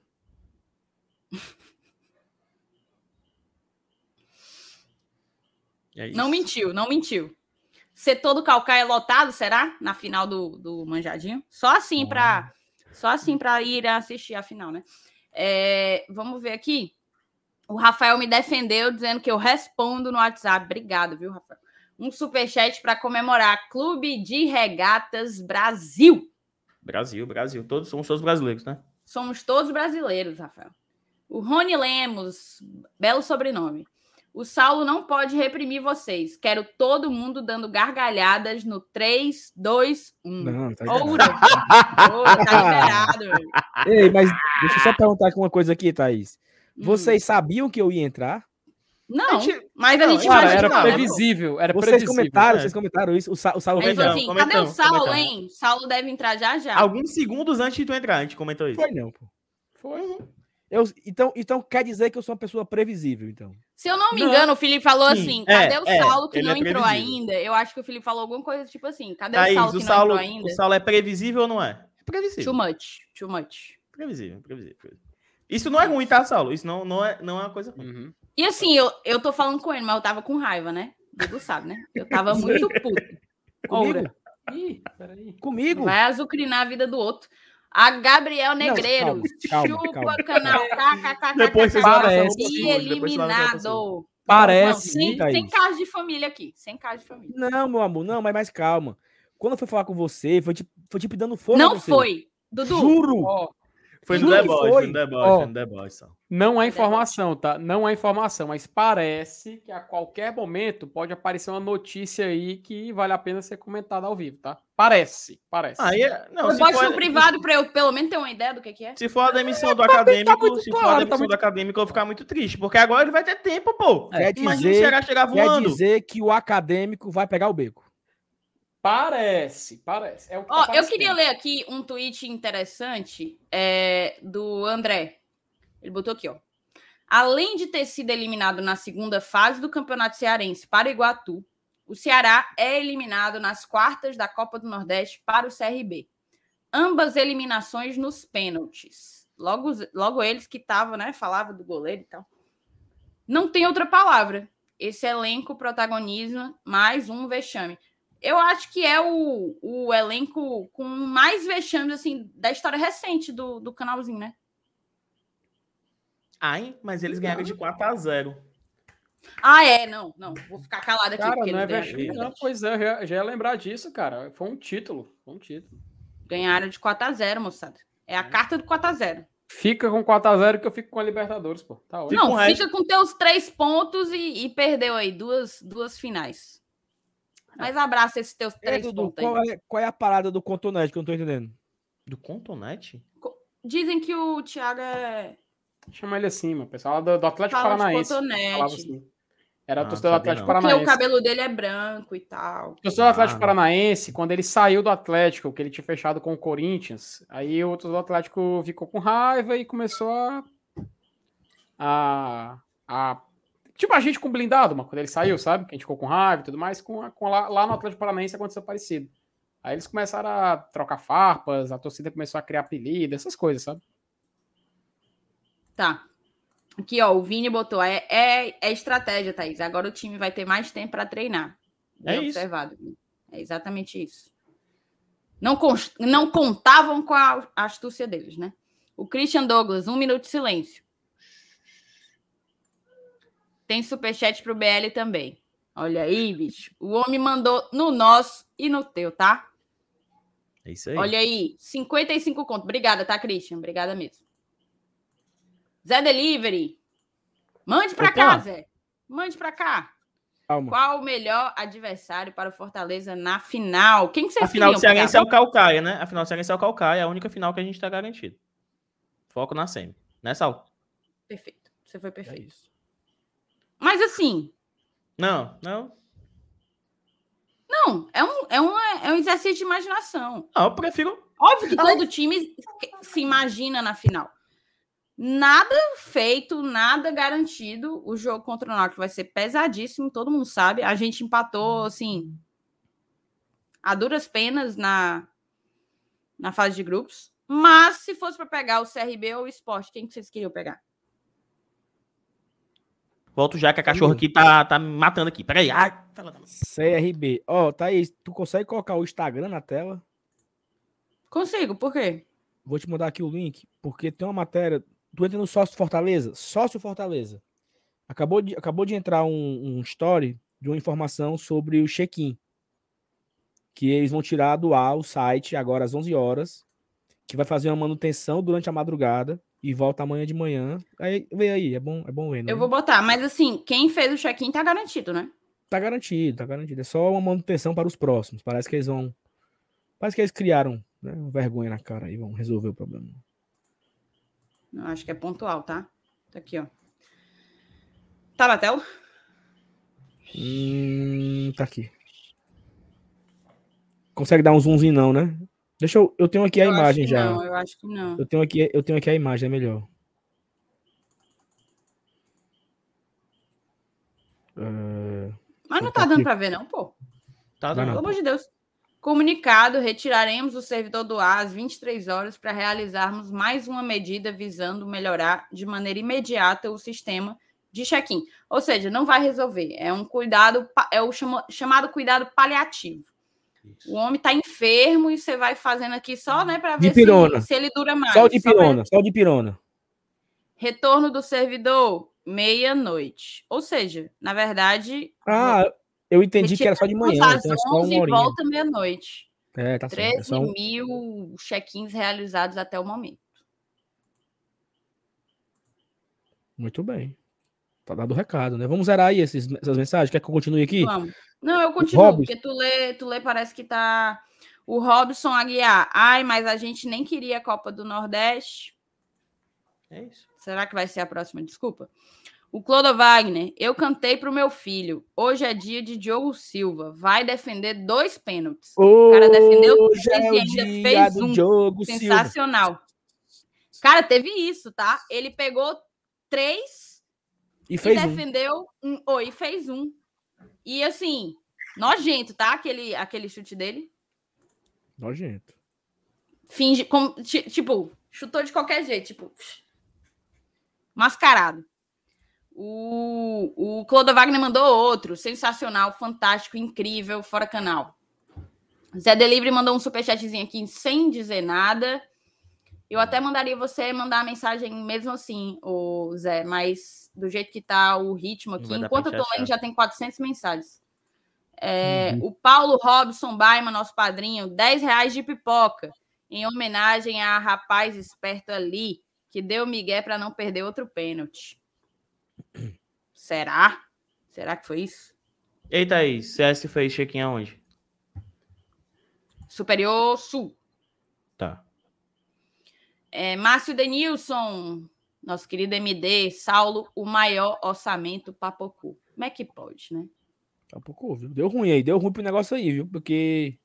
É isso. Não mentiu, não mentiu. Setor do Calcaia lotado, será? Na final do, do Manjadinho? Só assim para só assim para ir assistir a final, né? É, vamos ver aqui. O Rafael me defendeu dizendo que eu respondo no WhatsApp. Obrigado, viu, Rafael? Um superchat para comemorar Clube de Regatas Brasil. Brasil, Brasil. Todos somos todos brasileiros, né? Somos todos brasileiros, Rafael. O Rony Lemos, belo sobrenome. O Saulo não pode reprimir vocês. Quero todo mundo dando gargalhadas no 3, 2, 1. Não, tá liberado. Ouro! Ouro, tá liberado. velho. Ei, mas deixa eu só perguntar aqui uma coisa aqui, Thaís. Hum. Vocês sabiam que eu ia entrar? Não, A gente- mas a não, gente Cara, imaginava, era previsível. Era Vocês previsível. comentaram, é. vocês comentaram isso. O, Sa o Saulo Comentamos, assim, cadê o Saulo, comentamos. hein? Saulo deve entrar já já. Alguns segundos antes de tu entrar, a gente comentou isso. foi não, pô. Foi. Eu, então, então quer dizer que eu sou uma pessoa previsível, então. Se eu não me Não. engano, o Felipe falou Sim, assim: é, cadê o é, Saulo que ele não é entrou ainda? Eu acho que o Felipe falou alguma coisa tipo assim: cadê Thaís, o Saulo o que Saulo, não entrou ainda? o Saulo é previsível ou não é? Previsível. Too much, too much. Previsível, previsível. previsível. Isso não é ruim, tá, Saulo? Isso não, não, é, não é uma coisa ruim. Uhum. E assim, eu, eu tô falando com ele, mas eu tava com raiva, né? Dudu sabe, né? Eu tava muito puto. Comigo? Ih, peraí. Comigo? vai azucrinar a vida do outro. A Gabriel Negreiros. calma, chupa calma. canal. Depois vocês Parece. E eliminado. Não, Parece. sem, Thaís. sem caso de família aqui. Sem caso de família. Não, meu amor, não, mas mais calma. Quando eu fui falar com você, foi tipo, foi tipo dando fogo. Não foi. Dudu, Juro! Ó, Foi no Nunca deboche, foi. no deboche, Ó. foi no deboche só. Não há informação, tá? Não há informação, mas parece que a qualquer momento pode aparecer uma notícia aí que vale a pena ser comentada ao vivo, tá? Parece, parece. Aí, é- não, Eu se boto for, no privado pra eu pelo menos ter uma ideia do que, que é. se for a demissão do acadêmico, muito se for a tá demissão muito- do acadêmico, eu vou ficar muito triste, porque agora ele vai ter tempo, pô. Quer Imagina dizer- chegar, chegar Quer voando. dizer que o acadêmico vai pegar o beco. Parece, parece. É o que tá Ó, eu queria ler aqui um tweet interessante é, do André. Ele botou aqui, ó. Além de ter sido eliminado na segunda fase do Campeonato Cearense para o Iguatu, o Ceará é eliminado nas quartas da Copa do Nordeste para o CRB. Ambas eliminações nos pênaltis. Logo, logo eles que estavam, né? Falava do goleiro e tal. Não tem outra palavra. Esse elenco protagoniza mais um vexame. Eu acho que é o, o elenco com mais vexames assim da história recente do, do canalzinho, né? Ai, mas eles ganharam de 4 a 0 Ah, é, não, não. Vou ficar calada aqui. Cara, porque não é vexame, não. Pois é, eu já, já ia lembrar disso, cara. Foi um título. Foi um título. Ganharam de 4x0, moçada. É a carta do 4x0. Fica com 4x0 que eu fico com a Libertadores, pô. Tá ótimo. Não, fica com teus três pontos e, e perdeu aí duas, duas finais. Mas abraça esses teus É, três Dudu, aí. qual, é, qual é a parada do Contonete que eu não tô entendendo? Do Contonete? Dizem que o Thiago é. Chama ele assim, mano. O pessoal do, do Atlético Fala Paranaense. Assim. Era Ah, a torcida do sabia Atlético não. Porque Paranaense. o cabelo dele é branco e tal. O torcedor do Atlético Ah. Paranaense, quando ele saiu do Atlético, que ele tinha fechado com o Corinthians, aí o torcedor do Atlético ficou com raiva e começou a. a, a tipo a gente com blindado, mano, quando ele saiu, sabe? Que a gente ficou com raiva e tudo mais, com, a- com lá, lá no Atlético Paranaense aconteceu parecido. Aí eles começaram a trocar farpas, a torcida começou a criar apelido, essas coisas, sabe? Tá. Aqui, ó, o Vini botou. É, é, é estratégia, Thaís. Agora o time vai ter mais tempo para treinar. É Bem isso. observado. É exatamente isso. Não, cons- não contavam com a astúcia deles, né? O Christian Douglas, um minuto de silêncio. Tem superchat pro BL também. Olha aí, bicho. O homem mandou no nosso e no teu, tá? É isso aí. Olha aí, 55 conto. Obrigada, tá, Christian? Obrigada mesmo. Zé Delivery. Mande pra Opa. cá, Zé. Mande pra cá. Calma. Qual o melhor adversário para o Fortaleza na final? Quem que vocês a final do queriam Cearense pegar? é o Calcaia, né? A final do Cearense é o Calcaia, é a única final que a gente tá garantido. Foco na semi. Né, Sal? Perfeito. Você foi É perfeito. isso. Mas assim, Não, não. não, é um, é, um, é um exercício de imaginação. Não, eu prefiro. Óbvio que todo time se imagina na final. Nada feito, nada garantido. O jogo contra o Náutico vai ser pesadíssimo, todo mundo sabe. A gente empatou, assim, a duras penas na, na fase de grupos. Mas se fosse para pegar o CRB ou o Sport, quem que vocês queriam pegar? Volto já que a cachorra aqui tá, tá me matando aqui. Peraí. Ai, CRB. Ó, Thaís, tu consegue colocar o Instagram na tela? Consigo, por quê? Vou te mandar aqui o link, porque tem uma matéria. Tu entra no Sócio Fortaleza? Sócio Fortaleza. Acabou de, acabou de entrar um, um story de uma informação sobre o check-in. Que eles vão tirar do ar o site agora às 11 horas. Que vai fazer uma manutenção durante a madrugada e volta amanhã de manhã. Aí, vê aí, é bom, é bom ver, né? Eu vou botar, mas assim, quem fez o check-in tá garantido, né? Tá garantido, tá garantido. É só uma manutenção para os próximos. Parece que eles vão. Parece que eles criaram né, vergonha na cara e vão resolver o problema. Eu acho que é pontual, tá? Tá aqui, ó. Tá na tela? Hum, tá aqui. Consegue dar um zoomzinho não, né? Deixa eu. Eu tenho aqui a Eu imagem já. Não, eu acho que não. Eu tenho aqui, eu tenho aqui a imagem, é melhor. É, Mas não Tá tá dando pra ver, não, pô. Tá dando. Pelo amor de Deus. Comunicado: retiraremos o servidor do ar às 23 horas para realizarmos mais uma medida visando melhorar de maneira imediata o sistema de check-in. Ou seja, não vai resolver. É um cuidado, é o chama- chamado cuidado paliativo. O homem tá enfermo e você vai fazendo aqui só, né, para ver se, se ele dura mais. Só de Só pra- pirona, só de pirona. Retorno do servidor, meia-noite. Ou seja, na verdade. Ah, eu entendi que era só de manhã, às então é só 11 uma e volta meia-noite. É, tá certo. É 13 um... mil check-ins realizados até o momento. Muito bem. Tá dado o recado, né? Vamos zerar aí esses, essas mensagens. Quer que eu continue aqui? Vamos. Não, eu continuo, Robson. porque tu lê, tu lê, parece que tá. O Robson Aguiar. Ai, mas a gente nem queria a Copa do Nordeste. É isso. Será que vai ser a próxima? Desculpa. O Clodo Wagner, eu cantei pro meu filho. Hoje é dia de Diogo Silva. Vai defender dois pênaltis. O cara defendeu Hoje três é e o ainda fez do um. jogo, Silva. Sensacional. Cara, teve isso, tá? Ele pegou três E e fez um. defendeu um. Oh, e fez um. E assim, nojento, tá? Aquele, aquele chute dele. Nojento. Finge. Como, ti- tipo, chutou de qualquer jeito, tipo. Mascarado. O, o Clodo Wagner mandou outro. Sensacional, fantástico, incrível, fora canal. Zé Delivery mandou um superchatzinho aqui sem dizer nada. Eu até mandaria você mandar a mensagem mesmo assim, o Zé, mas do jeito que tá o ritmo aqui, enquanto eu tô lendo, já tem 400 mensagens. É, Uhum. O Paulo Robson Baima, nosso padrinho, 10 reais de pipoca, em homenagem a rapaz esperto ali, que deu migué para não perder outro pênalti. Será? Será que foi isso? Eita aí, CS fez check-in aonde? Superior Sul. Tá. É, Márcio Denilson, nosso querido MD, Saulo, o maior orçamento Papocu. Como é que pode, né? Um pouco, viu? Deu ruim aí, deu ruim pro negócio aí, viu? Porque.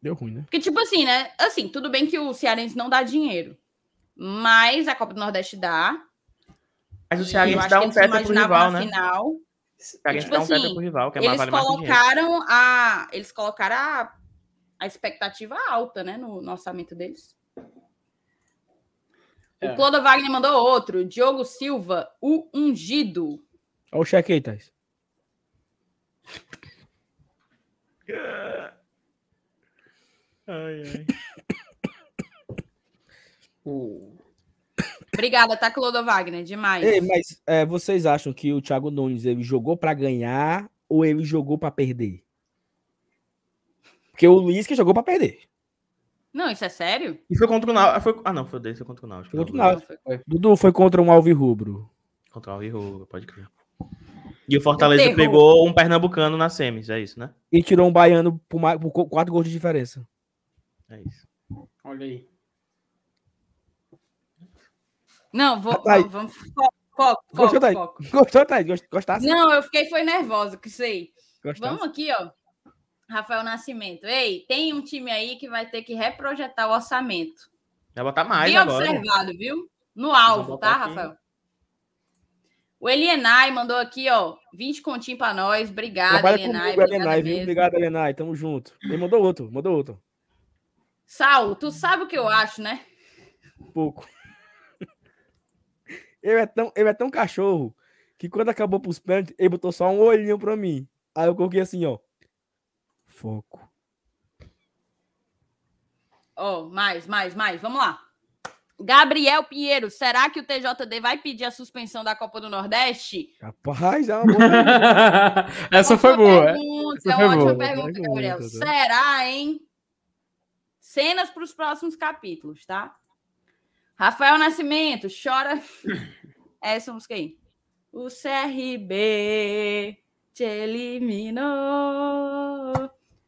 Deu ruim, né? Porque, tipo assim, né? Assim, tudo bem que o Cearense não dá dinheiro. Mas a Copa do Nordeste dá. Mas o e Cearense acho dá que um eles teta pro rival, né? Final. O Cearense tipo dá um assim, pro rival, que é mais, Eles vale colocaram a. Eles colocaram a, a expectativa alta, né? No, no orçamento deles. É. O Clodo Wagner mandou outro. Diogo Silva, o ungido. Olha o cheque aí, Thais. Ai, ai. O- Obrigada, tá, Clodo Wagner? Demais. Ei, mas é, vocês acham que o Thiago Nunes ele jogou pra ganhar ou ele jogou pra perder? Porque o Luiz que jogou pra perder. Não, isso é sério? E foi contra o Náutico. Foi... Ah, não, foi desse, foi contra o Náutico. Foi contra o Náutico. Dudu foi contra um alvirrubro. Contra o Rio, pode crer. E o Fortaleza pegou um pernambucano na semis, é isso, né? E tirou um baiano por, mais, por qu- quatro gols de diferença. É isso. Olha aí. Não, vou, Aí. vamos. Foco, foco, Gostou, foco, Thaís? foco. Gostou, Thaís? Gost- Gostasse? Não, eu fiquei foi nervosa isso aí. Gostasse? Vamos aqui, ó. Rafael Nascimento. Ei, tem um time aí que vai ter que reprojetar o orçamento. Vai botar mais Bem agora. observado, viu? No alvo, tá, aqui. Rafael? O Elienay mandou aqui, ó, 20 continho pra nós. Obrigada, Trabalha Elienay. comigo, Obrigada Elenai, viu? Obrigado, Elenai. Tamo junto. Ele mandou outro, mandou outro. Saulo, tu sabe o que eu acho, né? Pouco. Ele é, tão, ele é tão cachorro que quando acabou pros pênaltis, ele botou só um olhinho pra mim. Aí eu coloquei assim, ó. Foco. Ó, mais, mais, mais. Vamos lá. Gabriel Pinheiro, será que o TJD vai pedir a suspensão da Copa do Nordeste? Rapaz, é uma boa. Essa foi Ótima boa. Pergunta, Essa é foi uma ótima boa. pergunta, Gabriel. pergunta, Será, hein? Cenas para os próximos capítulos, tá? Rafael Nascimento, chora. É essa música aí. O CRB te eliminou.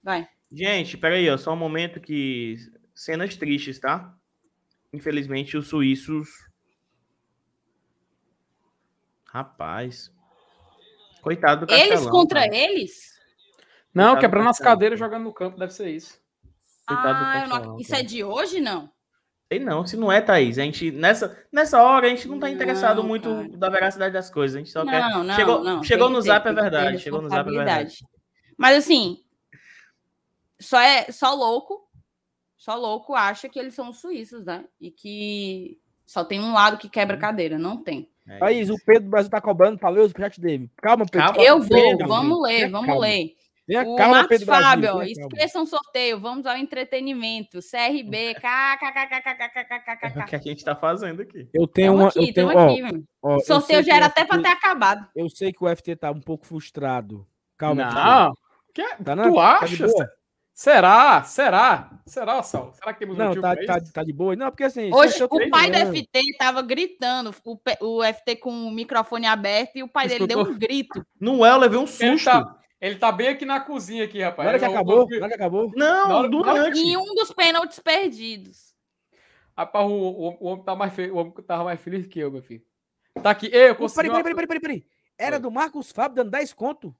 Vai. Gente, peraí, ó. Só um momento que. Cenas tristes, tá? Infelizmente, os suíços. Rapaz. Coitado do Eles Castelão, contra cara. eles? Não, Coitado quebrando as cadeiras jogando no campo, deve ser isso. Coitado do Ah, não- Isso é de hoje, não? Sei não, se não é, Thaís. A gente, nessa, nessa hora, a gente não tá interessado Não, muito cara. da veracidade das coisas. A gente só quer. Não, não, chegou não. chegou Tem no que zap, é tem ter verdade. Chegou no zap, é verdade. Mas assim, só é só louco, só louco acha que eles são os suíços, né? E que só tem um lado que quebra cadeira, não tem. É Thaís, o Pedro do Brasil tá cobrando pra ler o superchat dele. Calma, Pedro. Calma, Eu vou, Pedro, vamos ler, vamos calma. ler. Tenha O calma, Marcos Pedro Brasil. Fábio, calma. esqueçam o sorteio, vamos ao entretenimento. CRB, O kkkkkkkkkk. que a gente tá fazendo aqui? Eu tenho Tamo uma. aqui, eu tenho, ó, aqui, ó, O sorteio já era o até para ter acabado. Eu sei que o FT tá um pouco frustrado. Calma. Não. Que é- Tá, tu Tá acha? Será? Será? Será, Sal? Será que temos Não, motivo tá, pra tá, isso? tá de boa. Não, porque assim. Hoje, o pai do FT tava gritando, o, o FT com o microfone aberto e o pai dele deu Escutou? um grito. Não é, eu levei um Ele susto. tá, ele tá bem aqui na cozinha aqui, rapaz. Na hora que acabou, na hora que acabou. Não, hora- durante. E um dos pênaltis perdidos. Rapaz, o, o, o homem tá mais fe... o homem tava mais feliz que eu, meu filho. Tá aqui. Ei, eu consegui. Peraí, peraí, peraí, peraí, peraí. Era do Marcos Fábio dando 10 conto?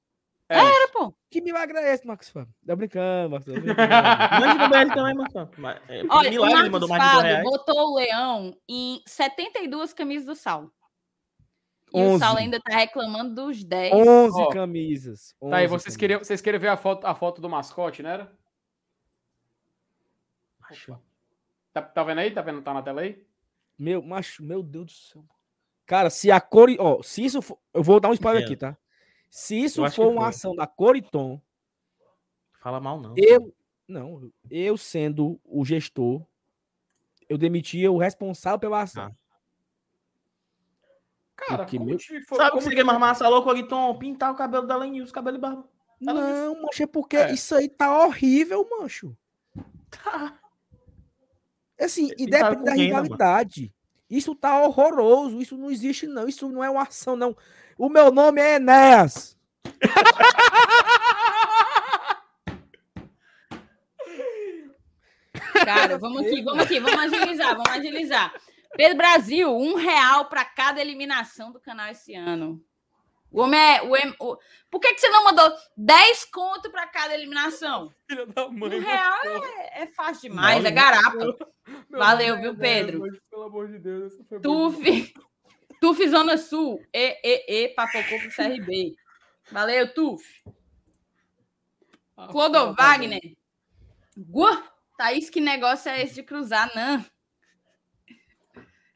É, Era, pô. Que milagre é esse, Marcos Fábio? Tô brincando, Marcos. tô brincando. Mande no BL também, Marcão. Mas, é, Olha, milagre, o ele mandou Marcos mais Fábio reais. botou o Leão em 72 camisas do Sal. E o 11. Sal ainda tá reclamando dos 10. 11 Ó, camisas. Tá aí, 11 vocês camisas. queriam, vocês queriam ver a foto, a foto do mascote, né? era? Tá, tá vendo aí? Tá vendo? Tá na tela aí? Meu, macho, meu Deus do céu. Cara, se a cor. Ó, se isso for. Eu vou dar um spoiler aqui, tá? Se isso for que uma foi. ação da Coriton, Fala mal, não. eu. Não, eu sendo o gestor, eu demitia o responsável pela ação. Ah. Cara, Que como meu- for- Sabe o que como você te- quer mais massa louco, Aguiton? Pintar o cabelo dela em os cabelos e barba. Ela Não, mancho, é porque É. isso aí tá horrível, mancho. Assim, e depende da mano. rivalidade. Isso tá horroroso. Isso não existe, não. Isso não é uma ação, não. O meu nome é Enéas. Cara, vamos aqui, vamos aqui, vamos agilizar, vamos agilizar. Pedro Brasil, um real para cada eliminação do canal esse ano. O homem é. O, em- o- Por que, que você não mandou 10 conto para cada eliminação? Filha da mãe. Um real é, é fácil demais, Não, é garapa. Valeu, viu, Deus, Pedro? mas, Pelo amor de Deus, essa foi boa. Tuf, Zona Sul, e, e, e, papocou pro CRB. Valeu, Tuf. Clodo. Wagner. Gua, Thaís, que negócio é esse de cruzar, não?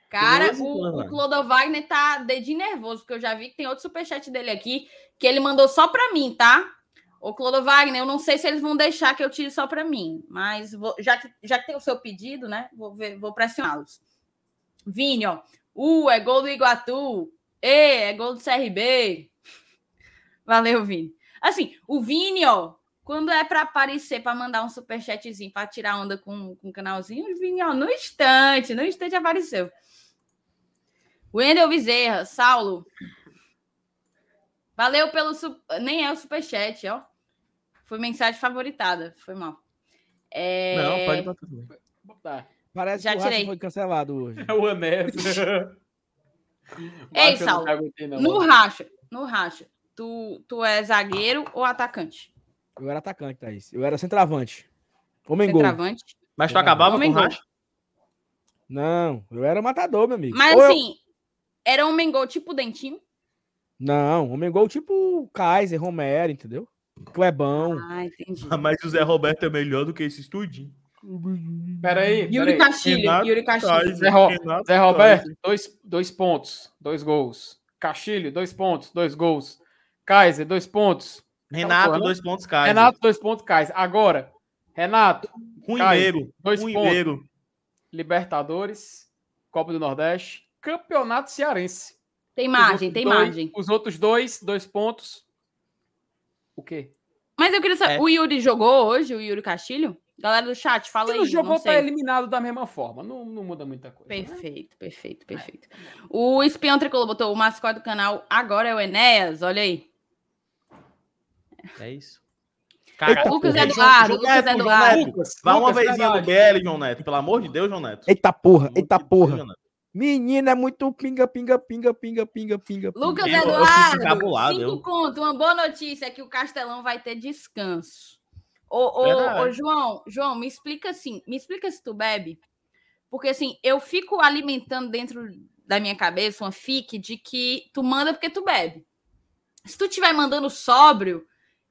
Cara, o, o Wagner? Clodo Wagner tá dedinho nervoso, porque eu já vi que tem outro superchat dele aqui, que ele mandou só pra mim, tá? Ô, Clodo Wagner, eu não sei se eles vão deixar que eu tire só pra mim, mas vou- já, que, já que tem o seu pedido, né? Vou, ver- vou pressioná-los. Vini, ó. Uh, é gol do Iguatu. E, é gol do CRB. Valeu, Vini. Assim, o Vini, ó, quando é para aparecer, para mandar um superchatzinho, para tirar onda com, com o canalzinho, o Vini, ó, no instante, no instante apareceu. Wendel Bezerra, Saulo. Valeu pelo. su- Nem é o superchat, ó. Foi mensagem favoritada. Foi mal. É... Não, pode botar tudo. Tá. Parece Já que o Racha tirei. foi cancelado hoje. É o Anés. Ei, eu não, No racha, no racha. Tu, tu é zagueiro ou atacante? Eu era atacante, Thaís. Eu era centroavante. Homem gol. Centroavante? Mas tu Ah, acabava com homem o gol. racha? Não, eu era matador, meu amigo. Mas Ou eu- assim, era um mengol tipo dentinho? Não, homem gol tipo Kaiser, Romero, entendeu? Clebão. Ah, entendi. Mas o Zé Roberto é melhor do que esse estudinho. Pera aí, pera Yuri. Castilho, Renato Yuri Castilho. Zé Ro- Renato Zé Roberto, dois, dois pontos, dois gols. Castilho, dois pontos, dois gols. Kaiser, dois pontos. Renato, Tá dois pontos, Kaiser. Renato, dois pontos, Kaiser. Agora, Renato, Ruineiro. dois Ruineiro. Libertadores, Copa do Nordeste, Campeonato Cearense. Tem margem, tem dois- margem. Os outros dois, dois pontos. O quê? Mas eu queria saber, É. o Yuri jogou hoje, o Yuri Castilho? Galera do chat, fala Se aí. não eu jogou, não tá eliminado da mesma forma. Não, não muda muita coisa. né? Perfeito, perfeito, perfeito. O espião tricolor botou o mascote do canal, agora é o Enéas, olha aí. É isso. Eita, Lucas porra. Eduardo, João Lucas Neto, Eduardo. Lucas, Vai uma Lucas, vezinha no. BL, João Neto. Pelo amor de Deus, João Neto. Eita porra, amor eita de porra. Neto. Menino é muito pinga, pinga, pinga, pinga, pinga, pinga. Lucas Eu- eu fico Eduardo, encabulado, cinco eu. conto. Uma boa notícia é que o Castelão vai ter descanso. Ô, ô, ô, João, João, me explica assim, me explica se tu bebe. Porque assim, eu fico alimentando dentro da minha cabeça uma fique de que tu manda porque tu bebe. Se tu estiver mandando sóbrio,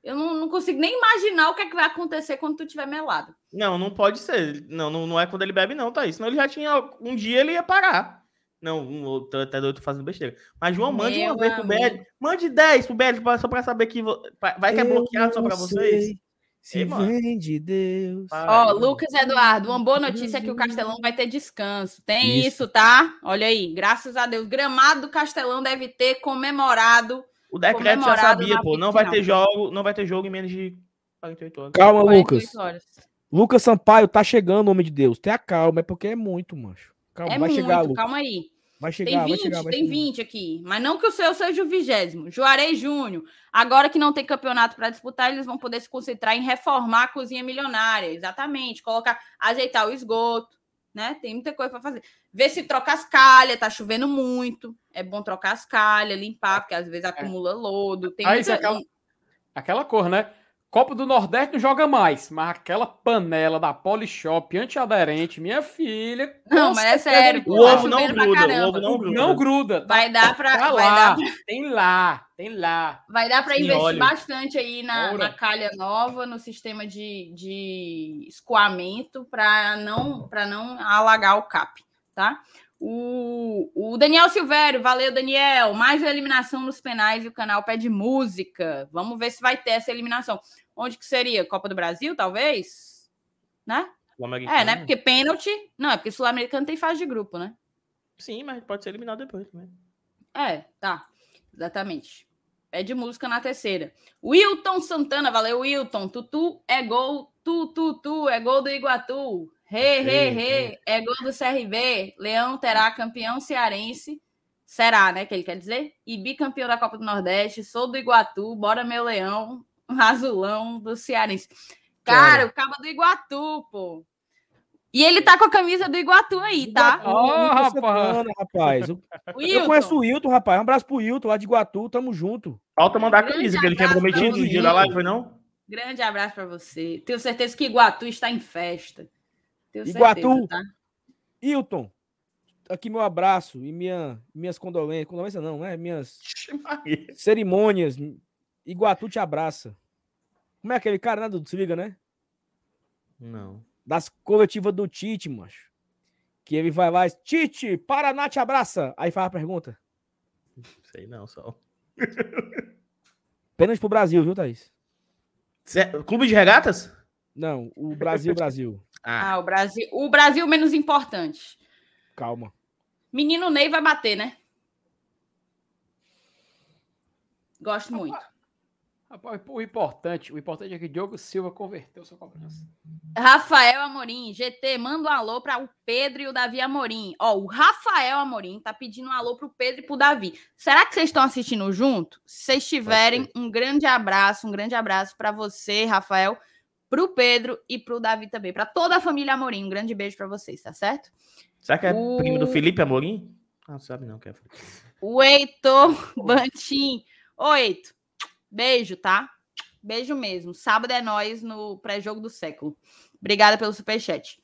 eu não, não consigo nem imaginar o que, é que vai acontecer quando tu estiver melado. Não, não pode ser. Não, não, não é quando ele bebe, não, tá? Senão ele já tinha. Um dia ele ia parar. Não, um outro até doido fazendo besteira. Mas, João, mande Meu uma vez pro. BL. Mande 10 pro pra- só pra saber que. Vai que é bloqueado só pra vocês. Se Ei, vem de Deus. Ó, Lucas Eduardo, uma boa notícia é que o Castelão vai ter descanso. Tem Isso. isso, tá? Olha aí, graças a Deus. Gramado do Castelão deve ter comemorado. O decreto já sabia, pô. Não vai ter jogo, não vai ter jogo em menos de 48 horas. Calma, 48 Lucas. horas. Lucas Sampaio tá chegando, homem de Deus. Tenha calma, é porque é muito, mancho. Calma, É vai muito, chegar, Lucas. calma aí. Vai chegar, Tem vai 20, chegar, vai tem chegar. 20 aqui. Mas não que o seu seja o vigésimo. Juarez Júnior. Agora que não tem campeonato para disputar, eles vão poder se concentrar em reformar a cozinha milionária. Exatamente. Colocar, ajeitar o esgoto. Né? Tem muita coisa para fazer. Ver se troca as calhas, tá chovendo muito. É bom trocar as calhas, limpar, porque às vezes acumula lodo. Tem Aí, muita... aquela- Aquela cor, né? Copa do Nordeste não joga mais, mas aquela panela da Polishop antiaderente, minha filha. Não, mas é sério. O Tá ovo não pra gruda, o ovo não gruda. Não gruda. Tá, Vai dar para tá vai lá. dar Tem lá, tem lá. Vai dar para investir óleo. bastante aí na, na calha nova, no sistema de, de escoamento, para não, pra não alagar o CAP, tá? O, o Daniel Silvério, valeu, Daniel. Mais uma eliminação nos penais e o canal pede música. Vamos ver se vai ter essa eliminação. Onde que seria? Copa do Brasil, talvez? Né? É, né? Porque pênalti. Não, é porque Sul-Americano tem fase de grupo, né? Sim, mas pode ser eliminado depois também. É, tá. Exatamente. Pede música na terceira. Wilton Santana, valeu, Wilton. Tutu é gol. Tu, tu, tu, é gol do Iguatu. Rê, rê, rê, é gol do CRB. Leão terá campeão cearense. Será, né? Que ele quer dizer? E bicampeão da Copa do Nordeste. Sou do Iguatu. Bora, meu leão. Azulão do cearense. Cara, o cabo do Iguatu, pô. E ele tá com a camisa do Iguatu aí, tá? Ó, Lucas rapaz. Santana, rapaz. Eu, eu conheço o Wilton. Rapaz. Um abraço pro Wilton lá de Iguatu, tamo junto. Falta mandar a camisa que ele tinha prometido no dia da live, foi não? Grande abraço para você. Tenho certeza que Iguatu está em festa. Tenho Iguatu. certeza, tá? Wilton, aqui meu abraço e minha, minhas condolências. Condolências não, né? Minhas cerimônias. Iguatu te abraça. Como é aquele cara, né, Dudu? Se liga, né? Não. Das coletivas do Tite, macho. Que ele vai lá e Tite, Paraná te abraça. Aí faz a pergunta. Sei não, só. Apenas pro Brasil, viu, Thaís? Cê- Clube de regatas? Não, o Brasil, Brasil. Ah, Ah, o Brasil, o Brasil menos importante. Calma. Menino Ney vai bater, né? Gosto muito. Rapaz, o importante, o importante é que Diogo Silva converteu sua cobrança. Rafael Amorim, GT, manda um alô para o Pedro e o Davi Amorim. Ó, o Rafael Amorim tá pedindo um alô pro Pedro e pro Davi. Será que vocês estão assistindo junto? Se vocês tiverem, um grande abraço, um grande abraço para você, Rafael, pro Pedro e pro Davi também, para toda a família Amorim. Um grande beijo para vocês, tá certo? será que é o- primo do Felipe Amorim? Ah, não sabe não, que é. O Heitor Bantim. Ô, Heitor, beijo, tá? Beijo mesmo. Sábado é nós no pré-jogo do século. Obrigada pelo superchat.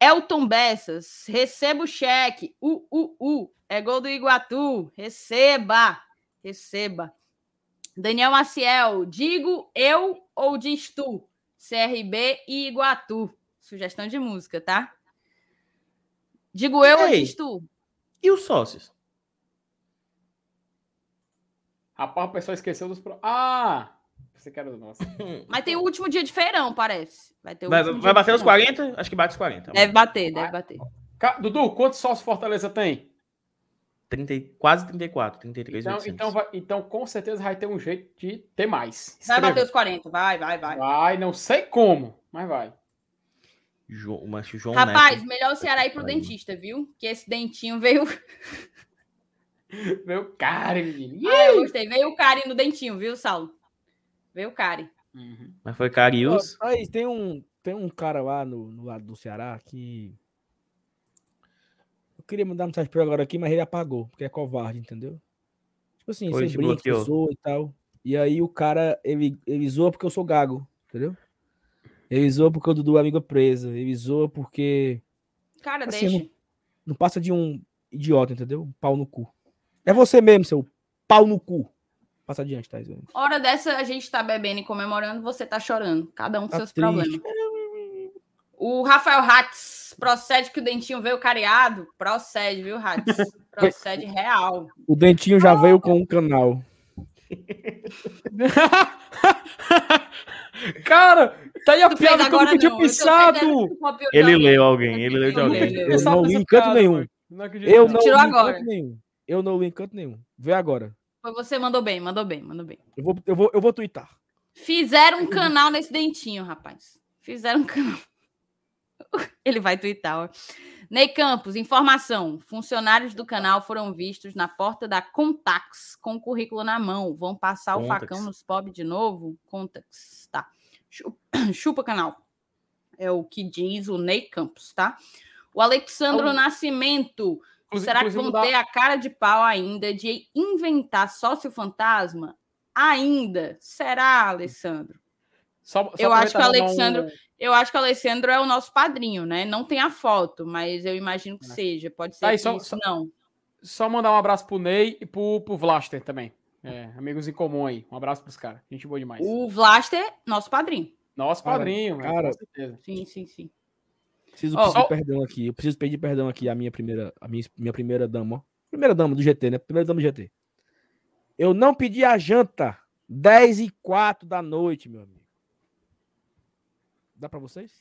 Elton Bessas, receba o cheque. Uh, uh, uh. É gol do Iguatu. Receba. Receba. Daniel Maciel, digo eu ou diz tu? CRB e Iguatu. Sugestão de música, tá? Digo eu ou Ei. diz tu? E os sócios? Rapaz, o pessoal esqueceu dos. Pro... Ah! Você quer o nosso. Mas tem o último dia de feirão, parece. Vai, ter o Vai, vai bater os feirão. 40? Acho que bate os 40. Deve bater, deve bater. Ca- Dudu, quantos sócios Fortaleza tem? 30, e- quase 34, 33, Então, 800. então, vai- então, com certeza vai ter um jeito de ter mais. Vai Escreva. bater os 40, vai, vai, vai. Vai, não sei como, mas vai. João, o macho João Rapaz, Neto. melhor o Ceará ir pro Aí. dentista, viu? Que esse dentinho veio. Meu cara, menino. Ah, eu gostei. Veio o Cari no dentinho, viu, Saulo? Veio o Cari. Uhum. Mas foi Carius. Thaís, tem um, tem um cara lá no, no lado do Ceará que. Eu queria mandar mensagem pra ele agora aqui, mas ele apagou, porque é covarde, entendeu? Tipo assim, Foi, você brinca, bloqueou. zoa e tal. E aí o cara, ele, ele zoa porque eu sou gago, entendeu? Ele zoa porque o Dudu é amigo presa. Ele zoa porque Cara, Assim, deixa. não passa de um idiota, entendeu? Um pau no cu. É você mesmo, seu pau no cu. Passa adiante, Thaís. Hora dessa a gente tá bebendo e comemorando, você tá chorando. Cada um com Tá seus triste. problemas. O Rafael Hatz, procede que o dentinho veio careado? Procede, viu, Hatz? Procede real. O dentinho já veio com um canal. Cara, tá aí a Tu piada que eu não tinha pensado. Ele leu alguém, ele leu de alguém. Eu não li em canto nenhum. mano. Não acredito, Eu não. não Tirou agora. canto nenhum. Eu não li em canto nenhum. Vê agora. Foi você, mandou bem, mandou bem, mandou bem. Eu vou, eu vou, eu vou twittar. Fizeram um canal nesse dentinho, rapaz. Fizeram um canal. Ele vai twittar, ó. Ney Campos, informação. Funcionários do canal foram vistos na porta da Contax com o currículo na mão. Vão passar Contax. o facão nos POB de novo? Contax, tá. Chupa, chupa canal. É o que diz o Ney Campos, tá? O Alexandro Nascimento. Inclusive- Será que vão mudar- ter a cara de pau ainda de inventar sócio fantasma? Ainda? Será, Alessandro? Só- só Eu acho que o Alexandro- um- Eu acho que o Alessandro é o nosso padrinho, né? Não tem a foto, mas eu imagino que É. seja. Pode ser Aí, que só- isso só- não. Só mandar um abraço pro Ney e pro, pro Vlaster também. É, amigos em comum aí. Um abraço pros caras. Gente boa demais. O Vlaster, nosso padrinho. Nosso Cara, padrinho, é, cara. com certeza. Sim, sim, sim. Preciso pedir ó. perdão aqui. Eu preciso pedir perdão aqui à minha primeira, a minha, minha primeira dama. ó. Primeira dama do GT, né? Primeira dama do GT. Eu não pedi a janta 10 e 4 da noite, meu amigo. Dá pra vocês?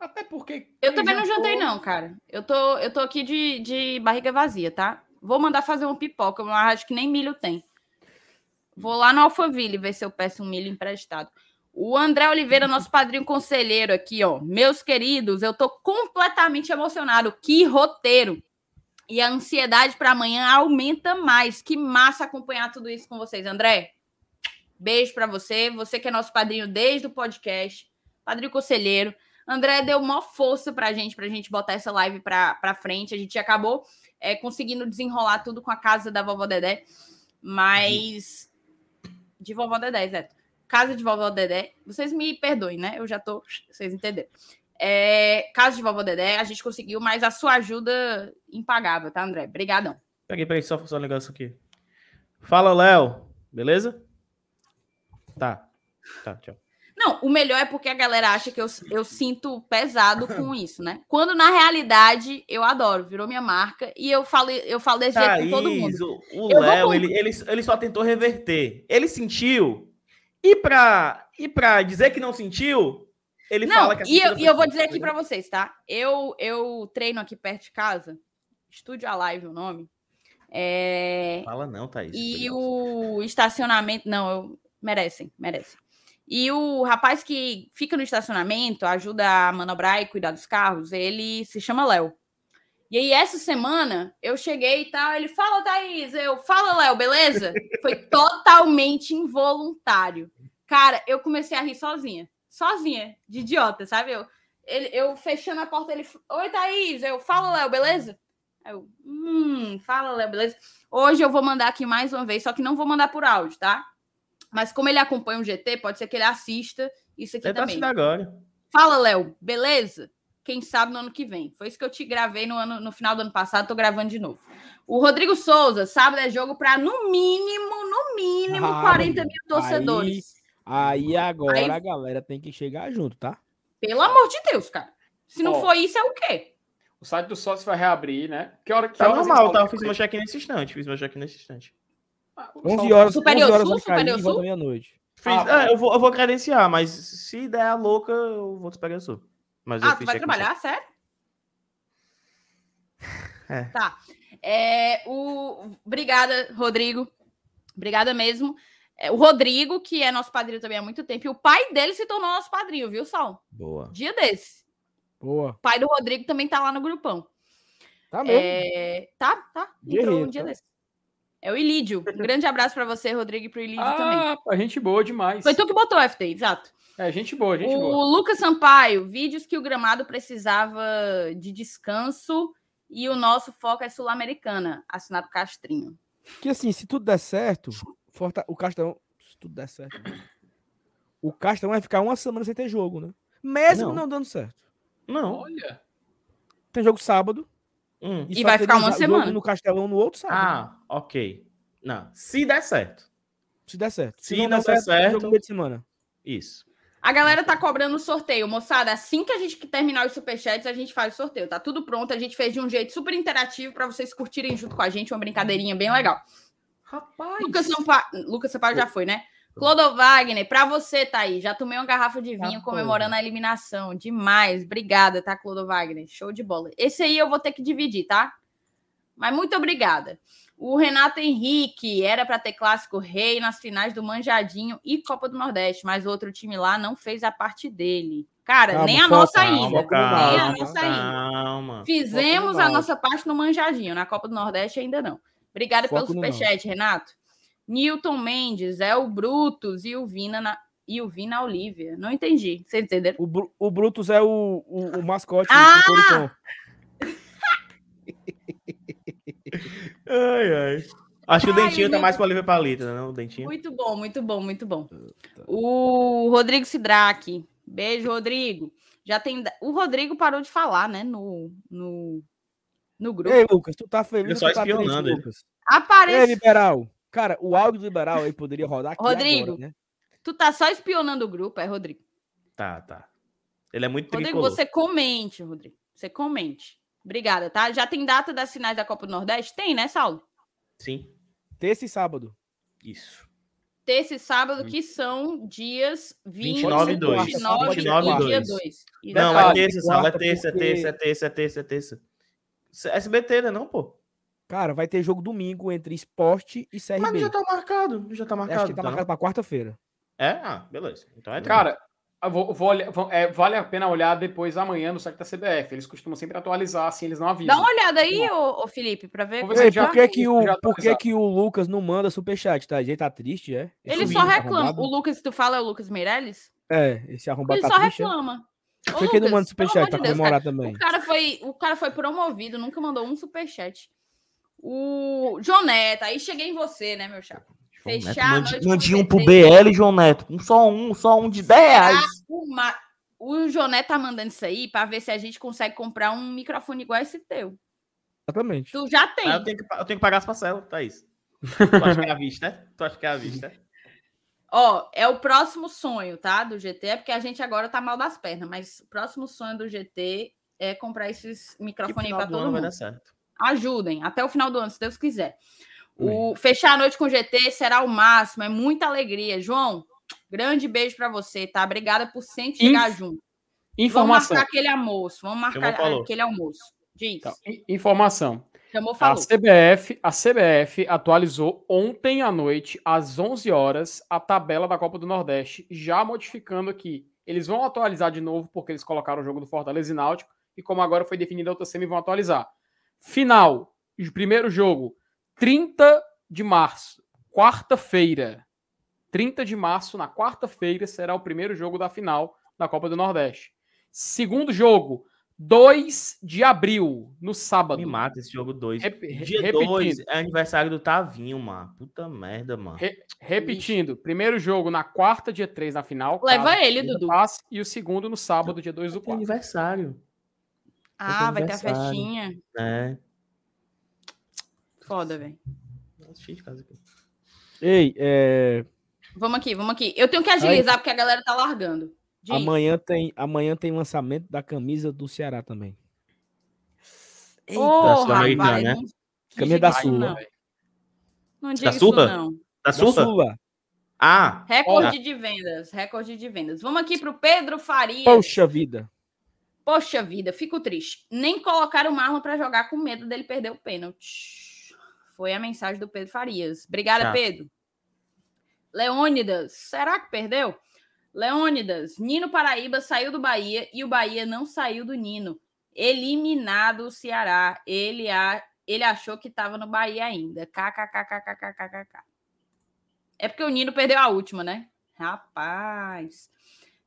Até porque. Eu também não jantou- jantei, não, cara. Eu tô, eu tô aqui de, de barriga vazia, tá? Vou mandar fazer uma pipoca, mas acho que nem milho tem. Vou lá no Alphaville ver se eu peço um milho emprestado. O André Oliveira, nosso padrinho conselheiro aqui, ó. Meus queridos, eu tô completamente emocionado. Que roteiro! E a ansiedade para amanhã aumenta mais. Que massa acompanhar tudo isso com vocês, André. Beijo para você, você que é nosso padrinho desde o podcast, padrinho conselheiro. André deu maior força pra gente, pra gente botar essa live pra, pra frente. A gente acabou é, conseguindo desenrolar tudo com a casa da vovó Dedé, mas. De vovó Dedé, Zé. Casa de vovó Dedé. Vocês me perdoem, né? Eu já tô. Vocês entenderam. É, casa de vovó Dedé, a gente conseguiu, mas a sua ajuda impagável, tá, André? Obrigadão. Peguei, peraí, só, só um negócio aqui. Fala, Léo. Beleza? Tá. Tá, tchau. Não, o melhor é porque a galera acha que eu, eu sinto pesado com isso, né? Quando na realidade eu adoro, virou minha marca e eu falo, eu falo desse jeito com todo mundo. Thaís, o, o vou Léo, com- ele, ele, ele só tentou reverter. Ele sentiu. E pra, e pra dizer que não sentiu, ele Não, fala que e eu, e eu vou dizer aqui pra vocês, tá? Eu, eu treino aqui perto de casa, Estúdio Alive o nome. É, Fala não, Thaís. E o estacionamento. Não, eu... merecem, merecem. E o rapaz que fica no estacionamento, ajuda a manobrar e cuidar dos carros, ele se chama Léo. E aí, essa semana, eu cheguei e tal, ele fala, Thaís, eu fala, Léo, beleza? Foi totalmente involuntário. Cara, eu comecei a rir sozinha. Sozinha, de idiota, sabe? Eu, ele, eu fechando a porta, ele, oi, Thaís, eu fala, Léo, beleza? Eu, hum, fala, Léo, beleza? Hoje eu vou mandar aqui mais uma vez, só que não vou mandar por áudio, tá? Mas como ele acompanha o GT, pode ser que ele assista isso aqui Ele tá também. assistindo agora. Fala, Léo, beleza? Quem sabe no ano que vem. Foi isso que eu te gravei no, ano, no final do ano passado, tô gravando de novo. O Rodrigo Souza, sábado é jogo para no mínimo, no mínimo, Ah, 40 aí- mil torcedores. Aí agora Aí- a galera tem que chegar junto, tá? Pelo amor de Deus, cara. Se não for isso, é o quê? O site do sócio vai reabrir, né? Que hora que Tá normal, tá? Eu fiz meu check nesse instante. Fiz meu check nesse instante. Ah, o 11 sócio- horas, Superior 11 horas Sul, Superior e Sul? meia-noite. Fiz, Ah, é, eu, vou, eu vou credenciar, mas se der a louca, eu vou despegar sul. Mas eu Ah, tu vai trabalhar, sério? É. Tá. É, o... Obrigada, Rodrigo. Obrigada mesmo. É, o Rodrigo, que é nosso padrinho também há muito tempo, e o pai dele se tornou nosso padrinho, viu, Sol? Boa. Dia desse. Boa. O pai do Rodrigo também tá lá no grupão. Tá mesmo. É, tá, tá. Entrou Guerreiro, um dia tá? desse. É o Ilídio. Um grande abraço pra você, Rodrigo, e pro Ilídio também. Ah, gente boa demais. Foi tu que botou o FT, exato. É, gente boa, gente o boa. Lucas Sampaio, vídeos que o gramado precisava de descanso e o nosso foco é sul-americana, assinado Castrinho. Que assim, se tudo der certo, Forta- o Castelão. Se tudo der certo. né? O Castelão vai ficar uma semana sem ter jogo, né? Mesmo Não. não, dando certo. Não. Olha. Tem jogo sábado. Hum. E só vai ficar uma jogo semana. no Castelão no outro sábado. Ah, ok. Não. Se der certo. Se der certo. Se não não der certo- jogo no meio de semana. Isso. A galera tá cobrando o sorteio. Moçada, assim que a gente terminar os superchats, a gente faz o sorteio. Tá tudo pronto. A gente fez de um jeito super interativo para vocês curtirem junto com a gente. Uma brincadeirinha bem legal. Rapaz. Lucas Sampaio, Lucas Sampaio já foi, né? Clodo Wagner, pra você, Thaís. Já tomei uma garrafa de vinho comemorando a eliminação. Demais. Obrigada, tá, Clodo Wagner? Show de bola. Esse aí eu vou ter que dividir, tá? Mas muito obrigada. O Renato Henrique era para ter clássico rei nas finais do Manjadinho e Copa do Nordeste, mas outro time lá não fez a parte dele. Cara, Calma, nem a nossa Calma, ainda. nem a calma, nossa ainda. calma. Fizemos a nossa parte no Manjadinho, na Copa do Nordeste ainda não. Obrigada Foco pelo superchat, Renato. Newton Mendes, é o Brutus e o Vina na, e o Vina Olivia. Não entendi. Vocês entenderam? O, Bru- o Brutus é o, o, o mascote Ah! do Corinthians. Ai, ai. Acho que o Ai, dentinho o tá mais pra Olivia Palita, né? O dentinho. Muito bom, muito bom, muito bom. O Rodrigo Sidraque. Beijo, Rodrigo. Já tem. O Rodrigo parou de falar, né? No, no, no grupo. Ei, Lucas, tu tá feliz Eu só tu tá triste, espionando ele. Lucas? Ei, Aparece. liberal. Cara, o áudio do liberal aí poderia rodar aqui Rodrigo. agora, né? Tu tá só espionando o grupo, é, Rodrigo? Tá, tá. Ele é muito Rodrigo, tricolor. você comente, Rodrigo. Você comente. Obrigada, tá? Já tem data das finais da Copa do Nordeste? Tem, né, Saulo? Sim, Terça e sábado. isso. Terça e sábado, que são dias 20, 29 e 2. 29 29 e e dia 2. 2. Não, Detalhe, é terça, Saulo. É terça, é terça, é terça, é terça, é terça. SBT, né, não, pô? Cara, vai ter jogo domingo entre esporte e CRB. Mas já tá marcado. Já tá marcado. Acho que tá tá, marcado pra quarta-feira. É? Ah, beleza. Então é Cara, eu vou, vou olhar- vou- é, vale a pena olhar depois amanhã no site da CBF. Eles costumam sempre atualizar, assim, eles não avisam. Dá uma olhada aí, ô, ô Felipe, pra ver. É Ei, que já- por tá. que, que, o, tá por que, que o Lucas não manda superchat, tá? Ele tá triste, é? Ele Esse só Lucas reclama. arrombado? O Lucas tu fala é o Lucas Meirelles? É, esse arrombado Ele tá só triste. é? reclama. Ô, Por que que ele não manda Lucas, superchat pra de Deus, comemorar cara, também? O cara, foi, o cara foi promovido, nunca mandou um superchat. O João Neto, aí cheguei em você, né, meu chapa? Fechar noite com Mande um pro. BL, João Neto. Um só um, só um de 10 reais. Uma... O Joné tá mandando isso aí pra ver se a gente consegue comprar um microfone igual esse teu. Exatamente. Tu já tem. Ah, eu, tenho que, eu tenho que pagar as parcelas, tá isso. Tu acha que é a vista, né? Tu acha que é a vista, né? Ó, é o próximo sonho, tá? Do GT, é porque a gente agora tá mal das pernas, mas o próximo sonho do GT é comprar esses microfones do todo mundo. dar certo. Ajudem, até o final do ano, se Deus quiser. O fechar a noite com o GT será o máximo, é muita alegria. João, grande beijo pra você, tá? Obrigada por sempre chegar Inf- junto. Informação. Vamos marcar aquele almoço, vamos marcar aquele almoço. Diz, Então, in- informação. chamou, A. CBF, a CBF atualizou ontem à noite, às 11 horas, a tabela da Copa do Nordeste, já modificando aqui. Eles vão atualizar de novo, porque eles colocaram o jogo do Fortaleza e Náutico, e como agora foi definida a outra semi, vão atualizar. Final, o primeiro jogo, 30 de março, quarta-feira. 30 de março, na quarta-feira, será o primeiro jogo da final da Copa do Nordeste. Segundo jogo, 2 de abril, no sábado. Me mata esse jogo 2. Rep- re- Dia repetindo. 2 é aniversário do Tavinho, mano. Puta merda, mano. Re- repetindo, primeiro jogo na quarta, dia 3 na final. Leva caso ele, Dudu. passe, e o segundo no sábado, dia 2 do 4. aniversário. Ah, vai ter a festinha. É. Foda, velho. Nossa, cheio de casa aqui. Ei, é, Vamos aqui, vamos aqui. Eu tenho que agilizar porque a galera tá largando. Diz. amanhã, tem, amanhã tem lançamento da camisa do Ceará também. Ô, Sul-Americana, rapaz, né? não Camisa da Sula. Não, não diga isso Sula? não. Da Da Sula? Sula. Ah, Recorde de vendas, recorde de vendas. Vamos aqui pro Pedro Farias. Poxa vida. Poxa vida, fico triste. Nem colocaram o Marlon pra jogar com medo dele perder o pênalti. Foi a mensagem do Pedro Farias. Obrigada. Pedro. Leônidas, será que perdeu? Leônidas, Nino Paraíba saiu do Bahia e o Bahia não saiu do Nino. Eliminado o Ceará. Ele, a, ele achou que estava no Bahia ainda. KKKKKKKK. É porque o Nino perdeu a última, né? Rapaz.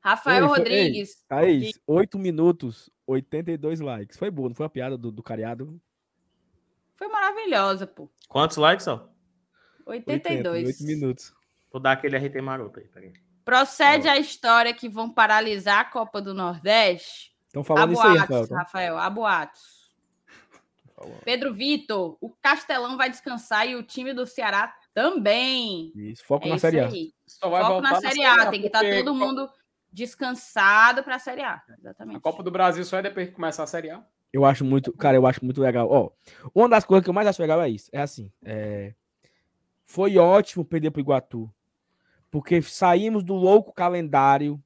Rafael Ei, foi- ei, Rodrigues. Thaís, 8 minutos, 82 likes. Foi boa, não foi a piada do, do cariado? Foi maravilhosa, pô. quantos likes, ó? 82. 8 minutos. Vou dar aquele RT maroto aí, peraí. Procede a história que vão paralisar a Copa do Nordeste? Estão falando isso aí, boatos, Rafael. tá? Rafael, há boatos. Pedro Vitor, o Castelão vai descansar e o time do Ceará também. Isso, foco É na isso Série A. aí. Só vai Foco na Série A, tem que estar porque todo mundo descansado para a Série A. Exatamente. A Copa do Brasil só é depois que começar a Série A. Eu acho muito, cara, eu acho muito legal. Ó, uma das coisas que eu mais acho legal é isso. É assim, é, foi ótimo perder pro Iguatu, porque saímos do louco calendário.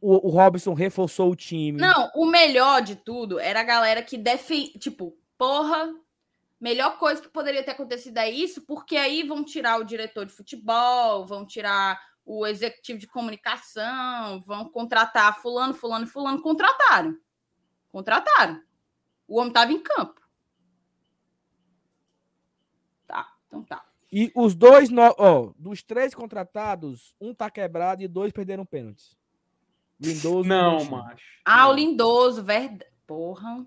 O, o Robson reforçou o time. Não, o melhor de tudo era a galera que defende. Tipo, porra, Melhor coisa que poderia ter acontecido é isso, porque aí vão tirar o diretor de futebol, vão tirar o executivo de comunicação, vão contratar fulano, fulano, fulano. Contrataram. Contrataram. O homem estava em campo. Tá, então tá. E os dois, no... ó, dos três contratados, um tá quebrado e dois perderam pênaltis. Lindoso. Não, macho. Ah, não. o Lindoso, verdade. Porra.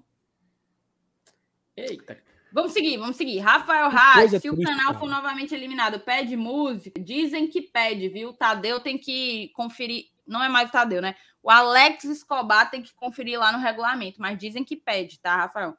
Eita. Vamos seguir, vamos seguir. Rafael Haas, se o triste, canal cara. for novamente eliminado, pede música. Dizem que pede, viu? O Tadeu tem que conferir. Não é mais o Tadeu, né? O Alex Escobar tem que conferir lá no regulamento, mas dizem que pede, tá, Rafael?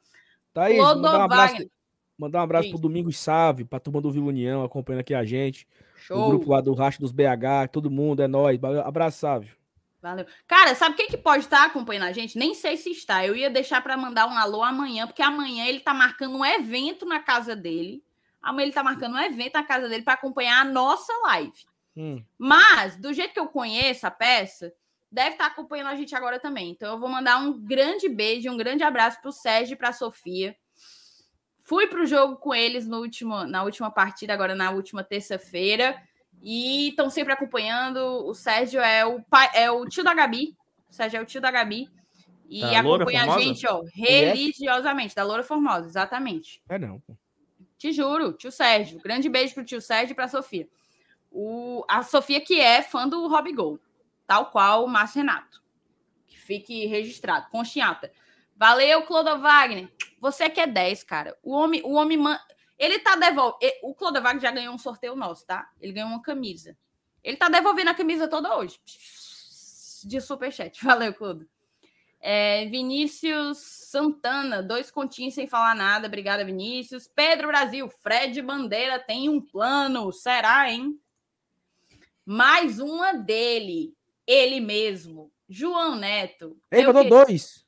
Tá aí, mandar um abraço, mandar um abraço Sim. pro Domingos Sávio, pra turma do Vila União, acompanhando aqui a gente. O Show. grupo lá do Racho dos BH, todo mundo, é nóis. Abraço, Sávio. Valeu. Cara, sabe quem que pode estar acompanhando a gente? Nem sei se está. Eu ia deixar para mandar um alô amanhã, porque amanhã ele tá marcando um evento na casa dele. Amanhã ele tá marcando um evento na casa dele para acompanhar a nossa live. Hum. Mas, do jeito que eu conheço a peça, deve estar acompanhando a gente agora também. Então, eu vou mandar um grande beijo, um grande abraço para o Sérgio e para a Sofia. Fui para o jogo com eles no último, na última partida, agora na última terça-feira. E estão sempre acompanhando. O Sérgio é o, pai, é o tio da Gabi. O Sérgio é o tio da Gabi. E Da acompanha a gente, ó, religiosamente. Da Loura Formosa, exatamente. É não. Te juro, tio Sérgio. Grande beijo pro tio Sérgio e pra Sofia. O, a Sofia, que é fã do Rob Gol, tal qual o Márcio Renato. Que fique registrado, conchinhata. Valeu, Clodo Wagner. Você que é 10, cara. O homem, o homem man... ele tá devolvendo. O Clodo Wagner já ganhou um sorteio nosso, tá? Ele ganhou uma camisa. Ele tá devolvendo a camisa toda hoje. De superchat. Valeu, Clodo. É, Vinícius Santana, dois continhos sem falar nada. Obrigada, Vinícius. Pedro Brasil, Fred Bandeira tem um plano. Será, hein? Mais uma dele, ele mesmo, João Neto. Ei, Eu mandou que- dois.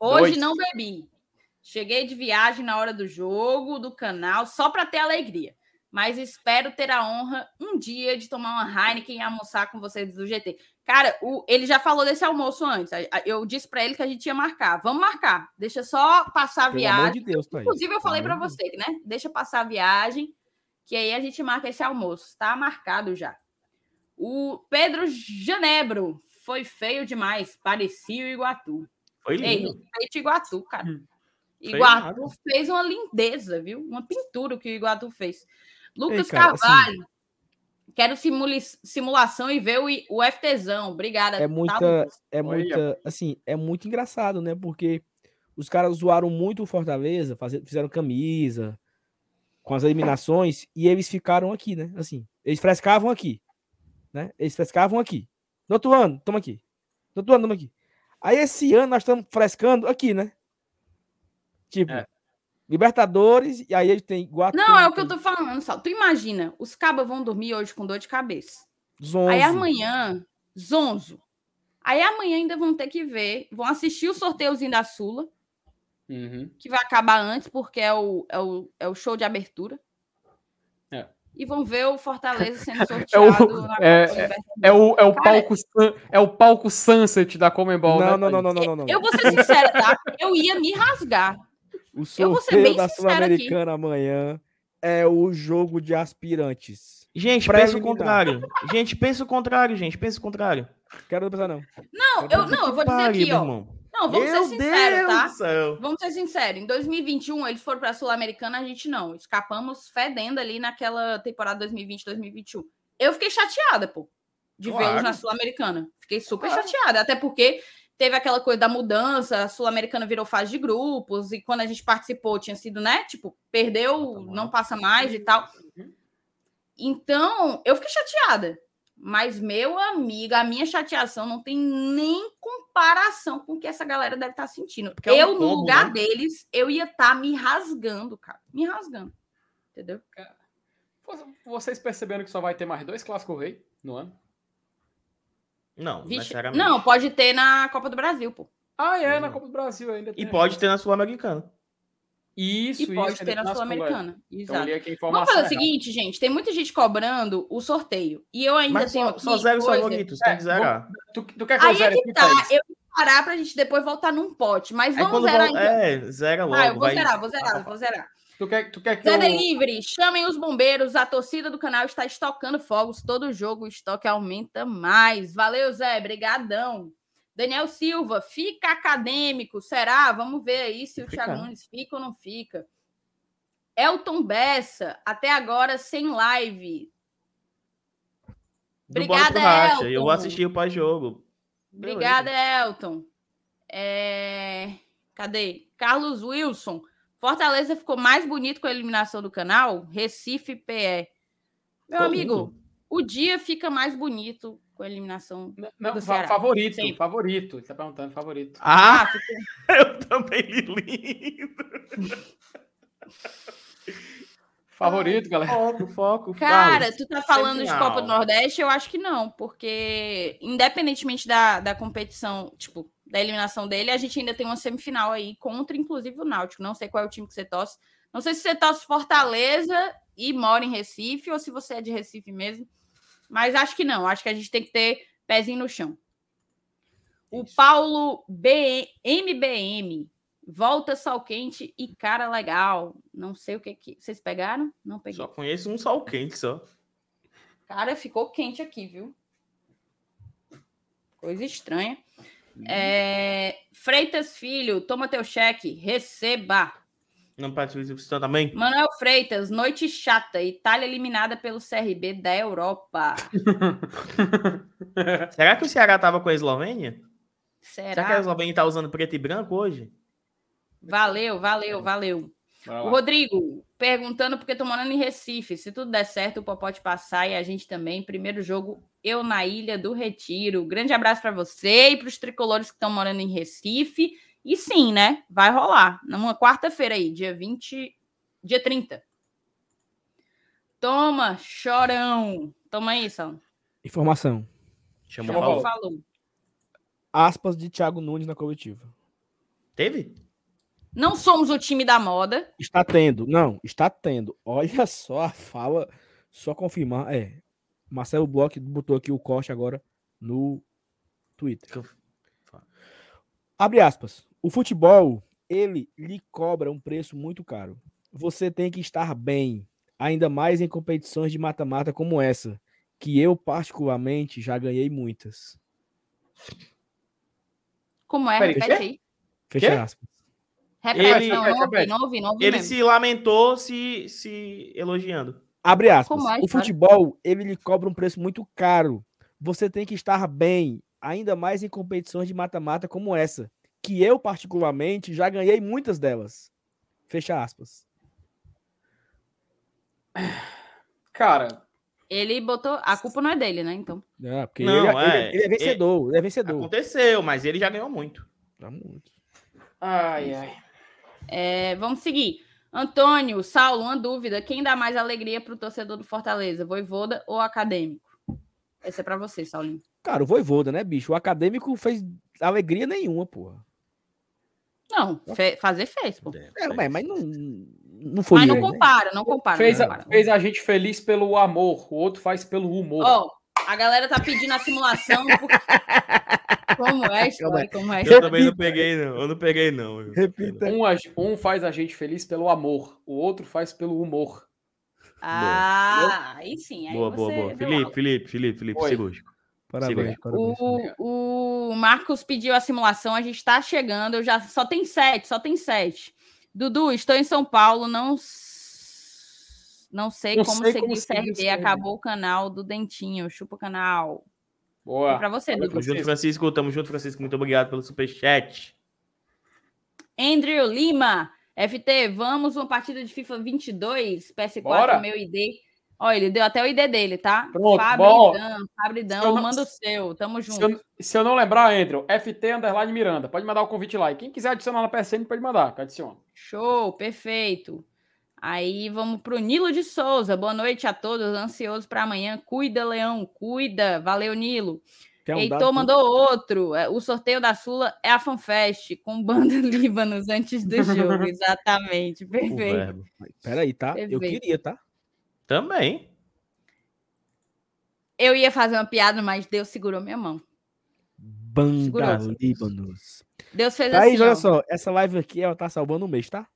Hoje Dois. não bebi. Cheguei de viagem na hora do jogo, do canal, só para ter alegria. Mas espero ter a honra um dia de tomar uma Heineken e almoçar com vocês do GT. Cara, o- ele já falou desse almoço antes. Eu disse para ele que a gente ia marcar. Vamos marcar. Deixa só passar a Pelo amor viagem. de Deus. Inclusive, eu falei para você, né? Deixa passar a viagem, que aí a gente marca esse almoço. Tá marcado já. O Pedro Janebro foi feio demais. Parecia o Iguatu. Foi Ei, lindo. respeite Iguatu, cara. Hum. Foi Iguatu fez uma lindeza, viu? Uma pintura que o Iguatu fez. Lucas cara, assim- Carvalho. Quero simuli- simulação e ver o, o FTzão. Obrigada. É tá, muita- Lucas? É muita, assim, é muito engraçado, né? Porque os caras zoaram muito o Fortaleza, fizeram camisa com as eliminações e eles ficaram aqui, né? Assim, eles frescavam aqui, né? Eles frescavam aqui. No outro ano, tamo aqui. No outro ano, tamo aqui. Aí esse ano nós estamos frescando aqui, né? Tipo, É. Libertadores, e aí ele tem Guatu. Não, é o que eu tô falando, só. Tu imagina, os cabas vão dormir hoje com dor de cabeça. Zonzo. Aí amanhã, zonzo. Aí amanhã ainda vão ter que ver, vão assistir o sorteiozinho da Sula, Uhum. que vai acabar antes, porque é o, é o, é o show de abertura. É. E vão ver o Fortaleza sendo É o- sorteado na é- Libertadores. É o, é o Cara- palco é o palco Sunset da Comembol, né? Não, não, não, não, não, não. Eu vou ser sincera, tá? Eu ia me rasgar. O sorteio da Sul-Americana amanhã é o jogo de aspirantes. Gente, pensa o contrário. Gente, pensa o contrário, gente. Pensa o contrário. Quero pensar, não. Não, eu, não, eu vou dizer aqui, ó. Não, vamos Meu ser sinceros, Deus tá? céu. Vamos ser sinceros. Em 2021, eles foram para a Sul-Americana, a gente não. Escapamos fedendo ali naquela temporada 2020-2021. Eu fiquei chateada, pô, de Claro. vê-los na Sul-Americana. Fiquei super Claro. chateada, até porque teve aquela coisa da mudança, a Sul-Americana virou fase de grupos, e quando a gente participou tinha sido, né? Tipo, perdeu, não passa mais e tal. Uhum. Então, eu fiquei chateada. Mas, meu amigo, a minha chateação não tem nem comparação com o que essa galera deve estar sentindo. Porque é um eu, no combo, lugar né? deles, eu ia estar me rasgando, cara. Me rasgando. Entendeu? Vocês perceberam que só vai ter mais dois clássicos rei no ano? Não, Vixe, necessariamente. Não, pode ter na Copa do Brasil, pô. Ah, é, Não. na Copa do Brasil ainda. E tem. pode ter na Sul-Americana. Isso, E pode isso, ter ainda na Sul-Americana. Então, Exato. informação Vamos fazer o errada. seguinte, gente. Tem muita gente cobrando o sorteio. E eu ainda Mas tenho só, aqui só zero os coisa- favoritos, tem É, que zerar. Tu, tu quer que eu Aí é zere que aqui, tá. Eu vou parar pra gente depois voltar num pote. Mas vamos zerar vol- então. É, zera logo. Ah, eu vou vai... zerar, vou zerar, vou zerar. Tu quer, tu quer que Zé eu... Delivery, chamem os bombeiros. A torcida do canal está estocando fogos. Todo jogo o estoque aumenta mais. Valeu, Zé. Brigadão. Daniel Silva, fica acadêmico. Será? Vamos ver aí se o. Thiago Nunes fica ou não fica. Elton Bessa, até agora sem live. Do Obrigada, Racha. Eu Elton. vou assistir o pós-jogo. Obrigada, Elton. É, Cadê? Carlos Wilson. Fortaleza ficou mais bonito com a eliminação do canal? Recife PE. Meu amigo. O dia fica mais bonito com a eliminação. Não, do Ceará. favorito, Sim. favorito. Você tá perguntando, favorito. Ah, Ah, eu também li lindo. Favorito, galera. Foco, foco. Cara, Carlos, tu tá falando de. Copa do Nordeste? Eu acho que não, porque independentemente da, da competição, tipo, da eliminação dele, a gente ainda tem uma semifinal aí contra, inclusive, o Náutico. Não sei qual é o time que você torce. Não sei se você torce Fortaleza e mora em Recife, ou se você é de Recife mesmo. Mas acho que não. Acho que a gente tem que ter pezinho no chão. O Paulo B... MBM. Volta sol quente e cara legal. Não sei o que que. Vocês pegaram? Não peguei. Só conheço um sol quente só. Cara, ficou quente aqui, viu? Coisa estranha. É, Freitas Filho, toma teu cheque, receba. Não participa você também? Manuel Freitas, noite chata. Itália eliminada pelo CRB da Europa. Será que o Ceará tava com a Eslovênia? Será que a Será? Eslovênia tá usando preto e branco hoje? Valeu, valeu, valeu. Bora O. Rodrigo, perguntando porque tô morando em Recife. Se tudo der certo, o Popó pode passar e a gente também. Primeiro jogo, eu na Ilha do Retiro. Grande abraço para você e para os tricolores que estão morando em Recife. E sim, né? Vai rolar. Numa quarta-feira aí, dia 20. Dia 30. Toma, chorão. Toma aí, Sal. Informação. Chamou Chama bola. Falou. Aspas de Thiago Nunes na coletiva. Teve? Não somos o time da moda. Está tendo. Não, está tendo. Olha só a fala. Só confirmar. É. Marcelo Bloch botou aqui o corte agora no Twitter. Abre aspas. O futebol, ele lhe cobra um preço muito caro. Você tem que estar bem, ainda mais em competições de mata-mata como essa, que eu particularmente já ganhei muitas. Como é? Peraí, Repete aí. Fecha aspas. Repete, Ele- não, não ouvi, não ouvi, não ouvi Ele mesmo. se lamentou se, se elogiando. Abre aspas. Como é, o futebol, ele lhe cobra um preço muito caro. Você tem que estar bem, ainda mais em competições de mata-mata como essa, que eu particularmente já ganhei muitas delas. Fecha aspas. Cara, Ele botou. A culpa não é dele, né? Então. É, porque Não, ele, ele- é, ele é vencedor, ele é vencedor. Aconteceu, mas ele já ganhou muito. Tá muito. ai, ai. É, vamos seguir. Antônio, Saulo, uma dúvida. Quem dá mais alegria pro torcedor do Fortaleza? Voivoda ou acadêmico? Essa é pra você, Saulinho. Cara, o Voivoda, né, bicho? O acadêmico fez alegria nenhuma, porra. Não, fe- fazer fez, pô. É, mas, mas não, não foi. Mas não né? compara, não compara. Fez não a, fez a gente feliz pelo amor, o outro faz pelo humor. Ó, a galera tá pedindo a simulação. Como é história? Como é Eu também não peguei, não. Eu não peguei, não. Repita. Um, um faz a gente feliz pelo amor, o outro faz pelo humor. Ah, aí sim. Aí Boa, boa, boa. Felipe. Felipe, Felipe, Felipe, Oi. cirúrgico. Parabéns, parabéns. O, o Marcos pediu a simulação, a gente tá chegando. Eu já só tem sete, só tem sete. Dudu, estou em São Paulo, não não sei Não como sei seguir como o seguir o CRB. Acabou o canal do Dentinho, chupa o canal. Boa. Pra você, Dudu. Tamo junto, Francisco. Tamo junto, Francisco. Muito obrigado pelo superchat. Andrew Lima, FT, vamos uma partida de FIFA 22, PS4, Bora. meu ID. Ó, ele deu até o ID dele, tá? Pronto. Fabridão, Fabridão, Se eu não- manda o seu, tamo Se junto. eu, se eu não lembrar, Andrew, FT Underline Miranda. Pode mandar o convite lá. E quem quiser adicionar na PSN, pode mandar, que adiciona. Show, perfeito. Aí vamos pro Nilo de Souza. Boa noite a todos, ansioso para amanhã. Cuida, Leão, cuida. Valeu, Nilo. Tem um Heitor dado- mandou outro. É, O sorteio da Sula é a FanFest, com banda Líbanos antes do jogo. Exatamente, perfeito. Peraí, tá? Eu Perfeito. queria, tá? Também. Eu ia fazer uma piada, mas Deus segurou minha mão. Banda. Líbanos. Deus fez Thaís, assim, olha ó. só, essa live aqui, ela tá salvando um mês, tá?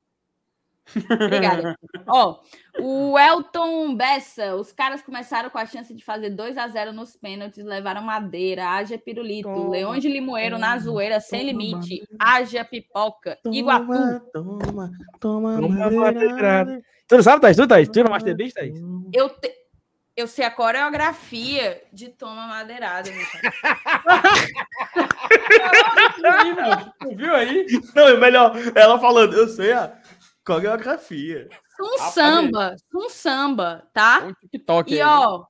Obrigada. Ó, o Elton Bessa, os caras começaram com a chance de fazer 2 a 0 nos pênaltis, levaram madeira, haja pirulito, Toma, Leões de Limoeiro na zoeira, sem toma, limite, haja pipoca, Iguatu. Toma, toma, Toma madeirada. madeirada. Tu não sabe, Thaís? Tu, Thaís? Tu é Master Beast, Thaís? Eu, te- eu sei a coreografia de Toma Madeirada, meu cara. Tu viu aí? Não, é melhor ela falando, eu sei a coreografia. Um Rapaz, samba, um samba, tá? Um TikTok E aí. ó,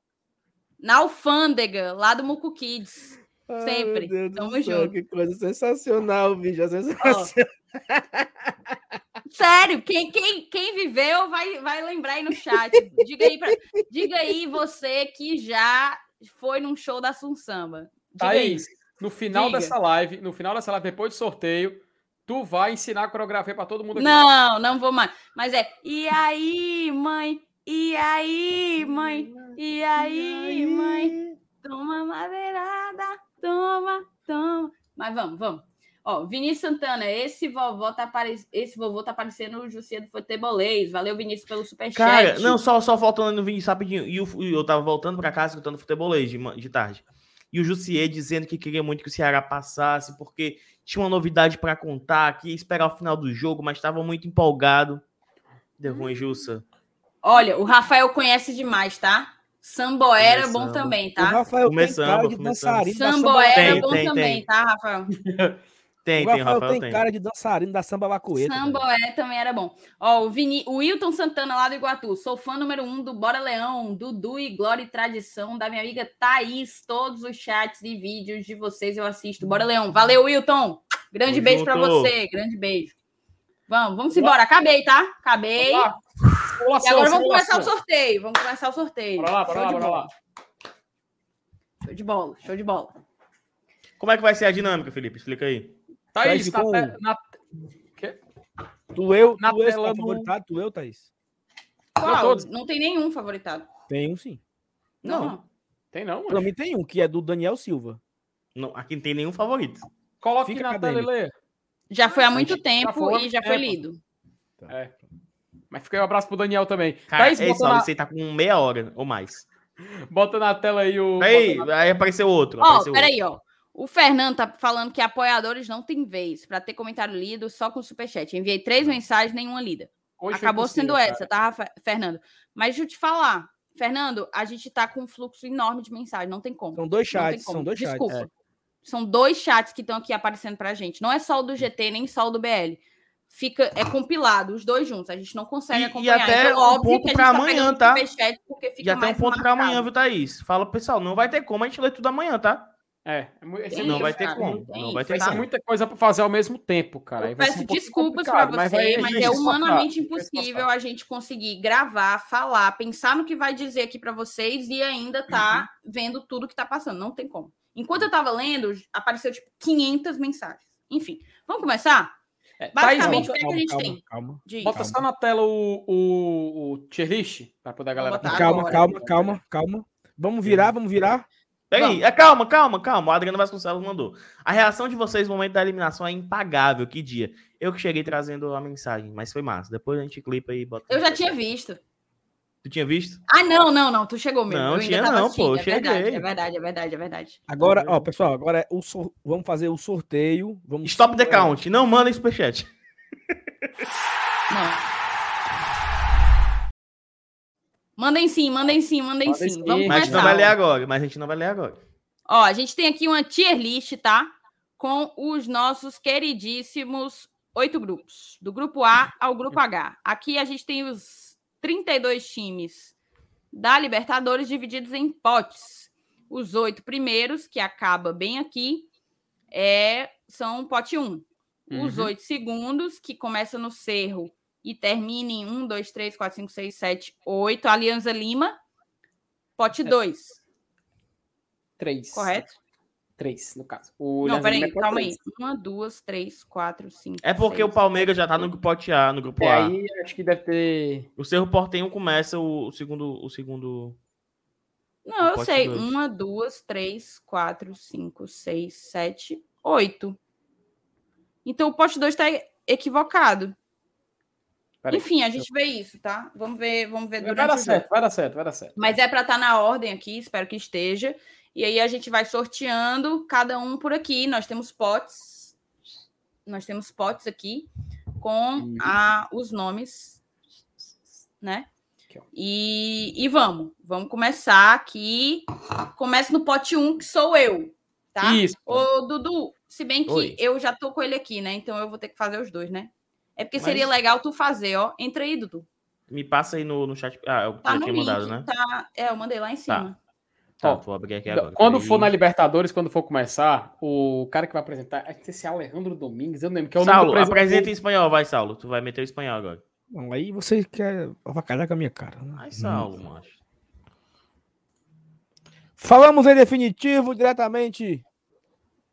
na alfândega, lá do Mucu Kids. Sempre. Ai, meu Deus do Tamo céu, junto. Que coisa sensacional, bicho. É sensacional. Sério, quem, quem, quem viveu vai, vai lembrar aí no chat. Diga aí, pra- diga aí você que já foi num show da Sun Samba. Diga aí. Thaís, no final Diga. dessa live, no final dessa live, depois do sorteio, tu vai ensinar a coreografia pra todo mundo aqui. Não, não vou mais. Mas é, e aí, mãe? E aí, mãe? E aí, mãe? Toma madeirada, toma, toma. Mas vamos, vamos. Ó, Vinícius Santana, esse vovó tá apare... esse vovô tá parecendo o Jussier do Futebolês. Valeu, Vinícius, pelo superchat. Cara, não, só, só voltando no vídeo rapidinho. E o- eu tava voltando pra casa escutando futebolês de, de tarde. E o Jussier dizendo que queria muito que o Ceará passasse, porque tinha uma novidade pra contar, que ia esperar o final do jogo, mas estava muito empolgado. Deu ruim, Jussa. Olha, o Rafael conhece demais, tá? Samboera é bom Começando. também, O tá? Rafael Come tem cara samba, de dançarino da Samboera é bom tem, também, tem. tá, Rafael? Tem, o tem, Rafael, Rafael tem, tem. cara de dançarino da samba bacueta. velho. Samboé também era bom. Ó, o, Vini... o Wilton Santana lá do Iguatu. Sou fã número um do Bora Leão, Dudu e Glória e Tradição, da minha amiga Thaís. Todos os chats e vídeos de vocês eu assisto. Bora Leão. Valeu, Wilton. Grande Tamo beijo pra junto. você. Grande beijo. Vamos, vamos embora. Acabei, tá? Acabei. Vamos lá. E agora vamos começar o sorteio. Vamos começar o sorteio. Bora lá, bora Show lá, bora lá. Show de bola, show de bola. Como é que vai ser a dinâmica, Felipe? Explica aí. Thaís, Thaís, na, ficou- te- na- Quê? Tu, eu, Na tu, tela é o do- favoritado, tu, eu, Thaís? Qual? todos. Não tem nenhum favoritado. Tem um sim. Não. Não. Tem não, Pra mano. mim tem um, que é do Daniel Silva. Não, aqui não tem nenhum favorito. Coloque Fica na tela e leia. Já foi há muito Já tempo foi, e já foi lido. É. Mas fica aí um abraço pro Daniel também. Cara, Thaís, esse bota na, aí tá com meia hora ou mais. bota na tela aí o. Aí, na- aí apareceu outro. Ó, apareceu peraí, ó. O Fernando tá falando que apoiadores não tem vez para ter comentário lido só com superchat. Enviei três mensagens, nenhuma lida. Hoje foi Acabou possível, sendo cara. essa, tá, Fernando? Mas deixa eu te falar, Fernando, a gente tá com um fluxo enorme de mensagem, não tem como. São dois Não tem chats, como. são dois chats. Desculpa. São dois chats que estão aqui aparecendo pra gente. Não é só o do GT, nem só o do BL. Fica, é compilado, os dois juntos. A gente não consegue E- e acompanhar. até então, um óbvio ponto pra tá amanhã, tá? E até um ponto pra amanhã, marcado. viu, Thaís? Fala, pessoal, não vai ter como a gente ler tudo amanhã, tá? É, é Tem não vai ter cara, como, tem não vai ter Vai tá? ser como. muita coisa pra fazer ao mesmo tempo, cara. Eu peço um desculpas para você, vai- mas, vai é se esforçar, humanamente impossível a gente conseguir gravar, falar, pensar no que vai dizer aqui para vocês e ainda tá vendo tudo que tá passando. Não tem como. Enquanto eu tava lendo, apareceu tipo 500 mensagens. Enfim, vamos começar? É, Thaís, Basicamente, o que é que a gente calma, tem? Calma, De... bota só na tela o, o, o tier list pra poder a galera. calma, calma, calma, calma. Vamos virar, vamos virar. Peraí, é, calma, calma, calma. O Adriano Vasconcelos mandou. A reação de vocês no momento da eliminação é impagável. Que dia. Eu que cheguei trazendo a mensagem, mas foi massa. Depois a gente clipa e bota. Eu já tinha visto. Tu tinha visto? Ah, não, não, não. Tu chegou mesmo. Não, eu ainda tinha tava não, pô, eu é verdade, cheguei. é verdade, é verdade, é verdade. Agora, ó, pessoal, agora é o sor- vamos fazer o sorteio. Vamos Stop the count. Não manda superchat. Não. Mandem sim, mandem sim, mandem Mandem sim. sim. Vamos Mas a gente não vai ler agora. Mas a gente não vai ler agora. Ó, a gente tem aqui uma tier list, tá? Com os nossos queridíssimos oito grupos, do grupo A ao grupo H. Aqui a gente tem os 32 times da Libertadores divididos em potes. Os oito primeiros, que acaba bem aqui, é, são pote 1. Os Uhum. oito segundos, que começa no Cerro e termina em 1, 2, 3, 4, 5, 6, 7, 8. Alianza Lima, pote 2. Três. Correto? Três, no caso. O Não, peraí, é calma três. aí. Uma, duas, três, quatro, cinco. É porque o seis. Palmeiras já tá no pote A, no grupo É, A. aí acho que deve ter. O Cerro Portenho começa o, o segundo. O segundo. Não, eu sei. dois. Uma, duas, três, quatro, cinco, seis, sete, oito. Então o pote 2 está equivocado. Peraí. Enfim, a gente vê isso, tá? Vamos ver, vamos ver Vai durante dar o jogo. certo, vai dar certo, vai dar certo. Mas é para estar na ordem aqui, espero que esteja. E aí a gente vai sorteando cada um por aqui. Nós temos potes. Nós temos potes aqui com Uhum. a, os nomes, né? E, e vamos, vamos começar aqui. Começa no pote 1, que sou eu, tá? Isso. Ô, Dudu, se bem que Oi. eu já tô com ele aqui, né? Então eu vou ter que fazer os dois, né? É porque Mas- seria legal tu fazer, ó. Entra aí, Dudu. Me passa aí no, no chat. Ah, eu Tá tinha link, mandado, né? tá? É, eu mandei lá em cima. Tá, Ó, vou abrir aqui agora. Quando for na Libertadores, quando for começar, o cara que vai apresentar, é esse Alejandro Domingues, eu não lembro, que é o nome do Saulo, presidente- apresenta em espanhol, vai, Saulo. Tu vai meter o espanhol agora. Não, aí você quer avacalhar com a minha cara. né? Ai, Saulo, macho. Falamos em definitivo diretamente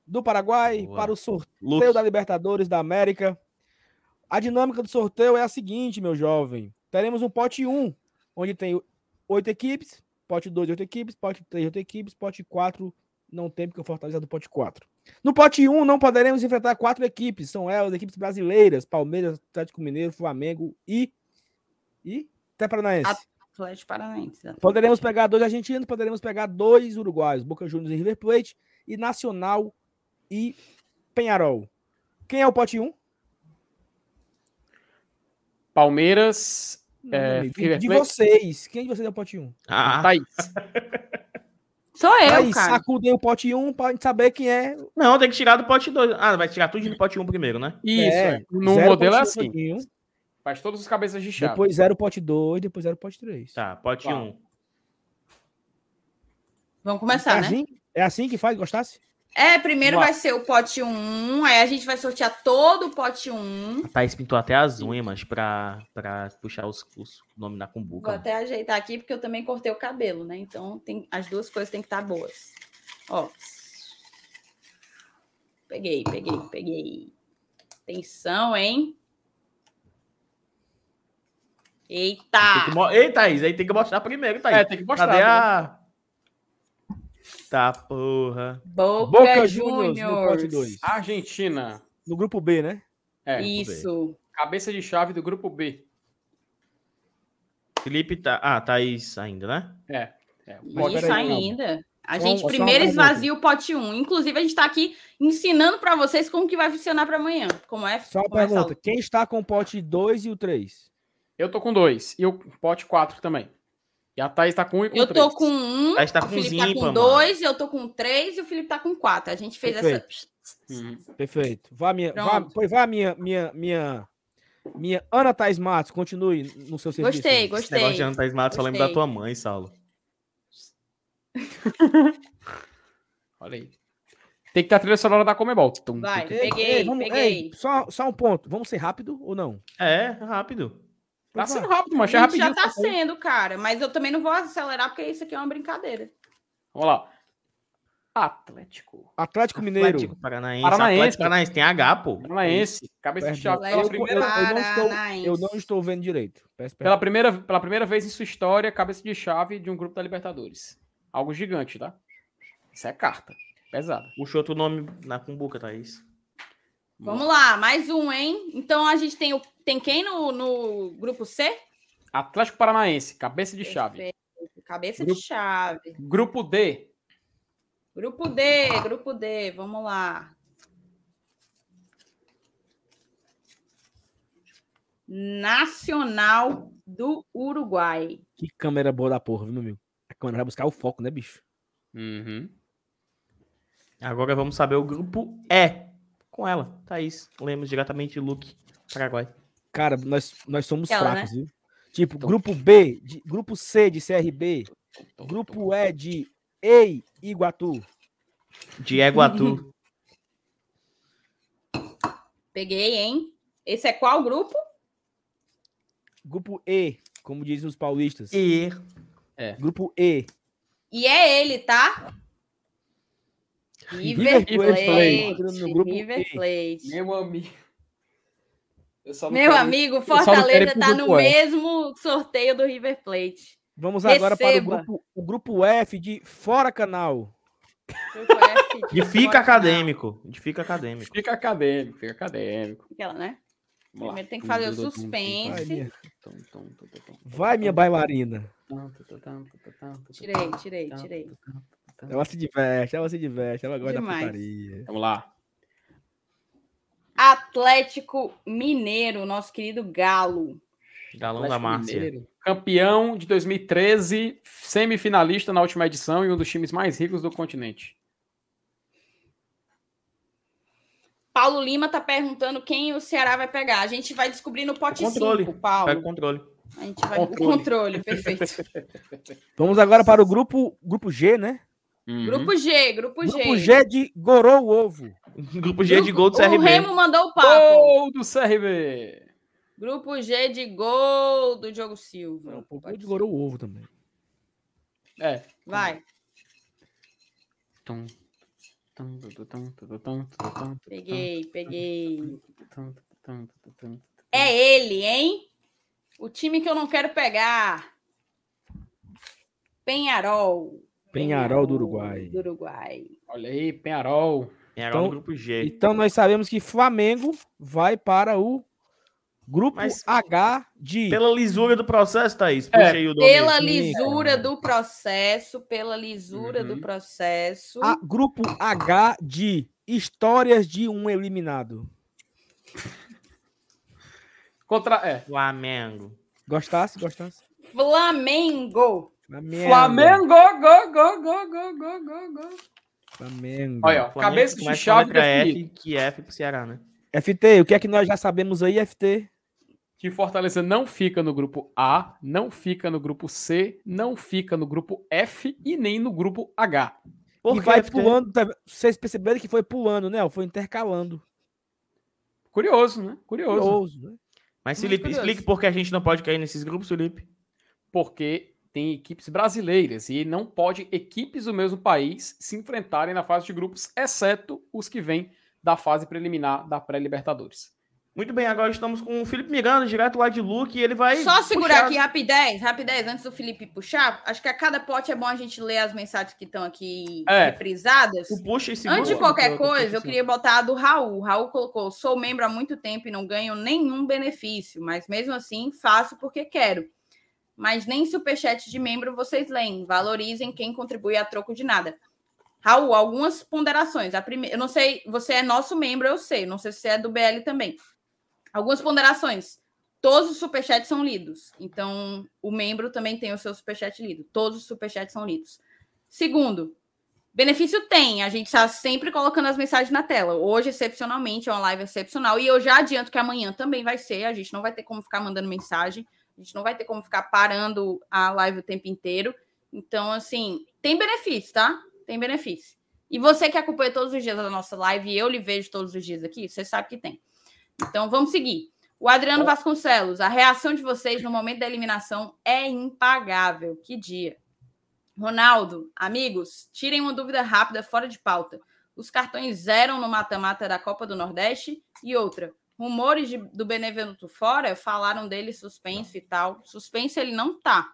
do Paraguai Boa. para o sorteio Luke, da Libertadores da América. A dinâmica do sorteio é a seguinte, meu jovem. Teremos um pote 1, onde tem oito equipes, pote 2, oito equipes, pote 3, oito equipes, pote 4, não tem porque o Fortaleza é do pote 4. No pote 1, não poderemos enfrentar quatro equipes, são elas, equipes brasileiras, Palmeiras, Atlético Mineiro, Flamengo e... e... Até Paranaense. Atlético Paranaense. Poderemos pegar dois argentinos, poderemos pegar dois uruguaios, Boca Juniors e River Plate, e Nacional e Penharol. Quem é o pote 1? Palmeiras, É, de, de vocês. Quem de vocês é o pote 1? Ah, Thaís. Sou eu, Aí, cara. sacudem o pote 1 pra gente saber quem é. não, tem que tirar do pote 2. Ah, vai tirar tudo do pote 1 primeiro, né? Isso, É, é. no modelo é assim. um, um, Faz todos os cabeças de chave. Depois zero pote 2, depois zero pote 3. Tá, pote Tá. 1. Vamos É começar, né? assim? É assim que faz? Gostasse? É, primeiro Vai. vai ser o pote 1, aí a gente vai sortear todo o pote 1. A Thaís pintou até as unhas, mas pra, pra puxar os, os nomes na Vou cumbuca. até ajeitar aqui, porque eu também cortei o cabelo, né? Então tem, as duas coisas têm que estar boas. Ó. Peguei, peguei, peguei. Atenção, hein? Tem que Eita! mo- Ei, Thaís, aí tem que mostrar primeiro, Thaís. É, tem que mostrar. Cadê né? a. Tá, porra. Boca, Boca Juniors. Juniors no pote 2. Argentina. No grupo B, né? É. Isso. Cabeça de chave do grupo B. Felipe tá. Ah, Thaís ainda, né? É. é. Isso peraí, ainda. A Só- gente só primeiro esvazia o pote 1. Inclusive, a gente está aqui ensinando para vocês como que vai funcionar para amanhã. Como é? Só uma é, pergunta. Quem está com o pote 2 e o 3? Eu tô com dois. E o pote quatro também. E a Thaís tá com um e com Eu três. tô com um, Thaís tá o com Felipe os tá com mano. dois, eu tô com três e o Felipe tá com quatro. A gente fez Perfeito. essa. Uhum. Perfeito. Vá minha, vá, Pronto. pois vá minha, minha, minha, minha Ana Thais Matos, continue no seu serviço. Gostei, aí. Esse gostei. negócio de Ana Thaís Matos só lembra da Gostei. tua mãe, Saulo. Olha aí. Tem que ter a trilha sonora da Comebol. Tum, Vai. tum, tum. Ei, Peguei, ei, vamos- peguei. ei, só, só um ponto. Vamos ser rápido ou não? É, rápido. Tá Pois sendo rápido, mas é A gente rapidinho. já tá sendo, cara. Mas eu também não vou acelerar, porque isso aqui é uma brincadeira. Vamos lá. Atlético. Atlético Mineiro. Atlético Paranaense. Paranaense. Atlético Paranaense tem H, pô. Paranaense. Cabeça de chave. Pela primeira, eu não estou, Paranaense. eu não estou vendo direito. Peço pela, perdão. primeira, pela primeira vez em sua história, cabeça de chave de um grupo da Libertadores. Algo gigante, tá? Isso é carta. Pesada. Puxa outro nome na cumbuca, Thaís. Vamos lá, mais um, hein? Então a gente tem, o, tem quem no, no grupo C? Atlético Paranaense. Cabeça de chave. Perfeito. Cabeça Grupo- de chave. Grupo D. Grupo D, grupo D, vamos lá. Nacional do Uruguai. Que câmera boa da porra, viu, meu amigo? A câmera vai buscar o foco, né, bicho? Uhum. Agora vamos saber o grupo E. Com ela, Thaís. Lemos diretamente Luke, Paraguai. Cara, nós, nós somos Ela, fracos, viu? Tipo, grupo B, de- grupo C de CRB, grupo E de EI Iguatu. Diego Atu. Peguei, hein? Esse é qual grupo? Grupo E, como dizem os paulistas. e Grupo E. E é ele, tá? River River Plate. River. Plate. Meu amigo. Eu só não Meu quero- amigo, Fortaleza tá no mesmo sorteio do River Plate. Vamos agora para o grupo, o grupo F de Fora Canal. Grupo F. de fica acadêmico. De fica acadêmico. Fica acadêmico, fica acadêmico. Aquela, né? Vamos lá. Primeiro tem que fazer o suspense. vai, minha bailarina. Tirei, tirei, tirei. Ela se diverte, ela se diverte, ela gosta Demais. da putaria. Vamos lá. Atlético Mineiro, nosso querido Galo. Galão da Atlético Márcia. Mineiro. Campeão de 2013, semifinalista na última edição e um dos times mais ricos do continente. Paulo Lima tá perguntando quem o Ceará vai pegar. A gente vai descobrir no pote controle. 5, Paulo. Pega o controle. A gente vai o Controle. controle, perfeito. Vamos agora para o grupo, grupo G, né? Uhum. Grupo G, grupo G. Grupo G de Gorou Ovo. Grupo G de gol do O CRB. Remo mandou o papo. Gol do CRB. Grupo G de gol do Diogo Silva. Não, pô, Pode de. Gorou Ovo também. É. Vai, Tum, peguei, peguei. É ele, hein? O time que eu não quero pegar. Penharol. Penharol do Uruguai. Do Uruguai. Olha aí, Penharol. Agora Então- no grupo G. Então nós sabemos que Flamengo vai para o grupo Mas- H de Pela lisura do processo, Thaís. Puxa É, aí o nome. Pela lisura do processo, pela lisura do Uhum. processo. a, grupo H de histórias de um eliminado. Contra. É. Flamengo. Gostasse? Gostasse? Flamengo. Flamengo. Flamengo, go, go, go, go, go, go, go. Flamengo. Olha, ó, Flamengo cabeça de chave. F, que F pro Ceará, né? FT, o que é que nós já sabemos aí, FT? Que Fortaleza não fica no grupo A, não fica no grupo C, não fica no grupo F e nem no grupo H. Por e vai FT? pulando, tá- vocês perceberam que foi pulando, né? Foi intercalando. Curioso, né? Curioso. Curioso, né? Mas, Felipe, explique por que a gente não pode cair nesses grupos, Felipe. Porque tem equipes brasileiras e não pode equipes do mesmo país se enfrentarem na fase de grupos, exceto os que vêm da fase preliminar da pré-Libertadores. Muito bem, agora estamos com o Felipe Miranda, direto lá de Luque, e ele vai. Só segurar puxar- aqui rapidez, rapidez, antes do Felipe puxar. Acho que a cada pote é bom a gente ler as mensagens que estão aqui É. reprisadas. Tu puxa e segura. Antes de qualquer coisa, eu queria botar a do Raul. O Raul colocou: sou membro há muito tempo e não ganho nenhum benefício, mas mesmo assim faço porque quero. Mas nem superchat de membro vocês leem. Valorizem quem contribui a troco de nada. Raul, algumas ponderações. A primeira, eu não sei, você é nosso membro, eu sei. Não sei se você é do BL também. Algumas ponderações. Todos os superchats são lidos. Então, o membro também tem o seu superchat lido. Todos os superchats são lidos. Segundo, benefício tem. A gente está sempre colocando as mensagens na tela. Hoje, excepcionalmente, é uma live excepcional. E eu já adianto que amanhã também vai ser. A gente não vai ter como ficar mandando mensagem. A gente não vai ter como ficar parando a live o tempo inteiro. Então, assim, tem benefício, tá? Tem benefício. E você que acompanha todos os dias a nossa live, e eu lhe vejo todos os dias aqui, você sabe que tem. Então, vamos seguir. O Adriano Vasconcelos, a reação de vocês no momento da eliminação é impagável. Que dia. Ronaldo, amigos, tirem uma dúvida rápida fora de pauta. Os cartões zeram no mata-mata da Copa do Nordeste? E outra, rumores de- do Benevenuto fora falaram dele suspenso e tal. Suspenso ele não tá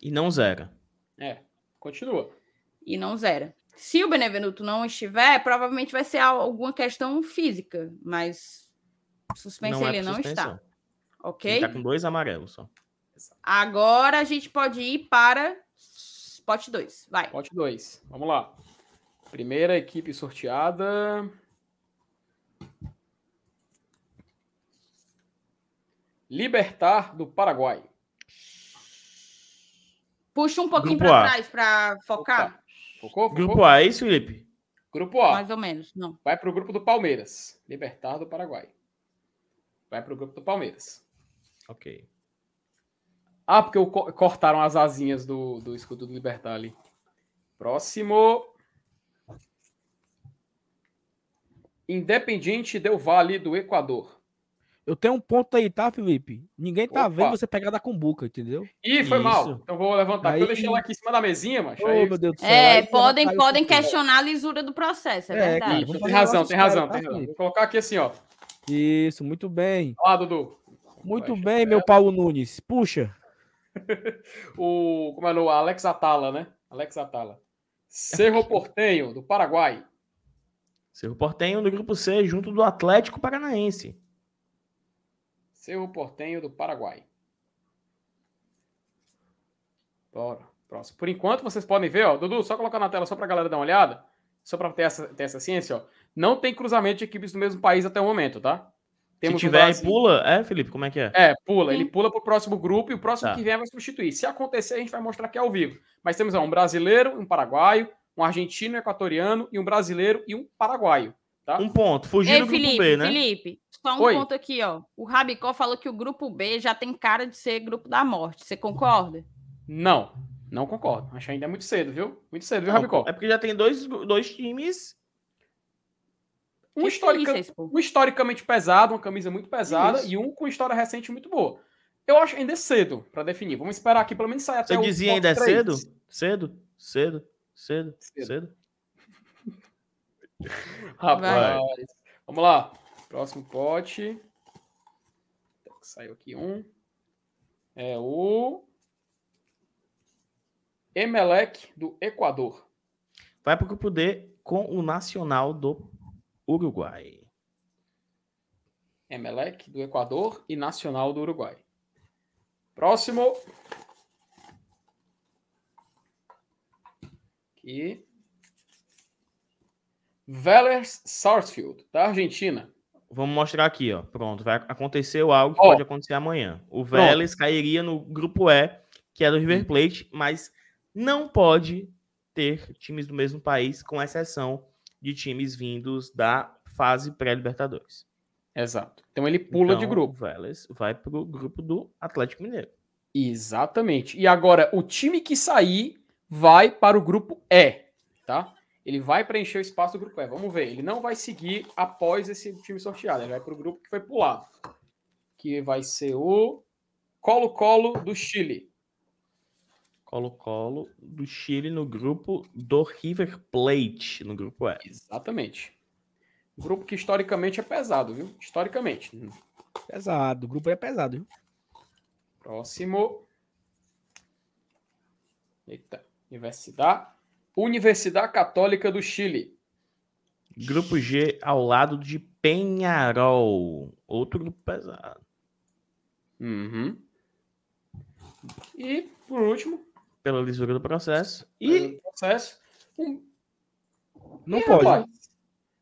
E não zera. É, continua. e não zera. Se o Benevenuto não estiver, provavelmente vai ser alguma questão física, mas suspenso não é ele por não suspensão. está, ok? Ele tá com dois amarelos só. Agora a gente pode ir para spot 2. Vai. Pote 2. Vamos lá. Primeira equipe sorteada. Libertar do Paraguai. Puxa um pouquinho para trás para focar. Opa. Focou? Focou? Grupo A, é isso, Felipe? Grupo A. Mais ou menos. Não. Vai para o grupo do Palmeiras. Libertar do Paraguai. Vai para o grupo do Palmeiras. Ok. Ah, porque o co- cortaram as asinhas do, do escudo do Libertar ali. Próximo. Independiente Del Vale do Equador. Eu tenho um ponto aí, tá, Felipe? Ninguém tá Opa. vendo você pegar da cumbuca, entendeu? Ih, foi Isso. mal. Então vou levantar. aqui. Eu deixei ela aqui em cima da mesinha, mas. Ô, aí- meu Deus do céu. É, aí podem, podem questionar a lisura do processo, é, É, verdade. cara, tem razão, tem razão, caras, tem tá, razão. Vou colocar aqui assim, ó. Isso, muito bem. Olha lá, Dudu. Muito Vai, bem, meu Paulo Nunes. Puxa. O, como é o Alex Atala, né? Alex Atala. Cerro Portenho, do Paraguai. Cerro Portenho no grupo C, junto do Atlético Paranaense. Cerro Portenho do Paraguai. Bora. Próximo. Por enquanto, vocês podem ver, ó. Dudu, só colocar na tela só pra galera dar uma olhada. Só pra ter essa, ter essa ciência, ó. Não tem cruzamento de equipes do mesmo país até o momento, tá? Se tiver aí, pula. É, Felipe, como é que é? É, pula. Ele pula pro próximo grupo e o próximo Tá. que vier vai substituir. Se acontecer, a gente vai mostrar aqui ao vivo. Mas temos ó, um brasileiro, um paraguaio, um argentino, um equatoriano e um brasileiro e um paraguaio. Tá? Um ponto. Fugir Ei, do grupo Felipe, B, né? Felipe, só um Oi. ponto aqui, ó. O Rabicó falou que o grupo B já tem cara de ser grupo da morte. Você concorda? Não, não concordo. Acho que ainda é muito cedo, viu? Muito cedo, viu, Não, Rabicó? É porque já tem dois, dois times. Um, historica- pô. um historicamente pesado, uma camisa muito pesada, Isso. e um com história recente muito boa. Eu acho ainda é cedo pra definir. Vamos esperar aqui pelo menos sair até Você o dizia top ainda é três. cedo? Cedo? Cedo? Cedo? Cedo. Cedo? Rapaz. Vamos lá. Próximo pote. Saiu aqui um. É o. Emelec do Equador. Vai pro grupo D com o Nacional do Uruguai. Emelec do Equador e Nacional do Uruguai. Próximo. Aqui. Vélez Sarsfield, da Argentina. Vamos mostrar aqui, ó. Pronto, vai acontecer algo que Ó. pode acontecer amanhã. O Vélez cairia no grupo E, que é do Hum. River Plate, mas não pode ter times do mesmo país, com exceção de times vindos da fase pré-Libertadores. Exato. Então ele pula de Então, grupo. O Vélez vai pro grupo do Atlético Mineiro. Exatamente. E agora, o time que sair vai para o grupo E, tá? Ele vai preencher o espaço do grupo E. Vamos ver. Ele não vai seguir após esse time sorteado. Ele vai para o grupo que foi pulado. Que vai ser o Colo-Colo do Chile. Colo-Colo do Chile no grupo do River Plate, no grupo E. Exatamente. Grupo que historicamente é pesado, viu? Historicamente. Pesado. O grupo é pesado, viu? Próximo. Eita. Universidade. Universidade Católica do Chile. Grupo G ao lado de Penharol. Outro grupo pesado. Uhum. E, por último, Pela lisura do processo. e E processo. Um... Não Ih, pode. rapaz,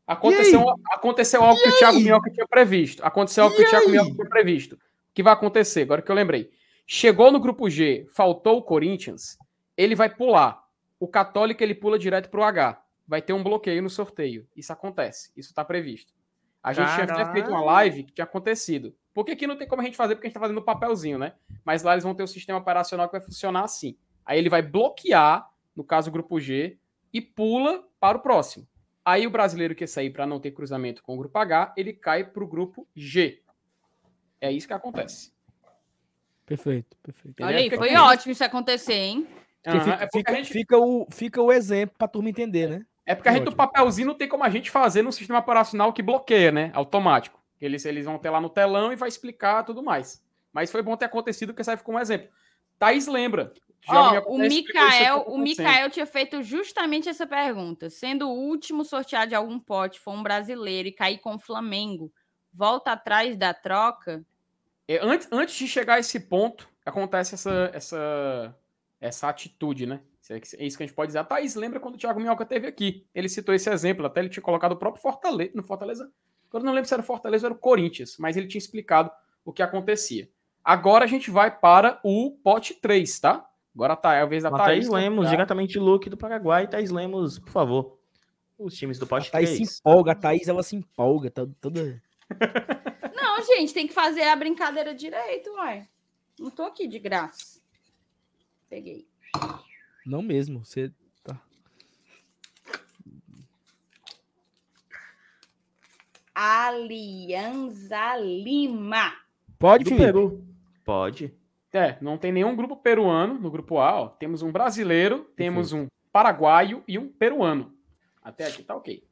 Aconteceu, aconteceu algo que o Thiago Minhoca tinha previsto. Aconteceu algo que o Thiago Minhoca tinha previsto. O que vai acontecer? Agora que eu lembrei. Chegou no grupo G, faltou o Corinthians, ele vai pular. O Católico ele pula direto pro H. Vai ter um bloqueio no sorteio. Isso acontece. Isso está previsto. A gente tinha até Caralho. feito uma live que tinha acontecido. Porque aqui não tem como a gente fazer, porque a gente tá fazendo papelzinho, né? Mas lá eles vão ter o sistema operacional que vai funcionar assim. Aí ele vai bloquear, no caso o grupo G, e pula para o próximo. Aí o brasileiro que sair para não ter cruzamento com o grupo H, ele cai para o grupo G. É isso que acontece. Perfeito, perfeito. Olha aí, foi ótimo isso acontecer, hein? Porque Aham, fica, é porque, fica- a gente, fica o, fica o exemplo pra turma entender, né? é porque a gente do papelzinho não tem como a gente fazer no sistema operacional que bloqueia, né? Automático. Eles, eles vão ter lá no telão e vai explicar tudo mais. Mas foi bom ter acontecido, porque serve como exemplo. Thaís lembra. Ó, o Mikael, o. Mikael tinha feito justamente essa pergunta. Sendo o último sorteado de algum pote for um brasileiro e cair com o Flamengo, volta atrás da troca? É, antes, antes de chegar a esse ponto, acontece essa, essa, essa atitude, né? É é isso que a gente pode dizer. A Thaís lembra quando o Thiago Minhoca teve aqui. Ele citou esse exemplo, até ele tinha colocado o próprio Fortaleza. No Fortaleza. Agora eu não lembro se era o Fortaleza ou era o Corinthians, mas ele tinha explicado o que acontecia. Agora a gente vai para o pote 3, tá? Agora tá, é a vez da a Thaís. Thaís Lemos, tá? diretamente Luke do Paraguai. Thaís Lemos, por favor. Os times do A pote Thaís se 3. empolga, a Thaís ela se empolga, tá toda. Não, gente, tem que fazer a brincadeira direito, uai. Não tô aqui de graça. Peguei. Não mesmo, você Alianza Lima. pode, Do. Peru. Pode. É, não tem nenhum grupo peruano no grupo A, ó. Temos um brasileiro, temos um paraguaio e um peruano. Até aqui tá ok.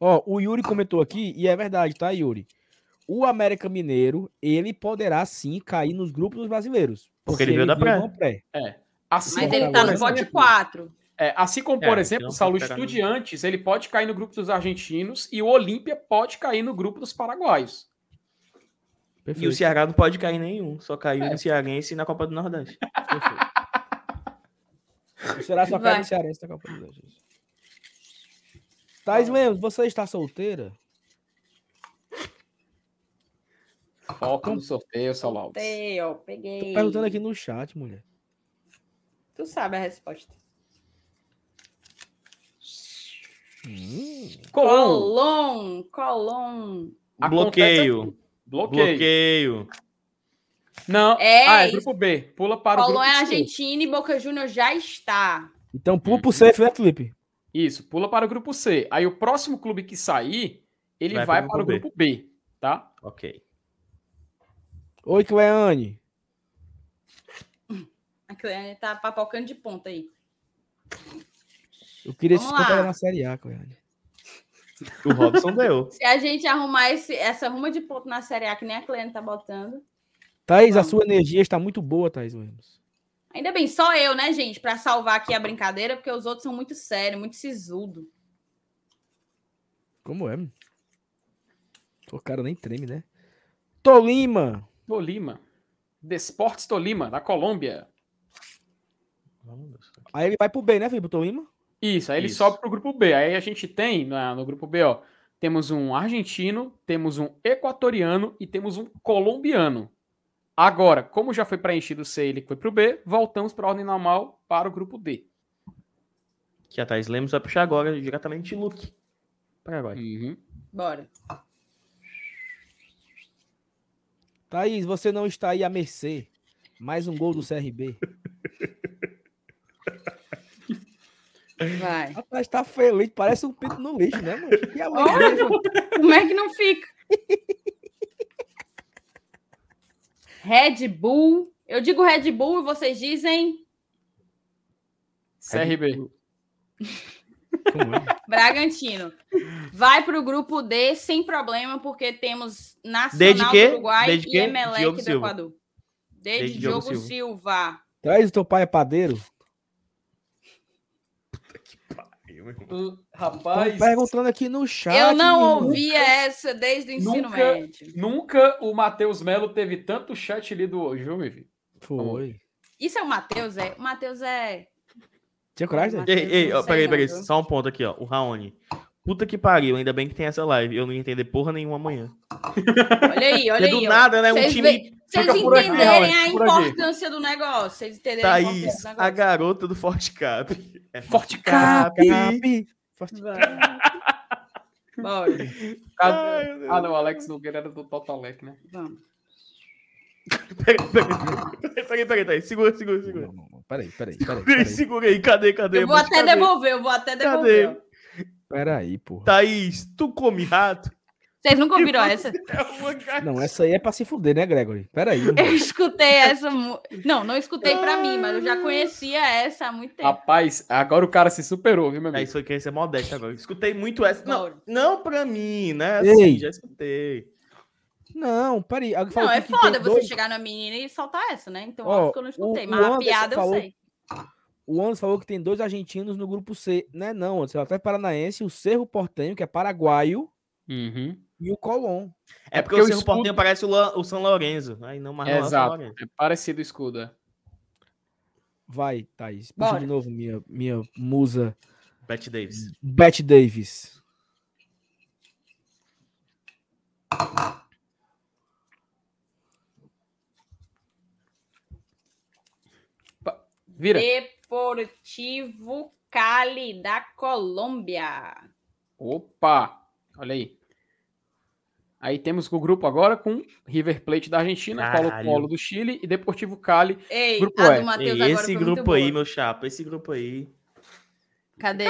Ó, o Yuri comentou aqui, e é verdade, tá, Yuri? O América Mineiro, ele poderá sim cair nos grupos dos brasileiros. Porque ele veio da pré. pré. Assim Mas como, ele tá no pote exemplo, 4. É, assim como, É, por a exemplo, o não Saulo Estudiantes, ele pode cair no grupo dos argentinos e o Olímpia pode cair no grupo dos paraguaios. E o Perfeito. Ceará não pode cair nenhum. Só caiu É. no Cearense e na Copa do Nordeste. perfeito. O Ceará só cai no Cearense da Copa do Brasil. Thais Lemos, você está solteira? Foca no sorteio. Tem, ó, peguei. Tô perguntando aqui no chat, mulher. Tu sabe a resposta. Hum, Colom. Colom, Colom. Acontece Bloqueio. Bloqueio. Bloqueio. Não. É, ah, é grupo B. Pula para o Colom grupo é C. Argentina e Boca Juniors já está. Então, pula pro safe, né, Felipe? Isso, pula para o grupo C. Aí o próximo clube que sair, ele Vai vai, para o grupo grupo B, tá? Ok. Oi, Cleane. A Cleane tá papocando de ponta aí. Eu queria Vamos se contar lá. na Série A, Cleane. O Robson deu. Se a gente arrumar esse, essa ruma de ponto na Série A, que nem a Cleane tá botando. Thaís, a Vamos. sua energia está muito boa, Thaís Lemos. Ainda bem, só eu, né, gente, pra salvar aqui a brincadeira, porque os outros são muito sérios, muito sisudo. Como é? mano? O cara nem treme, né? Tolima. Tolima. Desportes Tolima, da Colômbia. Aí ele vai pro B, né, Felipe? Tolima? Isso, aí ele Isso. sobe pro grupo B. Aí a gente tem na- no grupo B, ó, temos um argentino, temos um equatoriano e temos um colombiano. Agora, como já foi preenchido o C e ele foi pro B, voltamos para a ordem normal para o grupo D. Que a Thais Lemos vai puxar agora diretamente Luke. Paraguai. Uhum. Bora. Thaís, você não está aí à mercê. Mais um gol do CRB. Vai. Rapaz, tá feliz. Parece um pinto no lixo, né, mano? Que alegria. Olha, como é que não fica? Red Bull. Eu digo Red Bull e vocês dizem CRB. Como é? Bragantino. Vai para o grupo D sem problema, porque temos Nacional do Uruguai Desde e que? Emelec Diogo do Silva. Equador. Desde, Desde Diogo Diogo Silva. Silva. Thaís, o teu pai é padeiro? Tô Rapaz, perguntando aqui no chat. Eu não ouvia essa desde o ensino Nunca- médio. nunca o Matheus Melo teve tanto chat lido hoje, viu, meu filho? Foi. Isso é o Matheus, é? O Matheus é. Tinha coragem? Ei, ei, ó, peraí, peraí. Só um ponto aqui, ó. O Raoni. Puta que pariu, ainda bem que tem essa live. Eu não ia entender porra nenhuma amanhã. Olha aí, olha Porque aí. do ó. nada, né? Um Vocês time. vê- Vocês aqui, entenderem Alex, a por aqui. importância do negócio. Vocês entenderem a importância Thaís, do a negócio. garota do Forte Cap. É Forte Cap. Forte- Vai. Bora. Ah, não, o Alex Nogueira era do Totalec, né? Vamos. Peraí, peraí. Peraí, peraí, Thaís. Segura, segura, segura. Não, não, não. Peraí, peraí, peraí. Segura aí, Peraí, segura aí. Cadê, cadê? Eu vou até cadê? devolver, eu vou até devolver. Cadê? peraí, porra. Thaís, tu come rato? Vocês nunca ouviram essa? É. Não, essa aí é pra se fuder, né, Gregory? Peraí. Eu escutei essa. Não, não escutei pra mim, mas eu já conhecia essa há muito tempo. Rapaz, agora o cara se superou, viu, meu amigo? Thaís foi querer ser modesta agora. Escutei muito essa. Não, não pra mim, né? Assim, Ei. já escutei. Não, peraí. Não, é foda você dois- chegar na menina e soltar essa, né? Então, Ó, óbvio que eu não escutei, o- mas o a piada eu falou- sei. O Anderson falou que tem dois argentinos no grupo C. Né, não, Anderson. Até Paranaense, o Cerro Portenho, que é paraguaio, Uhum. e o Colón. É porque, porque o Cerro escudo- Portenho parece o, La- o São Lourenço. Aí não, mas não é o São Exato. É parecido o escudo, é. Vai, Thaís. Puxa Bora. de novo minha, minha musa Bette Davis. Bette Davis. Vira. Deportivo Cali da Colômbia. Opa! Olha aí. Aí temos o grupo agora com River Plate da Argentina, Caralho. Colo-Colo do Chile e Deportivo Cali. Ei, Grupo a do Matheus Ei, agora esse foi muito grupo aí, boa. meu chapa, esse grupo aí. Cadê?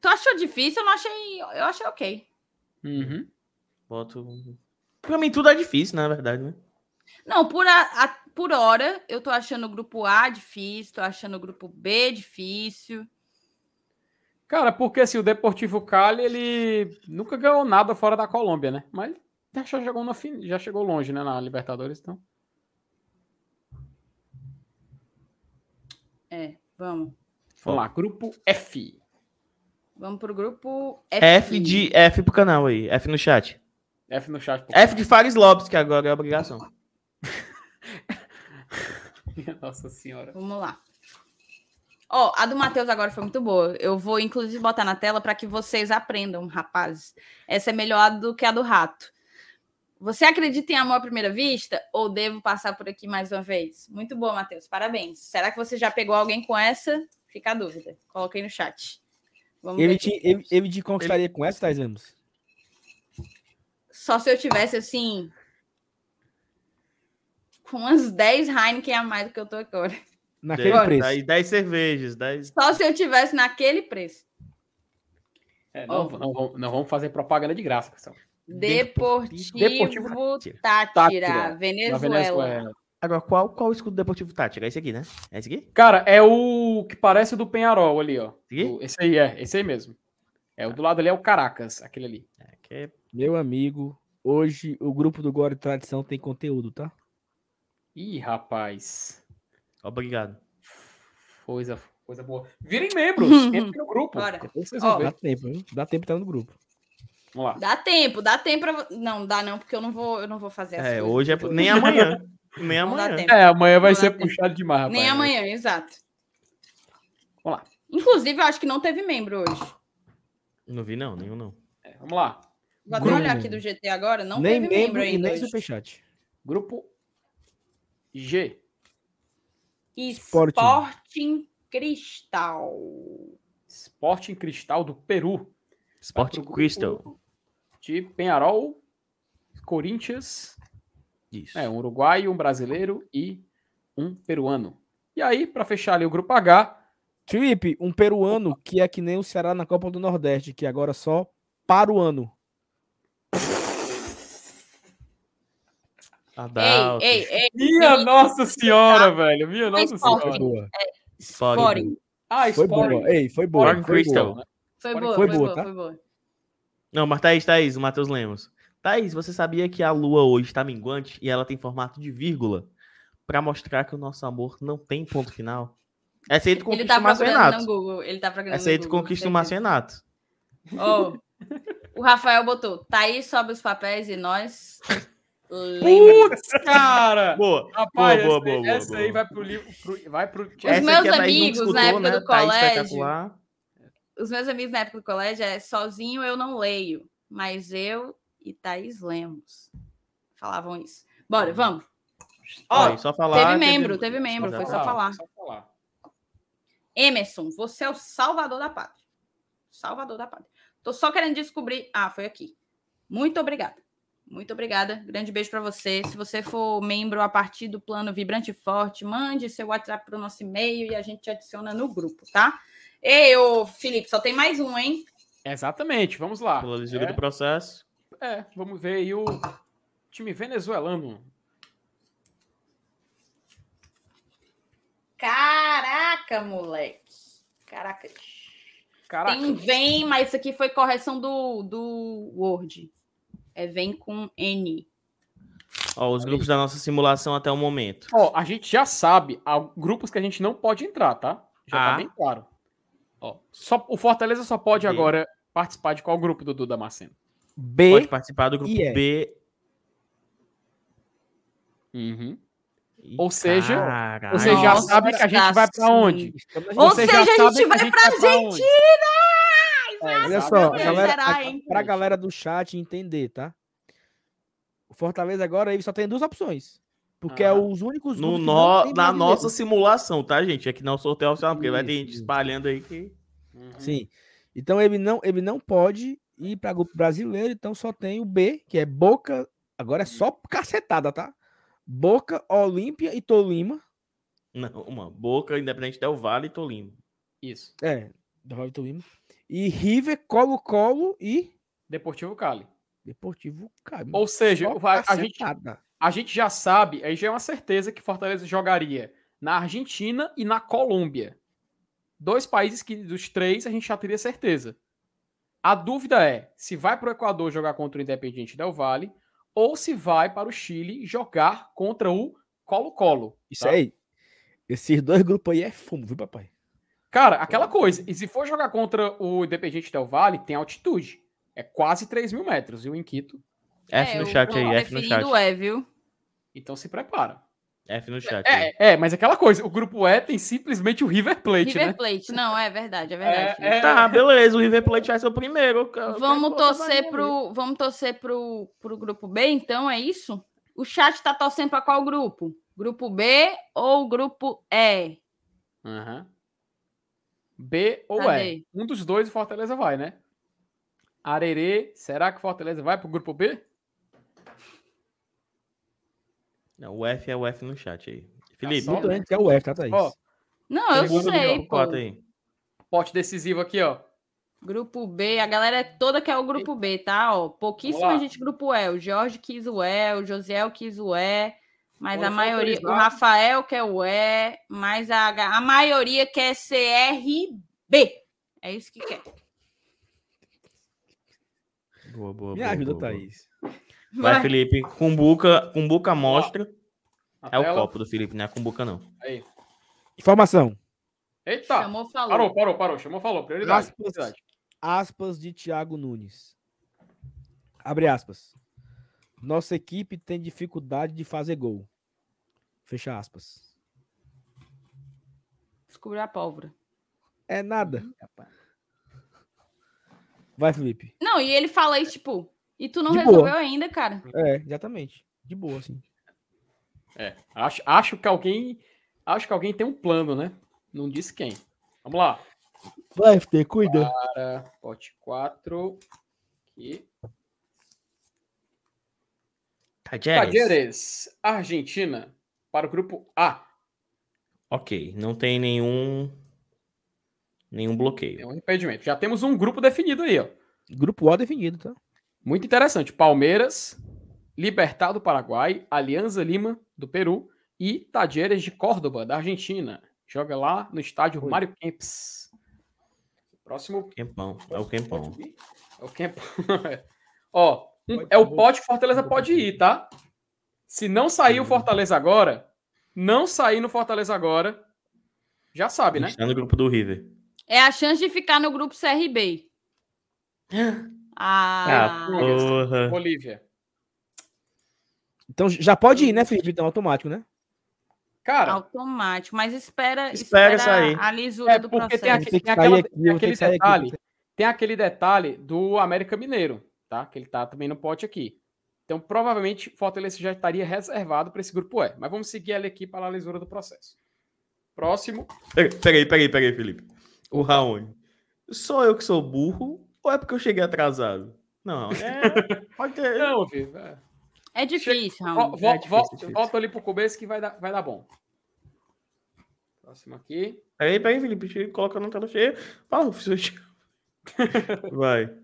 Tu achou difícil? Eu não achei. Eu achei ok. Uhum. Boto. Pra mim tudo é difícil, na verdade, né? Não, por, a, a- por hora, eu tô achando o grupo A difícil, tô achando o grupo B difícil. Cara, porque assim, o Deportivo Cali, ele nunca ganhou nada fora da Colômbia, né? Mas já chegou, na fin... já chegou longe, né, na Libertadores, então. É, vamos. Vamos lá, grupo F. Vamos pro grupo F. F de F pro canal aí. F no chat. F no chat. F de Fares Lopes, que agora é obrigação. Minha Nossa senhora. Vamos lá. Ó, a do Matheus agora foi muito boa. Eu vou, inclusive, botar na tela para que vocês aprendam, rapazes. Essa é melhor do que a do rato. Você acredita em amor à primeira vista? Ou devo passar por aqui mais uma vez? Muito boa, Matheus. Parabéns. Será que você já pegou alguém com essa? Fica a dúvida. Coloquei no chat. Vamos Ele ver. te, ele, ele te conquistaria com essa, Thais Lemos? Só se eu tivesse assim. Com umas 10 Heineken a mais do que eu tô agora. Naquele Agora, preço. Aí 10 cervejas, 10. Só se eu tivesse naquele preço. É, não, não, vamos- não vamos fazer propaganda de graça, pessoal. Deportivo, Deportivo Tátira, Tátira, Venezuela. Venezuela. Agora, qual, qual o escudo deportivo tático? É esse aqui, né? É esse aqui? Cara, é o que parece o do Penharol ali, ó. Esse Esse aí é, esse aí mesmo. É, o do lado ali é o Caracas, aquele ali. É, que é- Meu amigo, hoje o grupo do Glória e Tradição tem conteúdo, tá? Ih, rapaz. Obrigado. Coisa, coisa boa. Virem membros, entrem no grupo. Bora. Ó, Dá tempo, viu? Dá tempo de estar no grupo. Vamos lá. Dá tempo, dá tempo pra... Não, dá não, porque eu não vou, eu não vou fazer É, coisas hoje é. Nem amanhã. Nem amanhã. É, amanhã vai ser tempo. puxado demais, rapaz. Nem amanhã, exato. Vamos lá. Inclusive, eu acho que não teve membro hoje. Não vi, não, nenhum não. É, vamos lá. Vou até olhar aqui do GT agora, não nem teve membro membro ainda nem superchat. Grupo G. Sporting. Sporting Cristal. Sporting Cristal do Peru. Sport Vai pro grupo Crystal. De Penharol, Corinthians, Isso. é, um uruguaio, um brasileiro e um peruano. E aí, para fechar ali o grupo H, Trip, um peruano que é que nem o Ceará na Copa do Nordeste, que agora só para o ano. Adalto. Ei, ei, ei. Minha Felipe, Nossa Senhora, velho. Minha Nossa Sporting. Foi Senhora. boa. Sporting. Ah, Foi boa. Ei, foi boa. Foi Crystal. boa. Foi boa, foi boa, tá? foi boa. Não, mas Thaís, Thaís, o Matheus Lemos. Thaís, você sabia que a lua hoje está minguante e ela tem formato de vírgula? Pra mostrar que o nosso amor não tem ponto final? Essa aí tu conquista tá o Márcio procurando Renato. no Google. Ele tá procurando Essa aí no tu Google, conquista o. Márcio Renato. Ó, o Rafael botou, Thaís sobe os papéis e nós. Lembra. Putz, cara! Boa. Rapaz, boa, essa, boa, boa, essa boa, aí boa. vai pro livro. pro- vai pro. Os Essa meus aqui a Thaís não amigos na época né? do Thaís colégio-. Os meus amigos na época do colégio é sozinho eu não leio, mas eu e Thaís lemos. Falavam isso. Bora, vamos. Ó, Aí, só falar. teve que membro, teve membro, Só foi falar. só falar. Só falar. Emerson, você é o salvador da pátria. Salvador da pátria. Tô só querendo descobrir. Ah, foi aqui. Muito obrigada. Muito obrigada. Grande beijo para você. Se você for membro a partir do plano Vibrante Forte, mande seu WhatsApp para o nosso e-mail e a gente te adiciona no grupo, tá? Ei, ô Felipe, só tem mais um, hein? Exatamente, vamos lá. Pela lisura É, do processo. é, vamos ver aí o time venezuelano. Caraca, moleque. Caraca. Caraca, Tem vem, mas isso aqui foi correção do, do Word. É vem com N. Ó, os grupos da nossa simulação até o momento. ó, a gente já sabe há grupos que a gente não pode entrar, tá? Já Ah. tá bem claro. Ó, só, o Fortaleza só pode Ok. agora participar de qual grupo do Duda Maceno? B. Pode participar do grupo e. B. Uhum. Ou seja, caralho. Você já Nossa, sabe que a gente vai pra sim. onde? Ou seja, a gente vai pra onde? É, Olha só, a galera, será, a, hein? pra galera do chat entender, tá? O Fortaleza agora ele só tem duas opções. Porque é Ah. os únicos No que tem na nossa simulação, tá, gente? Aqui não é o sorteio oficial, porque vai ter Isso, gente isso. espalhando aí que. Uhum. Sim. Então ele não, ele não pode ir para grupo brasileiro, então só tem o B, que é Boca. Agora é só cacetada, tá? Boca, Olímpia e Tolima. Não, uma boca, Independente Del Vale e Tolima. Isso. É, do Vale Tolima. E River, Colo-Colo e Deportivo Cali. Deportivo Cali. Ou seja, vai- a gente, a gente já sabe, aí já é uma certeza que Fortaleza jogaria na Argentina e na Colômbia. Dois países que dos três a gente já teria certeza. A dúvida é se vai para o Equador jogar contra o Independiente Del Valle ou se vai para o Chile jogar contra o Colo-Colo. Isso tá? aí. Esses dois grupos aí é fumo, viu, papai? Cara, aquela coisa. E se for jogar contra o Independiente Del Valle, tem altitude. É quase 3 mil metros. E o Inquito F É, no chat aí, F no chat. é, viu? Então se prepara. F no chat. aí. É, é, mas aquela coisa, o grupo E tem simplesmente o River Plate, River né? Plate. Não, é verdade, é verdade. É, é, Tá, beleza, o River Plate vai ser o primeiro. Eu Vamos torcer pra pro, vamos torcer pro, pro grupo B, então, é isso? O chat tá torcendo para qual grupo? Grupo B ou grupo E? Aham. B ou Cadê? E. Um dos dois o Fortaleza vai, né? Arerê, será que o Fortaleza vai pro grupo B? Não, o F é o F no chat aí. Felipe, Muito né? antes, é o F, tá, Thaís? Ó, Não, eu sei, pô. aí. Pote decisivo aqui, ó. Grupo B, a galera toda quer o grupo B, tá? Ó, pouquíssima Vamos lá. gente grupo E. O Jorge quis o E, o Josiel quis o E, mas a maioria, o. Rafael quer o E, mas a, a maioria quer CRB. É isso que quer. Boa, boa, Me boa, ajuda, boa, boa. Thaís. Vai, Felipe. Cumbuca, Cumbuca mostra. É o copo do Felipe, não é a Cumbuca, não. Aí. Informação. Eita! Chamou, falou. Parou, parou, parou. Chamou, falou. Prioridade. Aspas. prioridade. Aspas de Thiago Nunes. Abre aspas. Nossa equipe tem dificuldade de fazer gol. Fecha aspas. Descobriu a pólvora. É nada. Vai, Felipe. Não, e ele fala isso, tipo, e tu não De resolveu boa. ainda, cara. É, exatamente. De boa, assim. É. Acho, acho que alguém. Acho que alguém tem um plano, né? Não disse quem. Vamos lá. Vai, FT, cuida. Para pote 4. Aqui. Tajeres. Argentina, para o grupo A. Ok, não tem nenhum. Nenhum bloqueio. É um impedimento. Já temos um grupo definido aí, ó. Grupo O definido, tá? Muito interessante. Palmeiras, Libertad do Paraguai, Alianza Lima do Peru e Tajeres de Córdoba da Argentina. Joga lá no estádio Oi. Mário Kempis. Próximo Quempão. É o Quempão. É o Kemp. Ó, é o pote que Fortaleza pode ir, tá? Se não sair o Fortaleza agora, não sair no Fortaleza agora, já sabe, né? Está no grupo do River. É a chance de ficar no grupo CRB. Ah, porra. Bolívia. Então já pode ir, né, Felipe? Então, automático, né? Cara, automático. Mas espera, Espera sair. a lisura é do porque processo. tem, aquele, Tem aquela- aqui, tem aquele aqui, detalhe. vou Tem aquele detalhe do América Mineiro, tá? Que ele tá também no pote aqui. Então, provavelmente, Fortaleza já estaria reservado para esse grupo E. Mas vamos seguir ele aqui para a lisura do processo. Próximo. Peraí, peraí, peraí, Felipe. O Raoni. Sou eu que sou burro ou é porque eu cheguei atrasado? Não, é. Pode ter. Não, Vivo. É. É difícil, Vo- Ramon. vo- É difícil, vo- difícil. Volta ali pro começo que vai dar, vai dar bom. Próximo aqui. Peraí, peraí, Felipe. Colocar na tela cheia. Fala. Vai.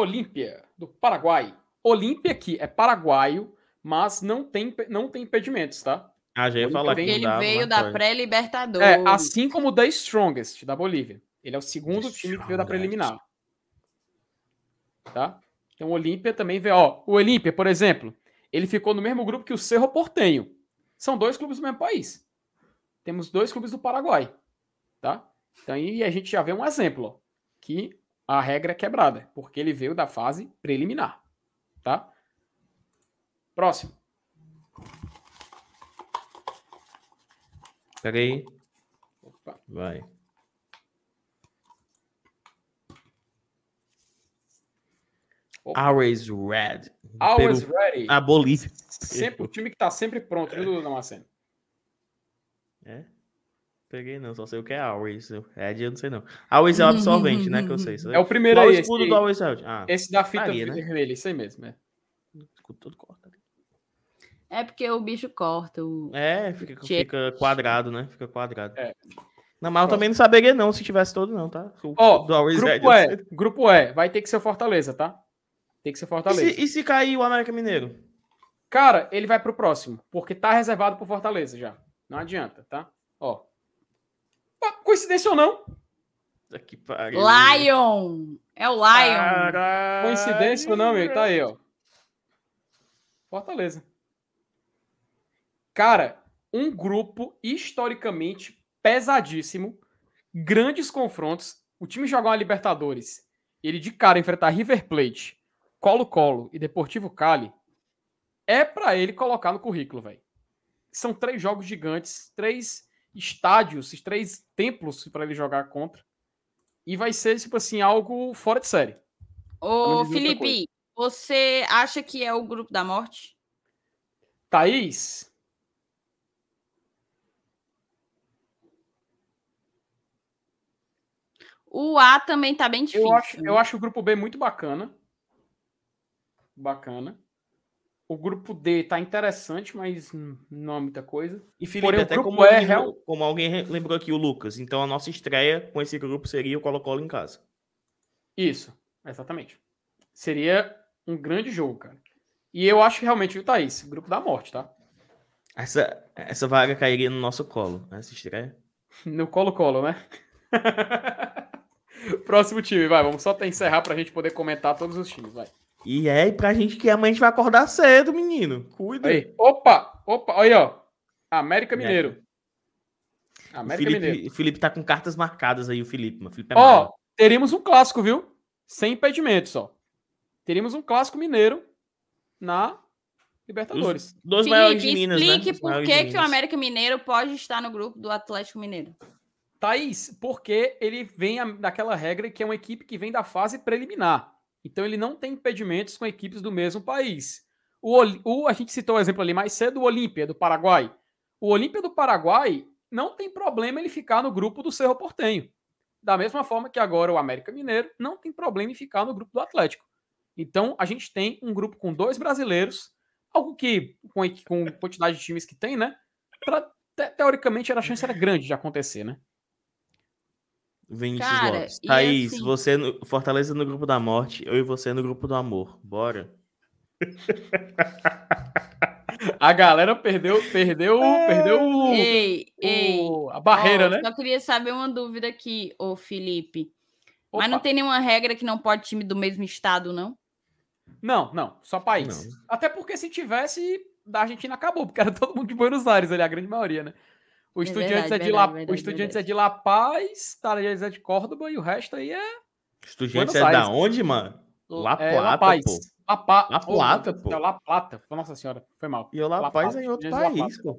Olímpia, do Paraguai. Olímpia aqui é paraguaio, mas não tem, não tem impedimentos, tá? Ah, já ia Ele falar que Ele dava, veio da pré-Libertadores. É, assim como o da Strongest, da Bolívia. Ele é o segundo The time que veio da preliminar. Tá? Então o Olímpia também veio. Ó, o Olímpia, por exemplo, ele ficou no mesmo grupo que o Cerro Portenho. São dois clubes do mesmo país. Temos dois clubes do Paraguai. Tá? Então aí a gente já vê um exemplo, ó, que a regra é quebrada, porque ele veio da fase preliminar. Tá? Próximo. Peraí. Opa. Vai. Opa. Always Red. Always Peru. ready. A Bolívia. Sempre, o time que tá sempre pronto, viu, Damasceno? É? Peguei não, só sei o que é Always. Red eu não sei não. Always é o absorvente, né? Que eu sei. É o primeiro Qual o aí. escudo esse, do Always Red? Ah, esse da fita Faria, né? vermelha, isso aí mesmo. É. escudo todo cortado. É porque o bicho corta. O... É, fica, fica quadrado, né? Fica quadrado. É. Não, mas eu também não saberia não se tivesse todo não, tá? Ó, do Always Red, grupo E, sei. grupo E, vai ter que ser o Fortaleza, tá? Tem que ser E Fortaleza. se, e se cair o América Mineiro? Cara, ele vai pro próximo, porque tá reservado pro Fortaleza já. Não adianta, tá? Ó. Coincidência ou não? Pariu. Lion! É o Lion. Caralho. Coincidência ou não, meu? Tá aí, ó. Fortaleza. Cara, um grupo historicamente pesadíssimo, grandes confrontos. O time jogar uma Libertadores, ele de cara enfrentar River Plate, Colo-Colo e Deportivo Cali, é para ele colocar no currículo, velho. São três jogos gigantes, três estádios, três templos para ele jogar contra. E vai ser, tipo assim, algo fora de série. Ô, Felipe, você acha que é o grupo da morte? Thaís? O A também tá bem difícil. Eu acho, eu acho o grupo B muito bacana. Bacana. O grupo D tá interessante, mas não é muita coisa. E Felipe, Porém, até como, é real... como alguém lembrou aqui, o Lucas. Então a nossa estreia com esse grupo seria o Colo-Colo em casa. Isso, exatamente. Seria um grande jogo, cara. E eu acho que realmente, viu, Thaís? Grupo da morte, tá? Essa, essa vaga cairia no nosso colo, essa estreia. No colo-colo, né? Próximo time, vai. Vamos só encerrar pra gente poder comentar todos os times, vai. E é pra gente que amanhã a gente vai acordar cedo, menino. Cuida. Aí. Opa, opa, aí, ó. América Mineiro. América o Felipe, Mineiro. O Felipe tá com cartas marcadas aí, o Felipe. O Felipe é ó, teríamos um clássico, viu? Sem impedimentos, ó. Teríamos um clássico mineiro na Libertadores. Os dois Felipe, maiores de Minas, né? explique né? por que, que o América Mineiro pode estar no grupo do Atlético Mineiro. Thaís, porque ele vem daquela regra que é uma equipe que vem da fase preliminar. Então ele não tem impedimentos com equipes do mesmo país. O, o a gente citou o exemplo ali mais cedo, o Olímpia do Paraguai. O Olímpia do Paraguai não tem problema ele ficar no grupo do Cerro Portenho. Da mesma forma que agora o América Mineiro não tem problema em ficar no grupo do Atlético. Então a gente tem um grupo com dois brasileiros, algo que com, com quantidade de times que tem, né? Pra, te, teoricamente a chance era grande de acontecer, né? Vinícius Cara, Lopes. Thaís, assim... você no Fortaleza no grupo da morte, eu e você no grupo do amor. Bora. A galera perdeu, perdeu, perdeu ei, o, ei. a barreira, oh, né? Só queria saber uma dúvida aqui, ô Felipe. Opa. Mas não tem nenhuma regra que não pode time do mesmo estado, não? Não, não, só país. Não. Até porque se tivesse, da Argentina acabou, porque era todo mundo de Buenos Aires ali, a grande maioria, né? O é Estudiantes, é, é, de La... Verdade, o Estudiantes é de La Paz, Talleres é de Córdoba e o resto aí é. Estudiantes é da onde, mano? La Plata, é, La Paz. pô. La, pa... La Plata, oh, pô. La Plata. Nossa senhora, foi mal. E o La, La Paz é em outro país, pô.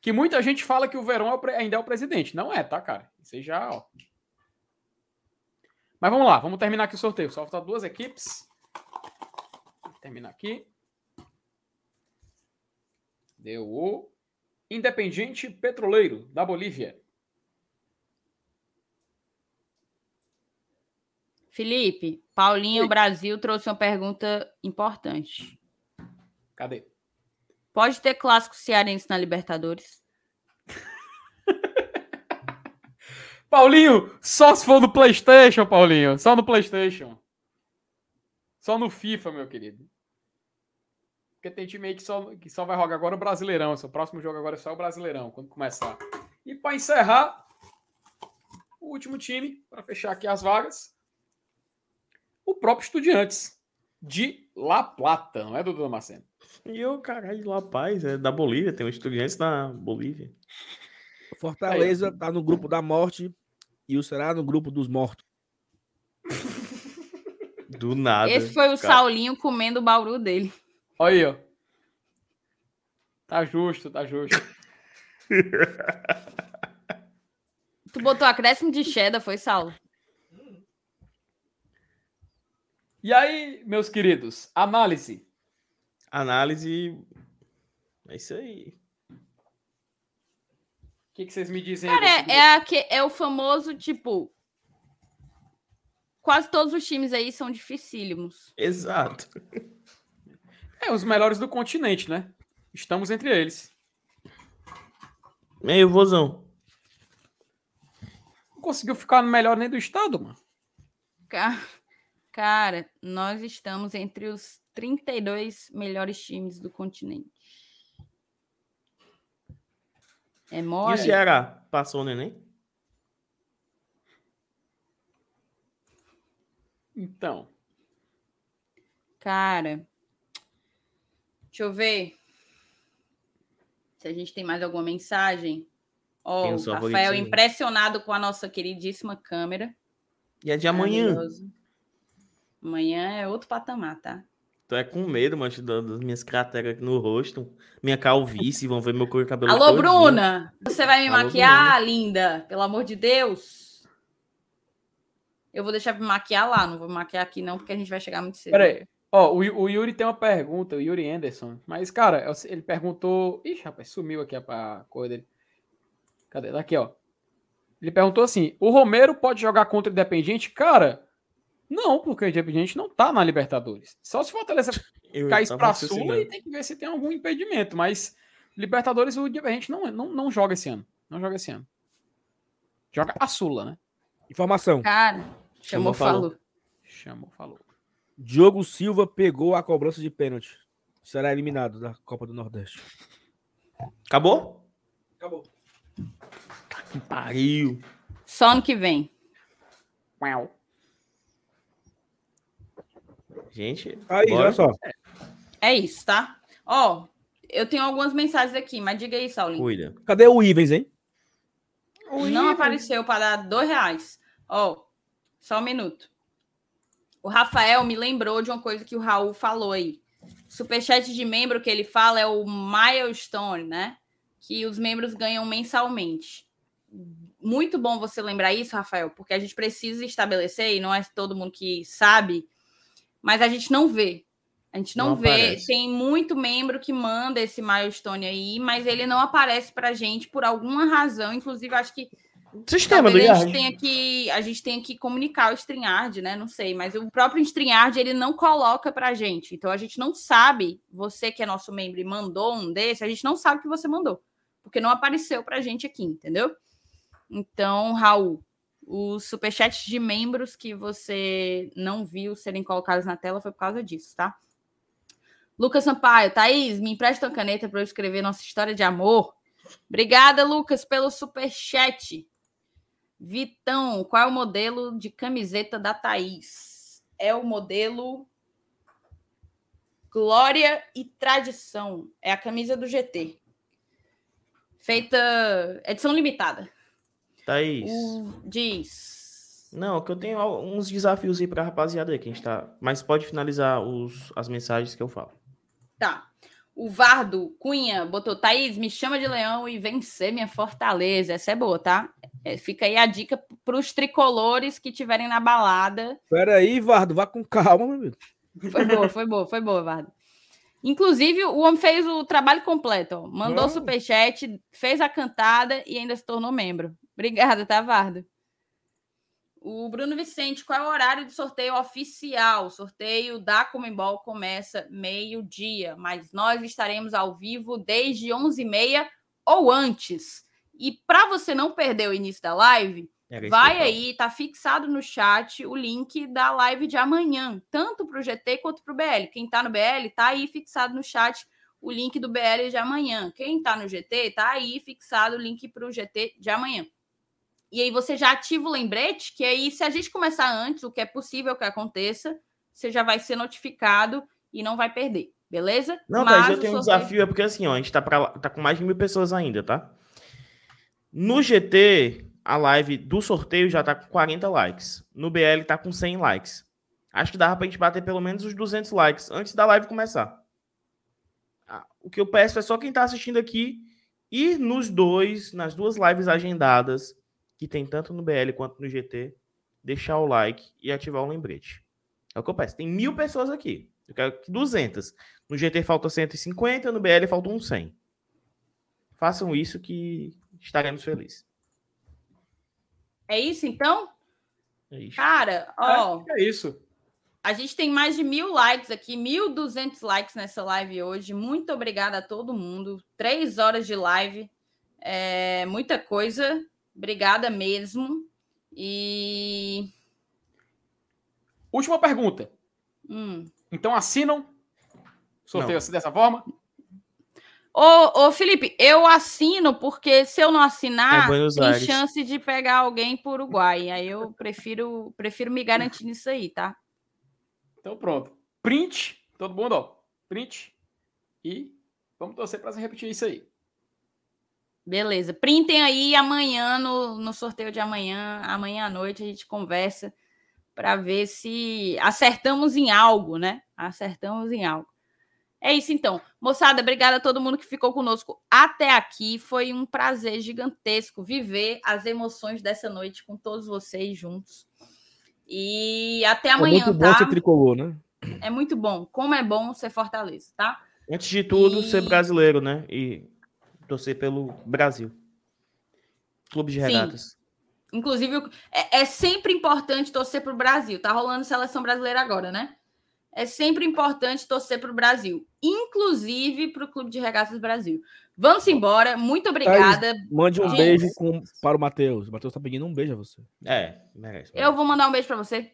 Que muita gente fala que o Verão é o pre... ainda é o presidente. Não é, tá, cara? Isso aí já, ó. Mas vamos lá, vamos terminar aqui o sorteio. Só faltam duas equipes. Vou terminar aqui. Deu o Independiente Petroleiro, da Bolívia. Felipe, Paulinho Oi. Brasil trouxe uma pergunta importante. Cadê? Pode ter clássico cearense na Libertadores? Paulinho, só se for no PlayStation, Paulinho. Só no PlayStation. Só no FIFA, meu querido. Porque tem time aí que só, que só vai jogar agora o Brasileirão. Seu próximo jogo agora é só o Brasileirão, quando começar. E para encerrar, o último time, para fechar aqui as vagas, o próprio Estudiantes de La Plata, não é, Dudu Damasceno? E o caralho de La Paz, é da Bolívia, tem um Estudiantes na Bolívia. Fortaleza Aí. tá no grupo da morte e o Será no grupo dos mortos. Do nada. Esse foi o cara. Saulinho comendo o bauru dele. Olha aí, ó. Tá justo, tá justo. tu botou acréscimo de cheddar, foi, Saulo? E aí, meus queridos, análise. Análise. É isso aí. O que, que vocês me dizem? Cara, é, é, a, é o famoso, tipo. Quase todos os times aí são dificílimos. Exato. É, os melhores do continente, né? Estamos entre eles. Meio vozão. Não conseguiu ficar no melhor nem do estado, mano. Cara, nós estamos entre os 32 melhores times do continente. É mole. E o Ceará? Passou o neném? Então. Cara, Deixa eu ver se a gente tem mais alguma mensagem. Ó, oh, Rafael impressionado com a nossa queridíssima câmera. E é de amanhã. Amanhã é outro patamar, tá? Tô é com medo, mancho, das minhas crateras aqui no rosto. Minha calvície, vão ver meu cor cabelo Alô, todinho. Bruna! Você vai me Alô, maquiar, linda? Pelo amor de Deus! Eu vou deixar me maquiar lá, não vou me maquiar aqui não, porque a gente vai chegar muito cedo. Pera aí. Ó, o, o Yuri tem uma pergunta, o Yuri Anderson. Mas, cara, eu- ele perguntou. Ixi, rapaz, sumiu aqui a, a coisa dele. Cadê? Daqui, ó. Ele perguntou assim: o Romero pode jogar contra o Independiente? Cara, não, porque o Independiente não tá na Libertadores. Só se o Fortaleza Eu cair pra Sula raciocinando. e tem que ver se tem algum impedimento. Mas Libertadores o Independiente não, não, não joga esse ano. Não joga esse ano. Joga a Sula, né? Informação. Cara, chamou, Chamou, falou. falou. Chamou, falou. Diogo Silva pegou a cobrança de pênalti. Será eliminado da Copa do Nordeste. Acabou? Acabou. Que pariu. Só ano que vem. Uau. Gente, Aí, bora. olha só. É isso, tá? Ó, eu tenho algumas mensagens aqui, mas diga aí, Saulinho. Cuida. Cadê o Ivens, hein? Não apareceu para dar dois reais. Ó, só um minuto. O Rafael me lembrou de uma coisa que o Raul falou aí. Superchat de membro que ele fala é o milestone, né? Que os membros ganham mensalmente. Muito bom você lembrar isso, Rafael, porque a gente precisa estabelecer, e não é todo mundo que sabe, mas a gente não vê. A gente não, Não vê. aparece. Tem muito membro que manda esse milestone aí, mas ele não aparece pra gente por alguma razão. Inclusive, acho que Sistema do Talvez a Yard. gente tenha que a gente tenha que comunicar o StreamYard, né? Não sei, mas o próprio StreamYard ele não coloca pra gente. Então a gente não sabe, você que é nosso membro e mandou um desse, a gente não sabe que você mandou, porque não apareceu pra gente aqui, entendeu? Então, Raul, os superchats de membros que você não viu serem colocados na tela foi por causa disso, tá? Lucas Sampaio, Thaís, me empresta uma caneta para eu escrever nossa história de amor. Obrigada, Lucas, pelo superchat. Vitão, qual é o modelo de camiseta da Thaís? É o modelo Glória e Tradição. É a camisa do GT. Feita edição limitada. Thaís. O- Diz. Não, que eu tenho uns desafios aí pra rapaziada aí, que a gente tá. Mas pode finalizar os, as mensagens que eu falo. Tá. O Vardo Cunha botou, Thaís, me chama de leão e vencer minha fortaleza. Essa é boa, tá? É, fica aí a dica para os tricolores que estiverem na balada. Pera aí, Vardo, vá com calma, meu amigo. Foi boa, foi boa, foi boa, Vardo. Inclusive, o homem fez o trabalho completo. Ó. Mandou Não. superchat, fez a cantada e ainda se tornou membro. Obrigada, tá, Vardo? O Bruno Vicente, qual é o horário do sorteio oficial? O sorteio da Comembol começa meio-dia, mas nós estaremos ao vivo desde 11h30 ou antes. E para você não perder o início da live, isso Vai aí, tá fixado no chat o link da live de amanhã, tanto para o GT quanto para o BL. Quem tá no BL, tá aí fixado no chat o link do BL de amanhã. Quem tá no GT, tá aí fixado o link para o GT de amanhã. E aí você já ativa o lembrete, que aí, se a gente começar antes, o que é possível que aconteça, você já vai ser notificado e não vai perder, beleza? Não, Mas mas eu tenho um desafio, é porque assim, ó, a gente tá, pra, tá com mais de mil pessoas ainda, tá? No GT, a live do sorteio já tá com 40 likes. No BL tá com 100 likes. Acho que dava pra gente bater pelo menos os 200 likes antes da live começar. Ah, O que eu peço é só quem tá assistindo aqui ir nos dois, nas duas lives agendadas, que tem tanto no BL quanto no GT, deixar o like e ativar o lembrete. É o que eu peço. Tem mil pessoas aqui. Eu quero que 200. No GT falta 150, no BL falta um 100. Façam isso que estaremos felizes. É isso, então? É isso. Cara, ó... É, é isso. A gente tem mais de mil likes aqui, 1.200 likes nessa live hoje. Muito obrigada a todo mundo. Três horas de live. É muita coisa. Obrigada mesmo. E. Última pergunta. hum. Então assinam sorteio assim dessa forma? Ô, ô, Felipe, eu assino porque se eu não assinar, É tem Aires. chance de pegar alguém por Uruguai. Aí eu prefiro, prefiro me garantir nisso aí, tá? Então pronto. Print, todo mundo, ó. Print. E vamos torcer para repetir isso aí. Beleza. Printem aí amanhã no, no sorteio de amanhã. Amanhã à noite a gente conversa para ver se acertamos em algo, né? Acertamos em algo. É isso então. Moçada, obrigada a todo mundo que ficou conosco até aqui. Foi um prazer gigantesco viver as emoções dessa noite com todos vocês juntos. E até amanhã, é muito tá? bom ser tricolor, né? É muito bom. Como é bom ser Fortaleza, tá? Antes de tudo, E- ser brasileiro, né? E torcer pelo Brasil. Clube de Sim. regatas. Inclusive, é, é sempre importante torcer para o Brasil. Tá rolando seleção brasileira agora, né? É sempre importante torcer para o Brasil, inclusive para o Clube de Regatas Brasil. Vamos embora. Muito obrigada. Mande um Gente. beijo com- para o Matheus. O Matheus tá pedindo um beijo a você. É, merece. Eu vou mandar um beijo para você.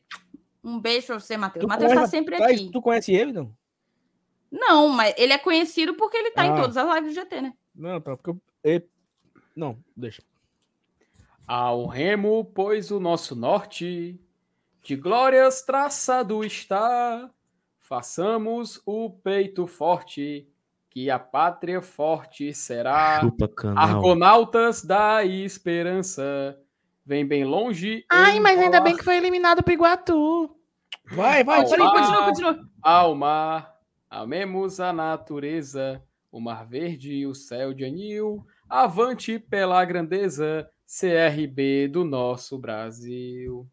Um beijo para você, Matheus. Matheus tá conhece- sempre Thaís, aqui. Tu conhece ele, não? Não, mas ele é conhecido porque ele tá em Ah. todas as lives do GT, né? Não, tá. Porque eu... ele- Não, deixa. Ao remo, pois o nosso norte de glórias traçado está. Façamos o peito forte, que a pátria forte será. Chupa canal. Argonautas da esperança. Vem bem longe. Ai, mas ainda bem que foi eliminado pro Iguatu. Vai, vai, Ao vai. Continua, mar, continua, mar, amemos a natureza, o mar verde e o céu de anil. Avante pela grandeza, CRB do nosso Brasil.